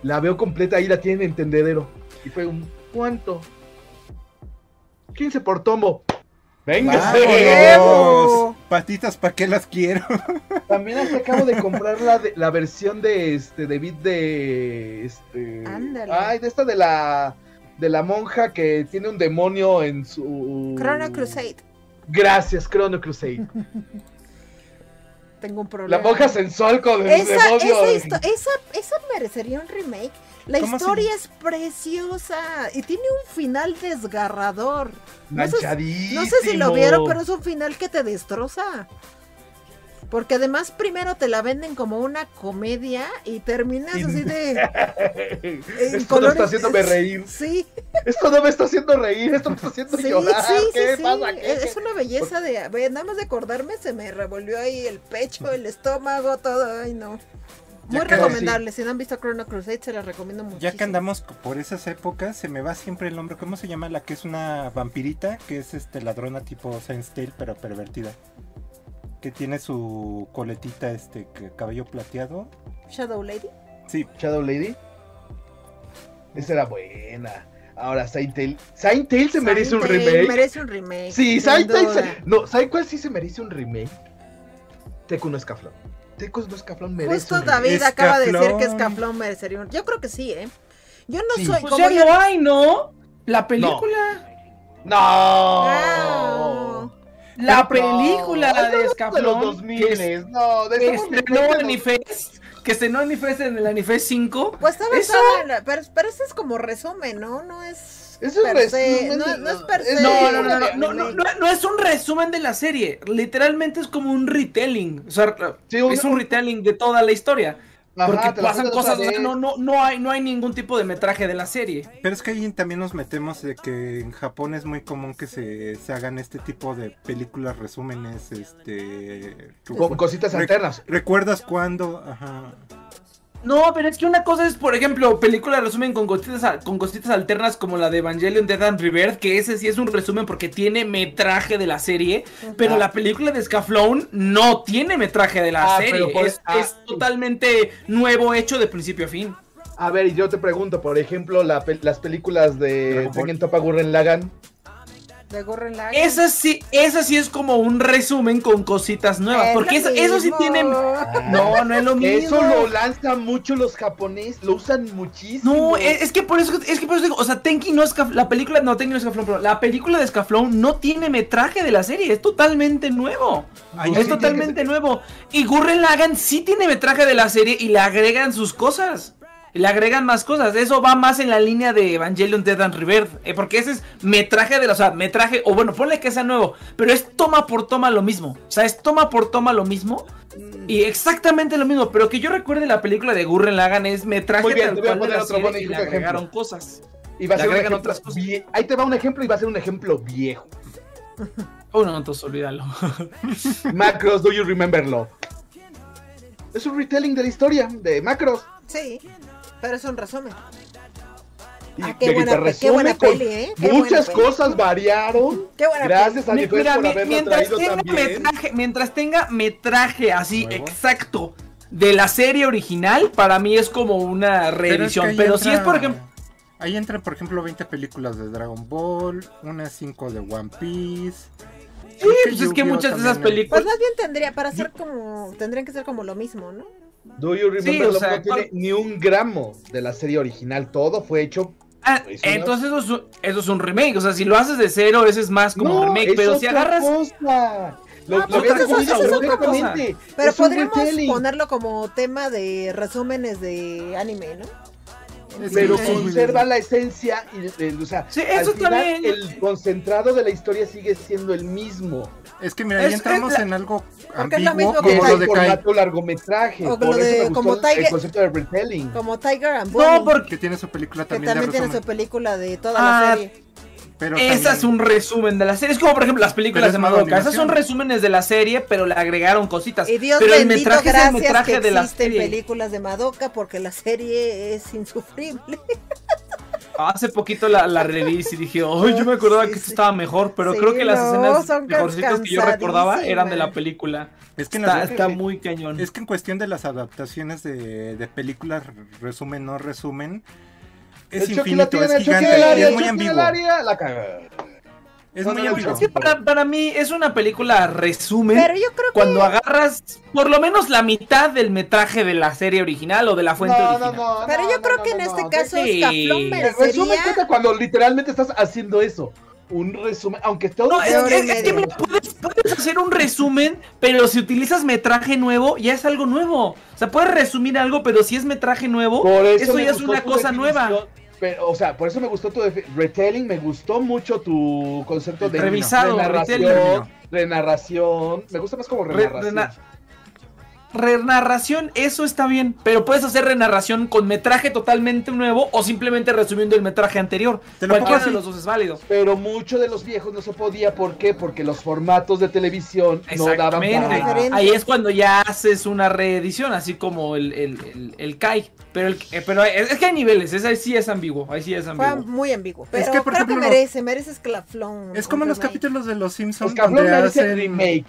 la veo completa y la tienen en tendedero. Y fue un ¿cuánto? 15 por tomo. ¡Vámonos! Patitas, ¿para qué las quiero? También hasta acabo de comprar la, de- la versión de este de beat de este Ándale. ay, de esta de la de la monja que tiene un demonio en su Chrono Crusade. Gracias, Chrono Crusade. Tengo un problema. La monja sensual con el Esa, demonio. esa, esa, esa merecería un remake. La ¿Cómo historia es preciosa y tiene un final desgarrador. No sé, no sé si lo vieron, pero es un final que te destroza. Porque además primero te la venden como una comedia y terminas así de... Esto no está haciéndome reír. Sí, Esto no me está haciendo reír. Esto me está haciendo sí, llorar. sí, ¿Qué sí. pasa? ¿Qué- Es, qué? una belleza de... Nada más de acordarme se me revolvió ahí el pecho, el estómago, todo. Ay, no. Muy recomendable. Si no han visto Chrono Crusade, se las recomiendo mucho. Ya que andamos por esas épocas, se me va siempre el nombre. ¿Cómo se llama la que es una vampirita? Que es este ladrona tipo Science Tale, pero pervertida. Que tiene su coletita, este, cabello plateado. Shadow Lady. Sí, Shadow Lady. Esa era buena. Ahora, Saint Tail. Saint Tail se merece un remake. Merece un remake. Sí, Saint Tail se... No, ¿saben cuál sí se merece un remake? Teku no Escaflón. Teku no Escaflón merece Justo. David acaba de decir que Escaflón. Escaflón merecería un. Yo creo que sí, ¿eh? Yo no Sí. soy. Pues como ya yo- lo hay, ¿no? La película. ¡No! Ah. La No, película no, de de los Escaflón. 2000 que No, de que estrenó de los- Anifest. Que estrenó Anifest en el Anifest 5. Pues está Eso- en pero, pero eso es como resumen, ¿no? No es. Es un resumen, No, no es per se. No, no, no, no, remake. no, no, no, no es un resumen de la serie. Literalmente es como un retelling. O sea, Sí, un- es un retelling de toda la historia. Ajá, porque pasan cosas, no, no, no, hay, no hay ningún tipo de metraje de la serie. pero es que ahí también nos metemos de que en Japón es muy común que se, se hagan este tipo de películas, resúmenes, este... Con cositas alternas. ¿Recuerdas cuándo? Ajá. No, pero es que una cosa es, por ejemplo, película resumen con cositas, con cositas alternas como la de Evangelion Dead and Rebirth, que ese sí es un resumen porque tiene metraje de la serie, pero Ah. la película de Scaflone no tiene metraje de la Ah, serie, por- es, ah. es totalmente nuevo hecho de principio a fin. A ver, y yo te pregunto, por ejemplo, la las películas de Dragon Ball. Tengen Toppa Gurren Lagann. De Gurren Lagann. Esa sí, esa sí es como un resumen con cositas nuevas, Es porque eso, eso sí tiene... No, no es lo mismo. Eso lo lanzan mucho los japoneses, lo usan muchísimo. No, es, es que por eso, es que por eso digo, o sea, Tenki no es la película, no Tenki no es Scaflón, pero la película de Scaflón no tiene metraje de la serie, es totalmente nuevo. Es sí totalmente nuevo. Y Gurren Lagann sí tiene metraje de la serie y le agregan sus cosas. Le agregan más cosas. Eso va más en la línea de Evangelion Dead and Rebirth. eh, porque ese es metraje de la. O sea, metraje. O bueno, ponle que sea nuevo. Pero es toma por toma lo mismo. O sea, es toma por toma lo mismo. Y exactamente lo mismo. Pero que yo recuerde la película de Gurren Lagann es metraje Muy bien, tal te voy a poner la otro y le ejemplo. agregaron cosas. Y va a Le ser agregan ejemplo otras cosas. vie- Ahí te va un ejemplo y va a ser un ejemplo viejo. Oh, no, entonces olvídalo. Macros, do you remember love? Es un retelling de la historia de Macros. Sí, pero es un resumen. Y Ah, qué que buena resume qué buena peli, ¿eh? Qué Muchas buena peli. cosas variaron. Qué buena Gracias a mira, por haberlo mientras, traído tenga también. metraje, mientras tenga metraje así Nuevo. exacto de la serie original, para mí es como una reedición. Pero, si es, por ejemplo. Ahí entran, por ejemplo, 20 películas de Dragon Ball, unas 5 de One Piece. Sí, pues es que muchas de esas Pues películas. más bien tendría, para ser como, tendrían que ser como lo mismo, ¿no? Do you remember Sí, o sea, no tiene ¿cuál- ni un gramo de la serie original. Todo fue hecho. Ah, es una- entonces eso es, un, eso es un remake. O sea, si lo haces de cero, ese es más como no, remake. es pero si otra agarras. cosa. Lo, Ah, lo pues otra cosa, definido eso es otra perfectamente. Pero Es un podríamos ponerlo como tema de resúmenes de anime, ¿no? Pero Sí, conserva la esencia y el- o sea, Sí, al eso final, también. el concentrado de la historia sigue siendo el mismo. Es que mira, ahí Es- entramos es la- en algo Porque ambiguo mismo Que como lo de Kai. formato largometraje. O por lo eso de- me gustó como el- Tiger- el concepto de retelling. Como Tiger and No, Bunny, porque Que tiene su película que también, también de tiene su película de toda Ah, la serie. Pero esa también- es un resumen de la serie. Es como, por ejemplo, las películas de Madoka. Esas son resúmenes de la serie, pero le agregaron cositas. Y Dios pero el metraje es el metraje que de la existen serie. películas de Madoka porque la serie es insufrible. Hace poquito la, la y dije, ay, yo me acordaba Sí, que esto sí. estaba mejor, pero Sí, creo que las no, escenas mejorcitas que yo recordaba eran de la película. Es que está muy cañón. Es que en cuestión de las adaptaciones de, de películas, resumen, no resumen, es el infinito, tiene, es el gigante del área, y es el muy ambiguo. área, la caga. Es No, muy no, ambiguo. Es que para, para mí es una película resumen. Pero yo creo que Cuando agarras por lo menos la mitad del metraje de la serie original o de la fuente No, no, original. no. Pero no, yo no, creo no, que en no, este no. caso Sí. Escaflón El resumen merecería cuenta cuando literalmente estás haciendo eso. Un resumen, aunque todo No, es, de que puedes, puedes hacer un resumen, pero si utilizas metraje nuevo, ya es algo nuevo. O sea, puedes resumir algo, pero si es metraje nuevo, Por eso, ya es una cosa nueva. Pero, o sea, por eso me gustó tu retelling, me gustó mucho tu concepto de Revisado, retelling. renarración. Me gusta más como Re- renarración. rena- Renarración, eso está bien, pero puedes hacer renarración con metraje totalmente nuevo o simplemente resumiendo el metraje anterior. Te lo pongo Cualquiera de los dos es válido. Pero mucho de los viejos no se podía, ¿por qué? Porque los formatos de televisión no daban para... Ahí es cuando ya haces una reedición, así como el, el, el, el Kai. Pero, el, eh, pero es, es que hay niveles, ese ahí sí es ambiguo. Ahí sí es fue ambiguo. muy ambiguo. Pero que, por creo ejemplo, que merece, merece Escaflón. Es como los capítulos de Los Simpsons Escaflón donde merece hacen remake.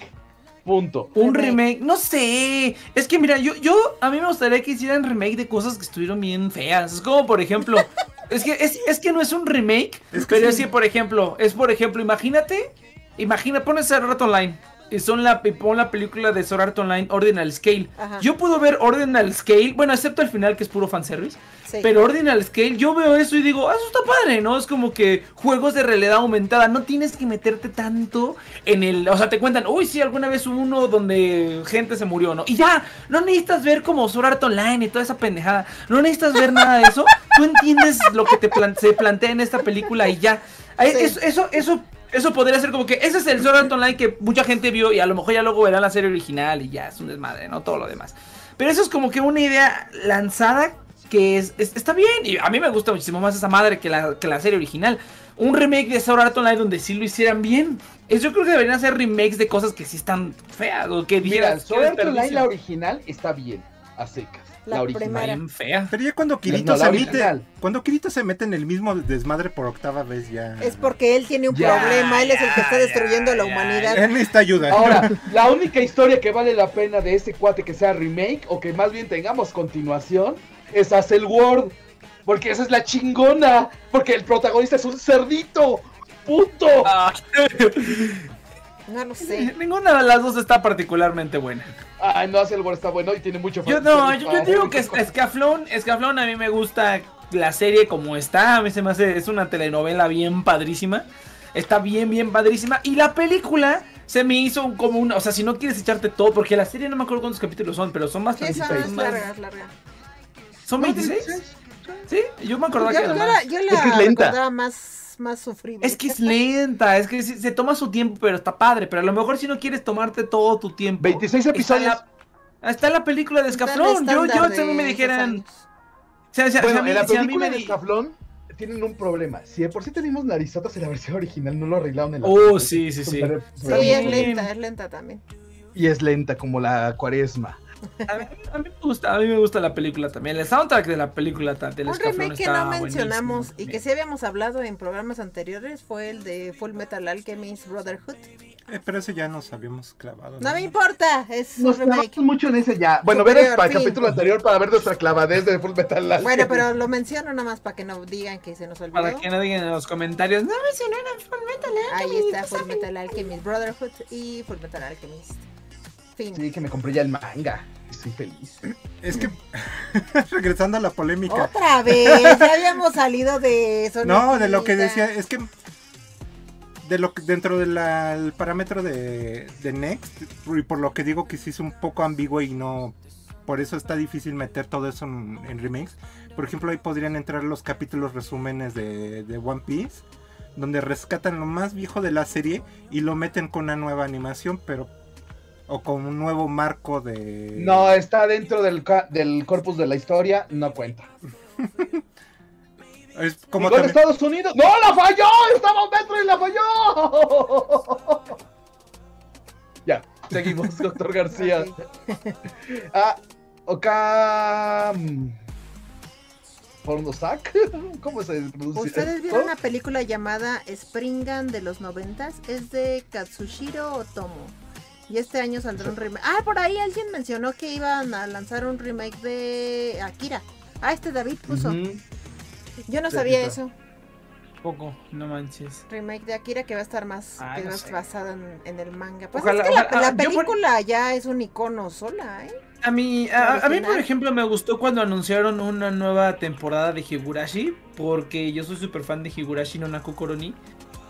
Punto. Un Remake. no sé. Es que mira, yo, yo a mí me gustaría que hicieran remake de cosas que estuvieron bien feas. Es como, por ejemplo, es que es, es que no es un remake, Es que pero sí. es que, por ejemplo, es por ejemplo, imagínate, imagina, pones Sword Art Online son la pon la película de Sword Art Online Ordinal Scale. Ajá. Yo puedo ver Ordinal Scale, bueno, excepto el final que es puro fanservice. Sí. Pero Ordinal Scale, yo veo eso y digo, ah, eso está padre, ¿no? Es como que juegos de realidad aumentada, no tienes que meterte tanto en el... O sea, te cuentan, uy, sí, alguna vez hubo uno donde gente se murió, ¿no? Y ya, no necesitas ver como Sword Art Online y toda esa pendejada, no necesitas ver nada de eso, tú entiendes lo que te plan- se plantea en esta película y ya. Ahí- Sí. Eso, eso, eso, eso podría ser como que ese es el Sword Art Online que mucha gente vio y a lo mejor ya luego verán la serie original y ya es un desmadre, ¿no? Todo lo demás. Pero eso es como que una idea lanzada que es, es- está bien. Y a mí me gusta muchísimo más esa madre que la, que la serie original. Un remake de Sword Art Online donde sí lo hicieran bien. Es, yo creo que deberían hacer remakes de cosas que sí están feas o que Mira, dijeras. Sword Art "Qué Online, desperdicio". la original, está bien. A secas. La, La original. primera. Bien fea. Pero ya cuando Kirito No, se mete, cuando Kirito se mete en el mismo desmadre por octava vez ya. Es porque él tiene un Ya, problema, él es el que está ya, destruyendo la ya, humanidad. Él necesita ayuda. Ahora, la única historia que vale la pena de este cuate que sea remake o que más bien tengamos continuación es Hazel World. Porque esa es la chingona. Porque el protagonista es un cerdito. ¡Puto! Ah, No lo sé. Ninguna de las dos está particularmente buena. Ay, no, Hazel World está bueno y tiene mucho Yo no, yo, digo que. Escaflón, Escaflón a mí me gusta la serie como está, a mí se me hace, es una telenovela bien padrísima, está bien, bien padrísima, y la película se me hizo un- como una, o sea, si no quieres echarte todo, porque la serie no me acuerdo cuántos capítulos son, pero son más Sí, son más- larga, es larga. ¿Son 26? Sí, yo me acordaba Yo, que yo la, más. yo Es la que es lenta. recordaba más, más sufrible. Es que es lenta, es que se toma su tiempo, pero está padre, pero a lo mejor si no quieres tomarte todo tu tiempo. 26 está episodios. la- Está la película de Escaflón. Yo, yo, si a mí de me dijeran. O sea, Bueno, si a mí- en la si a mí película me de di- Escaflón tienen un problema. Si de por sí tenemos narizotas en la versión original, no lo arreglaron en la Oh, película. sí, sí, sí. Es lenta, es lenta también. Y es lenta como la cuaresma. A mí, a mí me gusta, a mí me gusta la película también. El soundtrack de la película del Un remake que está no mencionamos buenísimo. y que sí habíamos hablado en programas anteriores fue el de Full Metal Alchemist Brotherhood. Eh, pero ese ya nos habíamos clavado. No me importa, es un Nos remake. clavamos mucho en ese ya. Bueno, ver el, para el fin. capítulo anterior para ver nuestra clavadez de Full Metal Alchemist. Bueno, pero lo menciono nada más para que no digan que se nos olvidó. Para que no digan en los comentarios, no mencionaron Full Metal Ahí Alchemist, está pasaron". Full Metal Alchemist Brotherhood y Full Metal Alchemist. Fin. Sí, que me compré ya el manga. Estoy feliz. Es que, regresando a la polémica. Otra vez, ya habíamos salido de eso. No, de lo que decía, es que de lo que- dentro del parámetro de, de Next, y por lo que digo que sí es un poco ambiguo y no, por eso está difícil meter todo eso en, en remakes. Por ejemplo, ahí podrían entrar los capítulos resúmenes de, de One Piece, donde rescatan lo más viejo de la serie y lo meten con una nueva animación, pero o con un nuevo marco de No, está dentro del, ca- del corpus de la historia, no cuenta. es como también- Estados Unidos. ¡No, la falló! ¡Estamos dentro y la falló! ya, seguimos, doctor García. Ok. Ah, Oka... ¿Pornosac? ¿Cómo se pronuncia? ¿Ustedes vieron una película llamada Springan de los noventas? Es de Katsushiro Otomo. Y este año saldrá un remake. Ah, por ahí alguien mencionó que iban a lanzar un remake de Akira. Ah, este David puso. Yo no sabía eso. Poco, no manches. Remake de Akira que va a estar más, Ah, que no más sé. basado en, en el manga. Pues Ojalá- es que la, ojalá- la ah, por- película ya es un icono sola, ¿eh? A mí, a, a mí, por ejemplo, me gustó cuando anunciaron una nueva temporada de Higurashi, porque yo soy súper fan de Higurashi no Naku Koroni.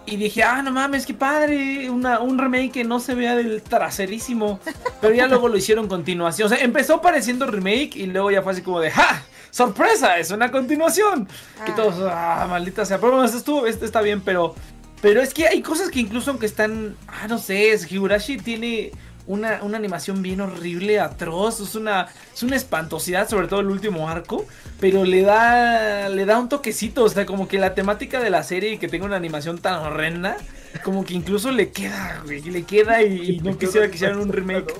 Y dije, ah, no mames, qué padre, una, un remake que no se vea del traserísimo. Pero ya luego lo hicieron continuación. O sea, empezó pareciendo remake y luego ya fue así como de, ¡ja! ¡Sorpresa! Es una continuación. Ah. todos, ah, maldita sea. Pero bueno, esto, estuvo, esto está bien, pero. Pero es que hay cosas que incluso aunque están. Ah, no sé, es- Higurashi tiene una, una animación bien horrible, atroz. Es una, es una espantosidad, sobre todo el último arco. Pero le da. Le da un toquecito. O sea, como que la temática de la serie y que tenga una animación tan horrenda. Como que incluso le queda, güey. Le queda y, y no quisiera que hicieran un remake.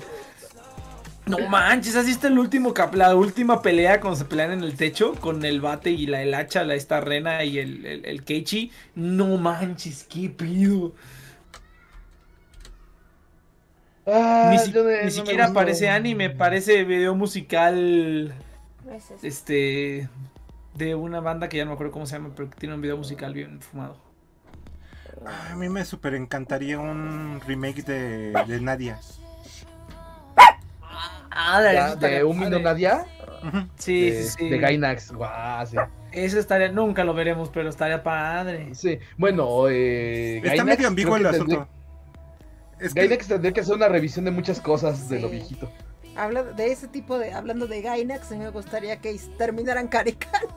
No manches, así está el último cap, la última pelea cuando se pelean en el techo con el bate y la el hacha, la esta rena y el, el, el Keiichi. No manches, qué pido. Ah, Ni, si- de- ni no me siquiera parece anime, parece video musical No es este de una banda que ya no me acuerdo cómo se llama, pero que tiene un video musical bien fumado. A mí me super encantaría un remake de, de Nadia. Ah, Ya, de un Mino Nadia. Sí, de, sí, sí. de Gainax. Guau, sí. Eso estaría, nunca lo veremos, pero estaría padre. Sí, bueno, eh, Está Gainax medio ambiguo el asunto. Es que- Gainax tendría que hacer una revisión de muchas cosas de lo viejito. Habla de ese tipo de, hablando de Gainax, a mí me gustaría que terminaran Caricano.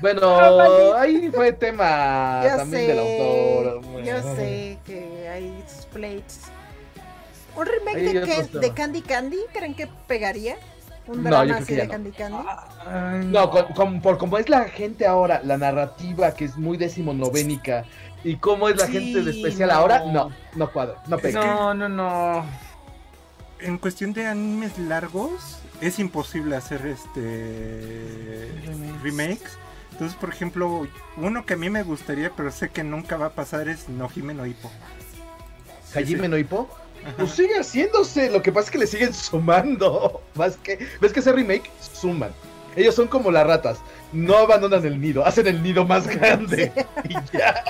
Bueno, maldito. ahí fue tema Yo también sé, del autor. yo sé que hay sus plates. ¿Un remake de, Candy Candy? ¿Creen que pegaría? ¿Un No, drama yo creo así de no. Candy Candy? Ay, No, con- con- por como es la gente ahora, la narrativa que es muy decimonovénica y cómo es la Sí, gente de especial no. ahora, no, no cuadra, no pega. No, no, no. en cuestión de animes largos es imposible hacer este Remakes. remakes. Entonces, por ejemplo, uno que a mí me gustaría, pero sé que nunca va a pasar es Nojime no Hippo. Hajime no Ippo, Ajá. pues sigue haciéndose, lo que pasa es que le siguen sumando. Más que, ves que ese remake suman. Ellos son como las ratas, no abandonan el nido, hacen el nido más grande y ya.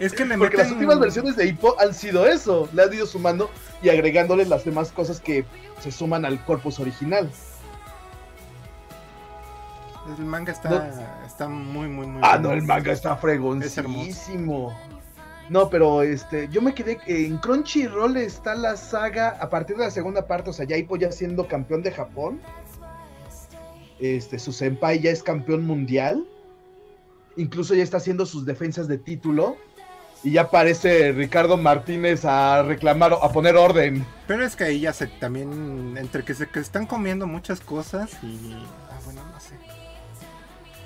Es que le Porque meten las últimas versiones de Hippo han sido eso, le han ido sumando y agregándole las demás cosas que se suman al corpus original. El manga está, está muy, muy, muy Ah, no, el manga está fregoncísimo. No, pero este, yo me quedé que en Crunchyroll está la saga a partir de la segunda parte, o sea, ya Hippo ya siendo campeón de Japón. Este, su senpai ya es campeón mundial. Incluso ya está haciendo sus defensas de título. Y ya aparece Ricardo Martínez a reclamar, a poner orden. Pero es que ahí ya se también, entre que se que están comiendo muchas cosas y... Ah, bueno, no sé.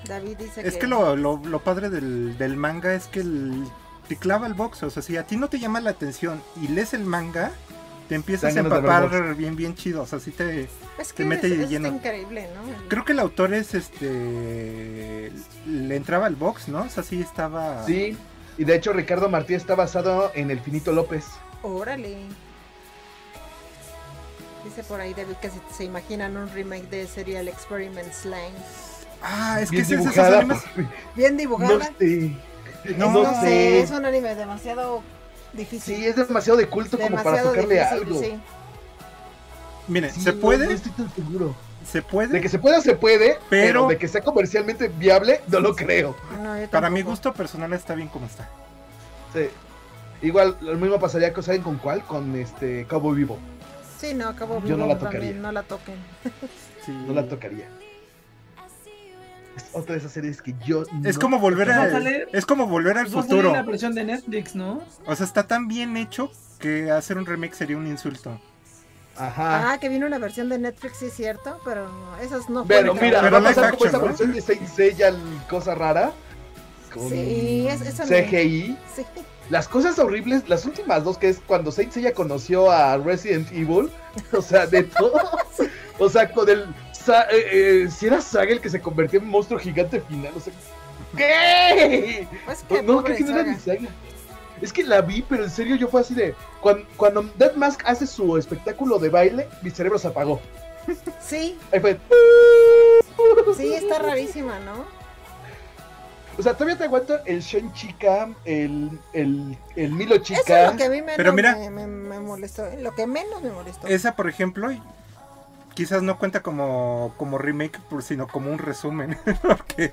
David dice Es que lo, lo, lo padre del, del manga es que el- te clava el box. O sea, si a ti no te llama la atención y lees el manga, te empiezas a empapar bien, bien chido. O sea, sí te. Es te que mete es lleno. increíble, ¿no? Creo que el autor es este. Le entraba al box, ¿no? O sea, sí estaba. Sí, y de hecho Ricardo Martí está basado en el Finito López. Órale. Dice por ahí David que se, se imaginan un remake de Serial Experiment Slime. Ah, es que Bien ese es esos animes. Bien No dibujada. sé. No, No No, sé, sé. es un anime demasiado difícil. Sí, es demasiado de culto como para sacarle difícil, algo. sí. Miren, Sí, se no, puede, No, estoy tan seguro. Se puede. De que se pueda, se puede, pero, Pero- de que sea comercialmente viable, no lo creo. No, Para mi gusto personal está bien como está. Sí. Igual, lo mismo pasaría, con- ¿saben con cuál? Con este Cowboy Vivo. Sí, no, acabo Yo no vivo la también, tocaría. No la toquen. Sí. No la tocaría. Es otra de esas series que yo Es no- como volver Va a salir- es como volver al Pues futuro. la versión de Netflix, ¿no? O sea, está tan bien hecho que hacer un remake sería un insulto. Ajá. Ah, que viene una versión de Netflix, sí es cierto, pero esas no Pero mira, Pero va a pasar como esa versión de Saint Seiya, el cosa rara. Con Sí, es- eso no- CGI. Sí. Las cosas horribles, las últimas dos, que es cuando Saint Seiya conoció a Resident Evil. O sea, de todo. O sea, con el. Sa- eh, eh, si era Saga el que se convirtió en monstruo gigante final. O sea, ¿qué? Pues que No, creo que no era ni Saga. Es que la vi, pero en serio yo fue así de. Cuando, cuando Dead Mask hace su espectáculo de baile, mi cerebro se apagó. Sí, Ahí fue. sí, está rarísima, ¿no? O sea, todavía te aguanto el Shen Chica, el, el, el Milo Eso es Chica. lo que a mí menos Pero mira- me, me- me molestó. ¿eh? Lo que menos me molestó. Esa, por ejemplo, quizás no cuenta como, como remake, por- sino como un resumen. Porque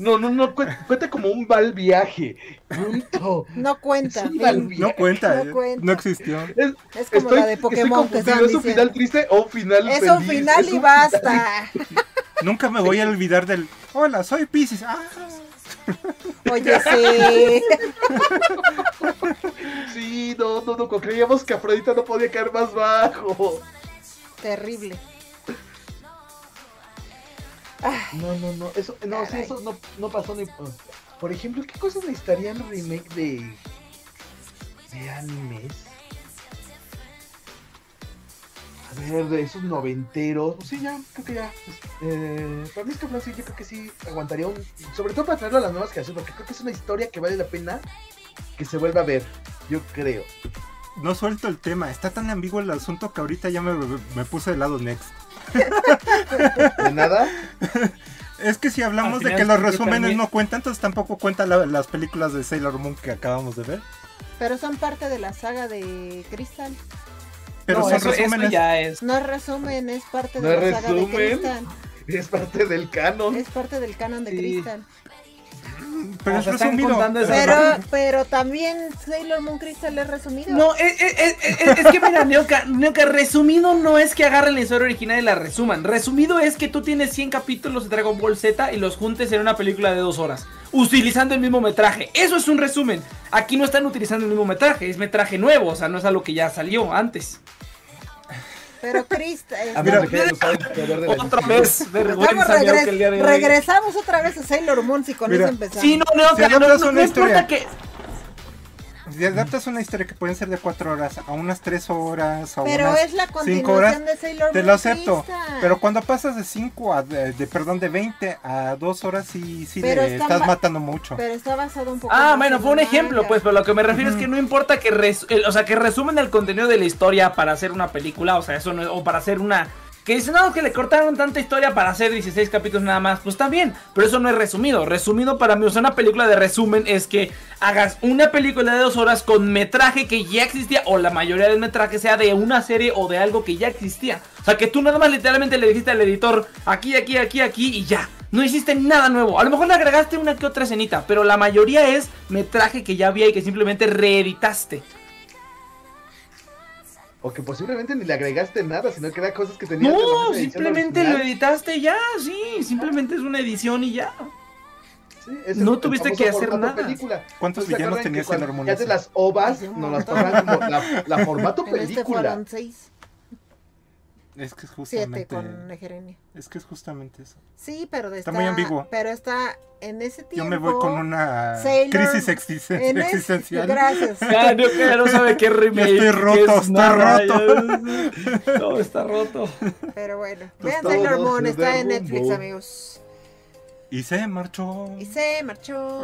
No, no, no, cuen- cuenta como un mal viaje. Punto. No cuenta. Es un fin. mal viaje. no cuenta, No eh, cuenta. no existió. Es, Es como estoy, la de Pokémon que estaban ¿Es un final triste o un final Es feliz? un final Es y un basta. Nunca me voy a olvidar del. Hola, soy Pisces. Ah, Oye, sí. Sí, no, no, no, creíamos que Afrodita no podía caer más bajo. Terrible. No, no, no, eso, no, sí, eso no, no pasó ni... Por ejemplo, ¿qué cosas necesitarían remake de... de animes? A ver, de esos noventeros, pues sí, ya, creo que ya. pues, eh, para mí es que sí, yo creo que sí aguantaría un... Sobre todo para traerlo a las nuevas generaciones, porque creo que es una historia que vale la pena que se vuelva a ver, yo creo. no suelto el tema. Está tan ambiguo el asunto que ahorita ya me, me puse de lado next. De nada, Es que si hablamos de que los resúmenes también- no cuentan, entonces tampoco cuentan la- las películas de Sailor Moon que acabamos de ver. Pero son parte de la saga de Crystal. Pero No, son eso, eso resúmenes. ya es. No es resumen, es parte No de la saga de. Crystal. es parte del canon. Es parte del canon de Sí. Crystal. Pero es resumido. Pero, pero también Sailor Moon Crystal es resumido. No, es, es- es- es- es que mira, Neoka, Neoka, resumido no es que agarren la historia original y la resuman. Resumido es que tú tienes 100 capítulos de Dragon Ball Z y los juntes en una película de dos horas, utilizando el mismo metraje. Eso es un resumen. Aquí no están utilizando el mismo metraje, es metraje nuevo, o sea, no es algo que ya salió antes. Pero Crystal. A Mira, menos de que hayan usado el poder de la Otra edición. vez, Estamos vergüenza, regres- Neoka, el día de hoy. regresamos otra vez a Sailor Moon si con Mira, eso empezamos. Sí, no, Neoka, Si no, adaptas no, una no importa historia. que... Si adaptas una historia que pueden ser de 4 horas a unas 3 horas a pero unas es la 5 continuación horas, de Sailor te lo acepto. Pero cuando pasas de 5 a de, de- perdón, de 20 a 2 horas sí, sí Pero le está estás ma- matando mucho. Pero está basado un poco Ah, bueno, en fue un ejemplo, pues, pero lo que me refiero es que no importa que, res- el- o sea, que resumen el contenido de la historia para hacer una película, o sea, eso no es- o para hacer una... Que dicen, no, que le cortaron tanta historia para hacer 16 capítulos nada más, pues bien, pero eso no es resumido. Resumido para mí, o sea, una película de resumen es que hagas una película de dos horas con metraje que ya existía, o la mayoría del metraje sea de una serie o de algo que ya existía. O sea, que tú nada más literalmente le dijiste al editor, aquí, aquí, aquí, aquí, y ya. No hiciste nada nuevo. A lo mejor le agregaste una que otra escenita, pero la mayoría es metraje que ya había y que simplemente reeditaste. O que posiblemente ni le agregaste nada, sino que era cosas que tenías. No, simplemente lo editaste ya, sí, simplemente es una edición y ya. Sí, es No el tuviste que hacer nada. película. ¿Cuántos ¿No villanos acuerdan tenía que cuando Sailor Moon Ya de las ovas nos las pasaban como la, la formato En este película. fueron seis. Es que es 7 justamente. con Egerenia. Es que es justamente eso. Sí, pero Está está, muy ambiguo. Pero está en ese tiempo. Yo me voy con una Sailor- crisis existen- en ese- existencial. Gracias. Ya no, ya no sabe qué remake. estoy roto, es estoy nada, roto. ya- Todo está roto. Pero bueno, Pues vean Sailor Moon, está en. Netflix, amigos. Y se marchó. Y se marchó.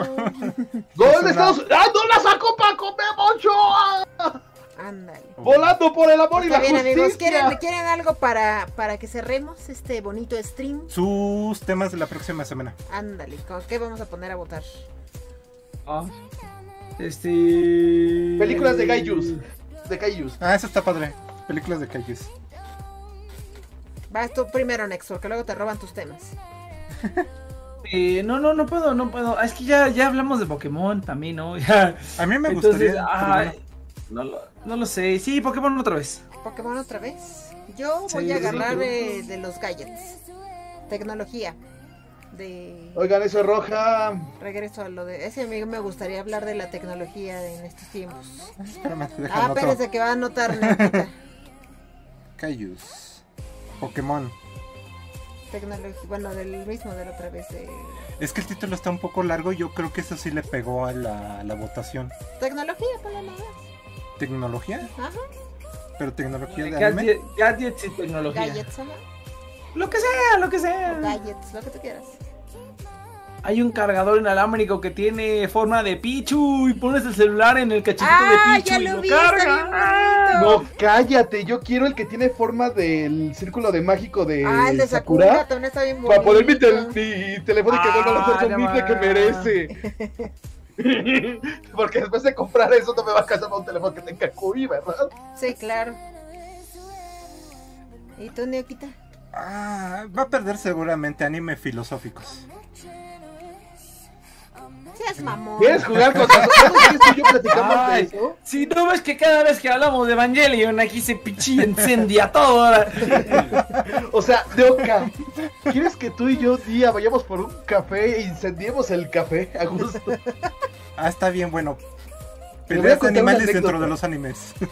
¡Gol de Estados Unidos! ¡Ah, no la sacó Paco Memocho! Ándale. Volando por el amor y la bien, justicia. amigos. ¿Quieren, ¿Quieren algo para, para que cerremos este bonito stream? Sus temas de la próxima semana. Ándale, ¿con qué vamos a poner a votar? Ah. Este. Películas de Gaijus. De Kaijus. Ah, eso está padre. Películas de calles. Vas tú primero, Nex, porque luego te roban tus temas. Eh, no, no, no puedo, no puedo. Ah, Es que ya, ya hablamos de Pokémon también, ¿no? Ya. A mí me Entonces, gustaría. ay, bueno. no, lo, no lo sé. Sí, Pokémon otra vez. Pokémon otra vez. Yo voy Sí, a agarrar eh, de los gadgets. Tecnología. De Oigan, eso es roja. regreso a lo de. Ese amigo me gustaría hablar de la tecnología en estos tiempos. Espérame, Ah, espérense que va a anotar. Kaijus. Pokémon. Tecnología. Bueno, del mismo de la otra vez. De... Es que el título está un poco largo. Yo creo que eso sí le pegó a la, a la votación. Tecnología, ponle nada. ¿Tecnología? Ajá. ¿Pero tecnología de anime? Gadget- Gadgets y tecnología. Gadgets, ajá. Lo que sea, lo que O sea. gadgets, lo que tú quieras. Hay un cargador inalámbrico que tiene forma de Pichu y pones el celular en el cachito Ah, de Pichu ya y lo vi, carga. No, cállate. Yo quiero el que tiene forma del círculo de mágico de, ah, el de Sakura, también está bien bonito. Para poner mi, tel- mi teléfono y que vuelva a Ah, ya sonible que merece. Porque después de comprar eso no me va a casar un teléfono que tenga QI, ¿verdad? Sí, claro. ¿Y tú, Neoquita? Ah, va a perder seguramente anime filosóficos. Seas mamón. ¿Quieres jugar con nosotros? ¿Quieres que yo platicamos de Ay. eso? Si no ves que cada vez que hablamos de Evangelion aquí se pichi incendia todo. ahora. O sea, Deoka, ¿quieres que tú y yo un día vayamos por un café e incendiemos el café a gusto? Ah, está bien, bueno. Peleas de animales dentro de los animes.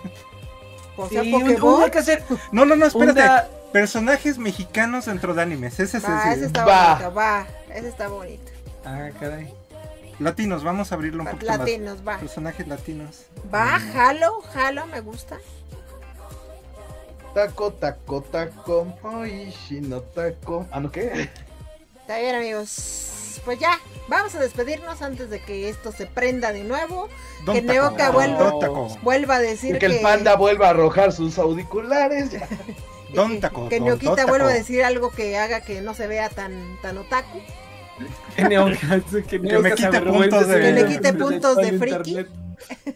O sea, Sí, un- un Pokémon. día hay que hacer No, no, no, espérate. Personajes mexicanos dentro de animes. Ese es Va, el- ese está Va. bonito, va. Ese está bonito. Ah, caray. Latinos, vamos a abrirlo un poquito Latinos, va. más. Personajes latinos. Va, jalo, jalo, me gusta. Taco, taco, taco, oishi no taco. ¿Ah, no qué? Está bien, amigos. Pues ya, vamos a despedirnos antes de que esto se prenda de nuevo. Don Que Taco, Neoka vuelva- Taco, Vuelva a decir Y que, que el panda vuelva a arrojar sus auriculares. ya. Don que, Taco, que Don- Neoquita Don vuelva a decir algo que haga que no se vea tan, tan otaku. Que que me quite puntos de- de- Que le quite puntos de en friki.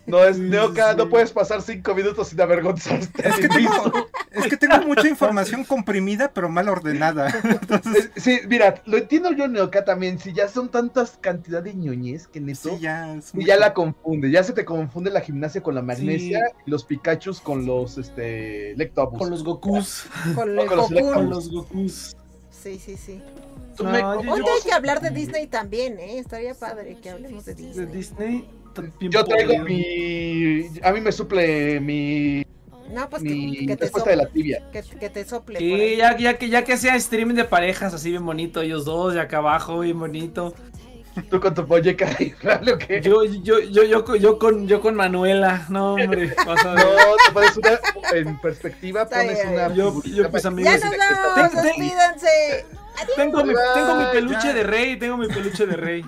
No es Neoka, no puedes pasar cinco minutos sin avergonzarte. Es que, tengo, es que tengo mucha información comprimida, pero mal ordenada. Entonces, Es- Sí, mira, lo entiendo yo, Neoka, también. Si ya son tantas cantidad de ñoñez que neto. sí, ya es ya la confunde, ya se te confunde la gimnasia con la magnesia y los Pikachus con los este Lectobus. Con los Gokus. Con No, el con los Goku. Con los Gokus. Sí, sí, sí. No, me- yo- Oye, hay que hablar de Disney también, ¿eh? Estaría padre que hablemos de De Disney. Disney. bien yo traigo mi. A mí me suple mi, No, pues que, mi que te respuesta de la sople. tibia. Que, que te sople. Sí, ya, ya, que, ya que sea streaming de parejas así bien bonito, ellos dos, y acá abajo, bien bonito. Tú con tu polleca y lo que. Yo, yo, yo, yo, con- yo con, yo con Manuela, no hombre, vas a No, te pones una. En perspectiva, Está pones bien. una. Yo- yo, pues, amigos, Ya nos vamos, Ten- ten- despídanse. Tengo mi, tengo mi peluche ya. de rey, tengo mi peluche de rey.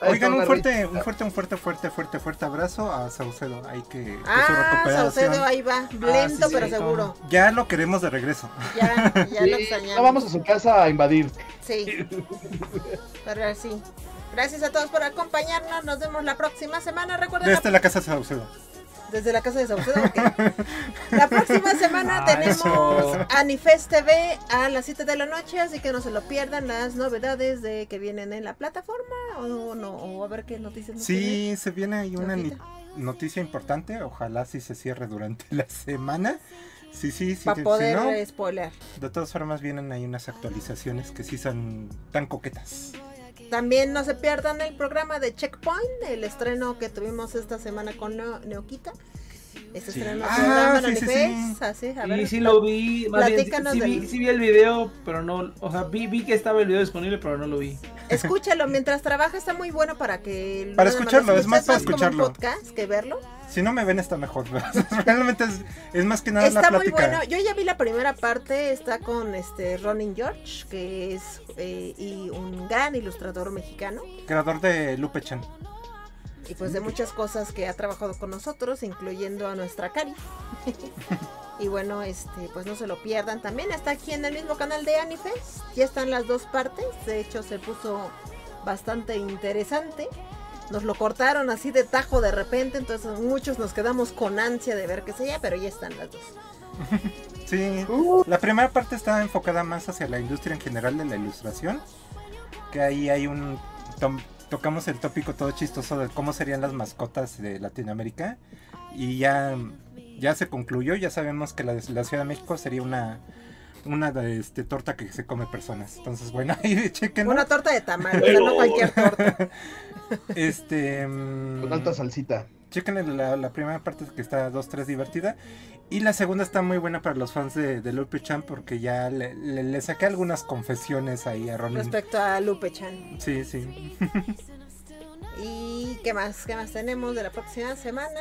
Oigan, un fuerte, un fuerte, un fuerte, fuerte, fuerte, fuerte, abrazo a Saucedo. Hay que, Ah. Saucedo ahí va. Lento, sí, pero sí, seguro. Ya lo queremos de regreso. Ya, ya lo Sí, extrañamos. no vamos a su casa a invadir. Sí. Pero sí. Gracias a todos por acompañarnos. Nos vemos la próxima semana. Recuerden la- Desde la casa de Saucedo. desde la casa de Saucedo. ok. La próxima semana Ah, tenemos. Anifest TV a las 7 de la noche, así que no se lo pierdan las novedades de que vienen en la plataforma o no, o a ver qué noticias nos tienen. Sí, se viene ahí una noticia importante. Ojalá sí se cierre durante la semana. Sí, sí, sí. para si poder no, eh, spoiler. de todas formas vienen ahí unas actualizaciones que sí son tan coquetas. También no se pierdan el programa de Checkpoint, el estreno que tuvimos esta semana con Neo- Neoquita. Este Sí. estreno Ah, sí, sí, sí. Anifest, así, a Sí, ver, sí lo vi. Más bien, sí, vi, del- sí vi el video, pero no. O sea, vi, vi que estaba el video disponible, pero no lo vi. Escúchalo mientras trabaja, está muy bueno para que... Para escucharlo, lo es más para escuches, como un escucharlo. podcast que verlo. Si no me ven está mejor. Realmente es, es más que nada Está la muy plática. bueno. Yo ya vi la primera parte, está con este Ronin George, que es eh, y un gran ilustrador mexicano. Creador de Lupe Chan. Y pues de muchas cosas que ha trabajado con nosotros, incluyendo a nuestra Cari. y bueno, este, pues no se lo pierdan. También está aquí en el mismo canal de Anifest. Ya están las dos partes. De hecho, se puso bastante interesante. Nos lo cortaron así de tajo de repente, entonces muchos nos quedamos con ansia de ver qué sea, pero ya están las dos. Sí, la primera parte está enfocada más hacia la industria en general de la ilustración. Que ahí hay un. Tocamos el tópico todo chistoso de cómo serían las mascotas de Latinoamérica. Y ya, ya se concluyó, ya sabemos que la, Ciudad de México sería una. Una de, este, torta que se come personas. Entonces, bueno, ahí chequen. Una torta de tamal, no cualquier torta. Este. mm, Con alta salsita. Chequen la, la primera parte que está 2-3 divertida. Y la segunda está muy buena para los fans de, de Lupe Chan porque ya le, le- le saqué algunas confesiones ahí a Ronin. Respecto a Lupe Chan. Sí, sí. ¿Y qué más? ¿Qué más tenemos de la próxima semana?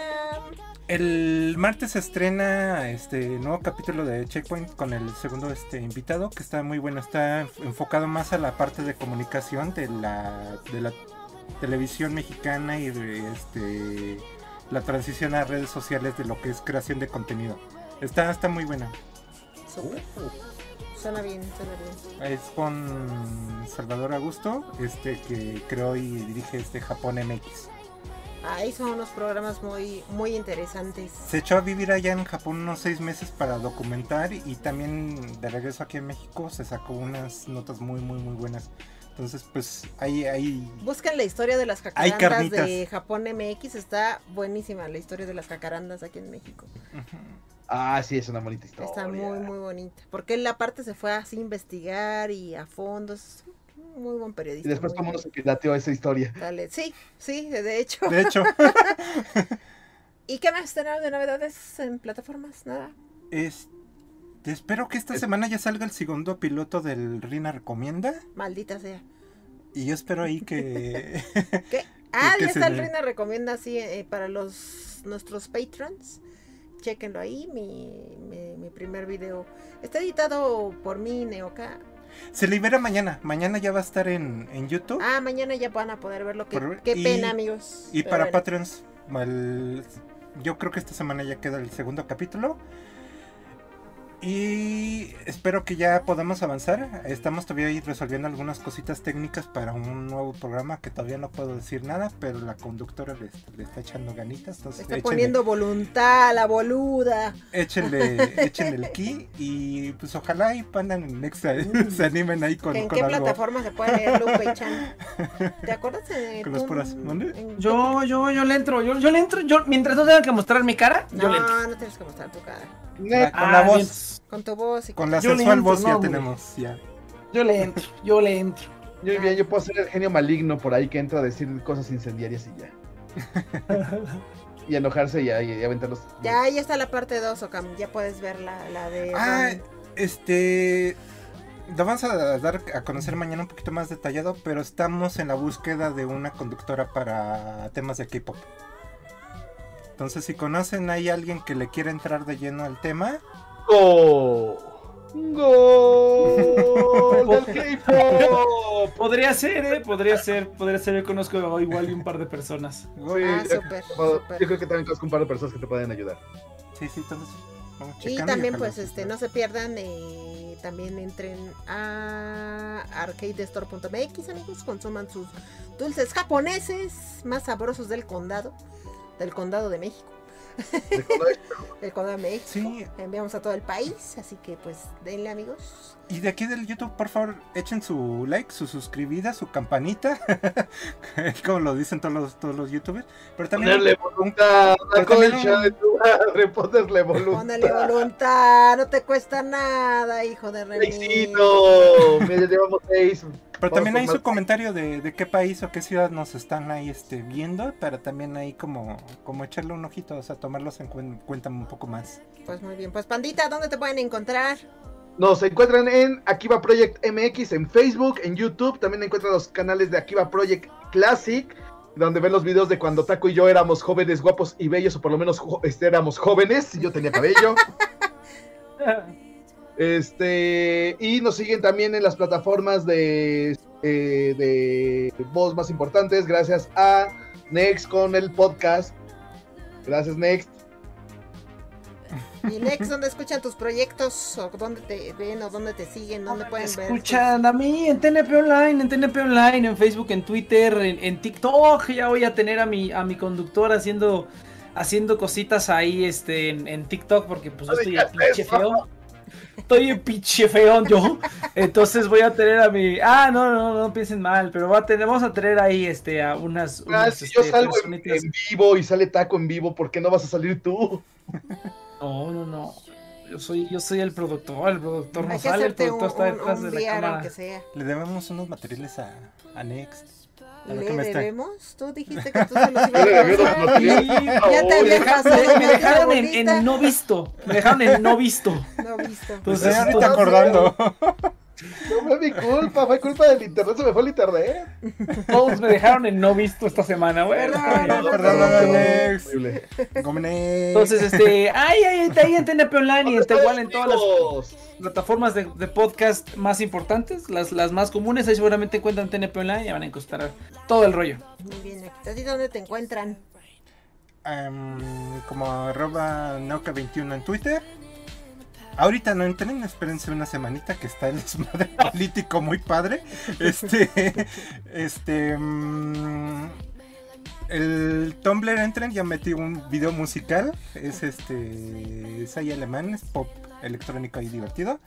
El martes se estrena este nuevo capítulo de Checkpoint con el segundo este invitado que está muy bueno. Está enfocado más a la parte de comunicación de la, de la televisión mexicana y de este la transición a redes sociales de lo que es creación de contenido. Está, está muy buena. Súper. Suena bien, suena bien. Es con Salvador Augusto, este que creó y dirige este Japón MX. Ahí son unos programas muy, muy interesantes. Se echó a vivir allá en Japón unos seis meses para documentar y también de regreso aquí en México se sacó unas notas muy muy muy buenas. Entonces pues ahí ahí Busquen la historia de las jacarandas de Japón MX. Está buenísima la historia de las jacarandas aquí en México. Ah, sí, es una bonita historia. Está muy, muy bonita. Porque él aparte se fue así a investigar y a fondo. Es un muy buen periodista. Y después todo el mundo se pirateó esa historia. Dale. Sí, sí, de hecho. de hecho ¿Y qué más tenemos de novedades en plataformas? Nada. este, espero que esta semana ya salga el segundo piloto del Rina recomienda Maldita sea. y yo espero ahí que ¿Qué? Ah, que ya está el ve. Reina Recomienda así eh, para los nuestros patrons. Chequenlo ahí, mi, mi, mi primer video. Está editado por mí, Neoka. se libera mañana. Mañana ya va a estar en, en YouTube. Ah, mañana ya van a poder verlo. Qué, Por- qué y- pena, amigos. Y Pero para bueno. Patreons, el- yo creo que esta semana ya queda el segundo capítulo. Y espero que ya podamos avanzar. Estamos todavía ahí resolviendo algunas cositas técnicas para un nuevo programa que todavía no puedo decir nada, pero la conductora le, le está echando ganitas. Entonces Está échenle, poniendo voluntad, la boluda. échenle, échenle el key y pues ojalá y pandan en extra se animen ahí con, ¿En con qué algo. plataforma se puede leer Lupe Chan? ¿Te acuerdas? de Con los tú- puras- ¿mande? en- Yo, yo, yo le entro. Yo, yo le entro. Yo, mientras no tenga que mostrar mi cara, yo le entro. No, no tienes que mostrar tu cara. Con Ah, la bien. voz, Con tu voz y con la sensual entro, voz no, ya hombre. tenemos. Ya. Yo le entro. Yo le entro. Yo, bien, yo puedo ser el genio maligno por ahí que entra a decir cosas incendiarias y ya. Y enojarse y, y, y aventar los. Ya, ya está la parte 2, Ocam. Ya puedes ver la, la de. Ah, Ron. este. Lo vamos a dar a conocer mañana un poquito más detallado, pero estamos en la búsqueda de una conductora para temas de K-pop. Entonces, si conocen hay alguien que le quiera entrar de lleno al tema, ¡Gol! ¡Gol! ¡Del K-pop! Podría ser, ¿eh? Podría ser. Podría ser. Yo conozco igual y un par de personas. Ah, yo- súper, yo creo que también conozco un par de personas que te pueden ayudar. sí, sí, entonces vamos Y también, pues, este, no se pierdan, eh, también entren a arcadestore.mx, amigos, consuman sus dulces japoneses más sabrosos del condado, del condado de México, del condado de México. Sí, Enviamos a todo el país, así que pues denle, amigos. Y de aquí del YouTube, por favor, echen su like, su suscribida, su campanita, como lo dicen todos los, todos los youtubers, pero también Ponerle voluntad a la pero también concha un- de tu madre, ponerle voluntad. Voluntad, no te cuesta nada, hijo de. Seisito, me llevamos seis. Pero también hay su comentario de, de qué país o qué ciudad nos están ahí este, viendo, para también ahí como, como echarle un ojito, o sea, tomarlos en cuen- cuenta un poco más. Pues muy bien, pues Pandita, ¿dónde te pueden encontrar? Nos encuentran en Akiva Project MX en Facebook, en YouTube. También encuentran los canales de Akiva Project Classic, donde ven los videos de cuando Taco y yo éramos jóvenes, guapos y bellos, o por lo menos este, éramos jóvenes. y Yo tenía cabello. Este, y nos siguen también en las plataformas de, eh, de voz más importantes, gracias a Next con el podcast. Gracias, Next. Y Next, ¿dónde escuchan tus proyectos? ¿O dónde te ven? ¿O dónde te siguen? ¿Dónde pueden ver? Escuchan a mí en TNP Online, en TNP Online, en Facebook, en Twitter, en, en TikTok. Ya voy a tener a mi, a mi conductor haciendo, haciendo cositas ahí este, en, en TikTok porque pues yo No estoy digas pinche feo. Estoy pinche feo yo. Entonces voy a tener a mi. Ah, no, no, no piensen mal, pero va a tener, vamos a tener ahí este, a unas. Ah, unas, si yo este, salgo en, personitas. en vivo y sale Taco en vivo, ¿por qué no vas a salir tú? No, no, no. Yo soy, yo soy el productor, el productor no sale, el un, productor está detrás un de la cámara. sea. Le debemos unos materiales a, a Next. A ¿Le debemos? Tú dijiste que tú se los ibas a pasar. Ya te pasado. Me, dejaron en, no visto. Me dejaron en no visto. No visto. Pues Estoy eso ahorita acordando. No fue mi culpa, fue culpa del internet, se me fue el internet. Todos me dejaron en no visto esta semana, güey. Perdón. Entonces, este, ay, ay, está ahí en TNP Online y está igual en todas las plataformas de, de podcast más importantes, las, las más comunes, ahí seguramente encuentran TNP Online y van a encontrar todo el rollo. Muy bien, aquí. ¿A ti dónde te encuentran? Em, como arroba Nauca21 en Twitter. Ahorita no entren, espérense una semanita que está el desmadre político muy padre. Este, este, mm, el Tumblr entren, ya metí un video musical. Es este, es ahí alemán, es pop electrónico y divertido.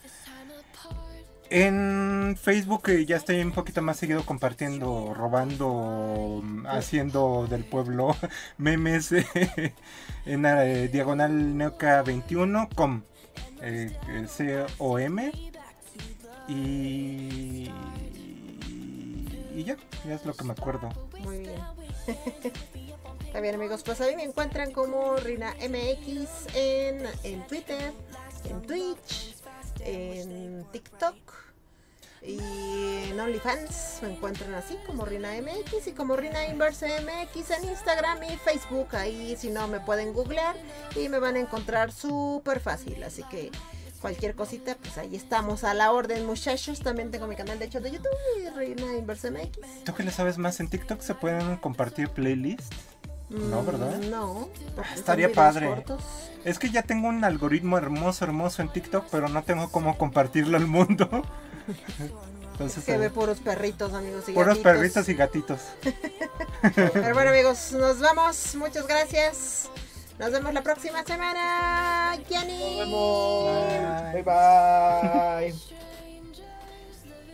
En Facebook eh, ya estoy un poquito más seguido compartiendo, robando, mm, haciendo del pueblo memes en eh, diagonal neoca21.com el, el COM. Y, y ya, ya es lo que me acuerdo. Muy bien. Está bien amigos, pues a mí me encuentran como Rina MX en, en Twitter, en Twitch, en TikTok y en OnlyFans. Me encuentran así como Rina MX y como Rina Inverse MX en Instagram y Facebook. Ahí, si no, me pueden googlear y me van a encontrar súper fácil. Así que. Cualquier cosita, pues ahí estamos a la orden, muchachos. También tengo mi canal de hecho de YouTube, y Rina Inverse MX. tú que le sabes más en TikTok se pueden compartir playlists No, Mm, ¿verdad? No. son estaría padre. cortos. es que ya tengo un algoritmo hermoso hermoso en TikTok pero no tengo cómo compartirlo al mundo entonces Que ve eh, puros perritos, amigos y puros gatitos. perritos y gatitos Pero bueno, amigos, nos vamos. Muchas gracias. Nos vemos la próxima semana. Jenny. Nos vemos. Bye bye.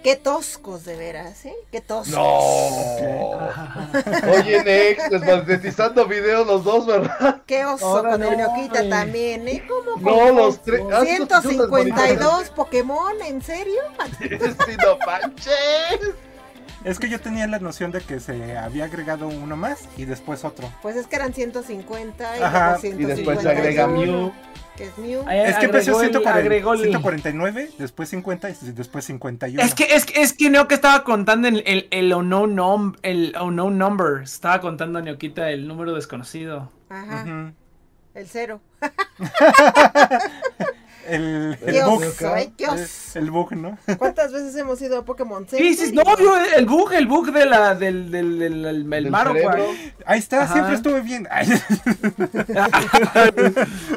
Qué toscos, de veras, ¿eh? Qué toscos. No. Oye, Nex, desmonetizando videos los dos, ¿verdad? Qué oso Ahora con el no, Neoquita también, ¿eh? ¿Cómo? No, cómo? los tres. Ah, sí, los pusimos 152 Pokémon, ¿en serio? Sí, no manches. es que yo tenía la noción de que se había agregado uno más y después otro Pues es que eran 150 y Ajá, luego Y después se agrega 151, Mew. Que es Mew. Es que empezó agregó el- 140, agregó el- 149, después 50 y después 51. Es que, es que, es que Neo que estaba contando el, el, el unknown num- el unknown number. Estaba contando Neoquita el número desconocido. Ajá, el cero. el, el Qué bug. El, el bug, ¿no? ¿Cuántas veces hemos ido a Pokémon Sí, Center? no, obvio, el bug, el bug de la, del, del, del, del- el. Ahí está, Ajá. siempre estuve bien. Ay,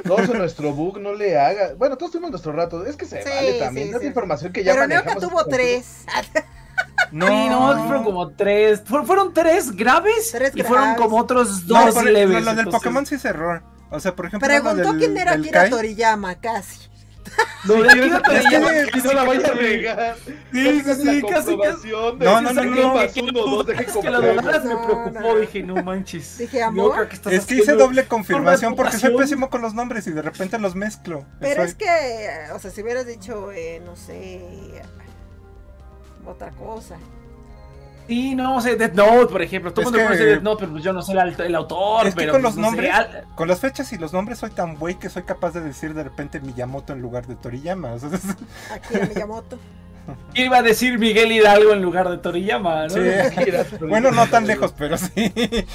Todos en nuestro bug no le haga. Bueno, todos tuvimos nuestro rato. Es que se Sí, vale también. sí, Tanta sí. información que ya Pero manejamos. tuvo tres. no, Sí, no, fueron como tres. Fueron, fueron tres graves Tres y fueron graves. como otros No, dos por- leves. lo, lo del entonces- Pokémon sí es error. O sea, por ejemplo, lo Preguntó del- quién era Kai, Toriyama, casi. No, Sí, quieres Akira que no la vaya a regar. Sí, sí, Casi sí, casi, No, no, no, no, Es que la dudaras me No, preocupó, no. dije, no manches. Dije, Yo amor. Es que hice doble confirmación porque soy pésimo con los nombres y de repente los mezclo. Pero es que, o sea, si hubieras dicho, eh, no sé, otra cosa. Sí, no, o sea, Death Note, por ejemplo. Todo el Es mundo que- conoce Death Note, pero pues yo no sé el, el autor. Es que pero con pues, los no sé, nombres- al- Con las fechas y los nombres soy tan güey que soy capaz de decir de repente Miyamoto en lugar de Toriyama. o sea, es- Akira Miyamoto. ¿Qué iba a decir Miguel Hidalgo en lugar de Toriyama, no? Sí. bueno, no tan lejos, pero sí.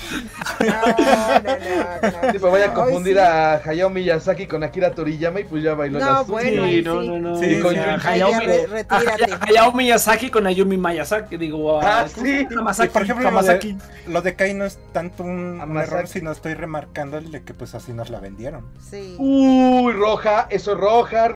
No, no, no, no. Sí, me voy a confundir sí. a Hayao Miyazaki con Akira Toriyama y pues ya bailó No, bueno, Sí, no, no, no. Sí, con Hayao, Ya, Mi- re- retírate. Ah, Hayao Miyazaki con Ayumi Miyazaki, digo, Ah, ¿cómo sí. Hamasaki, por ejemplo, Hamasaki. Lo de Kai no es tanto un, un error, sino estoy remarcando el de que pues así nos la vendieron. Sí. Uy, roja, eso es roja,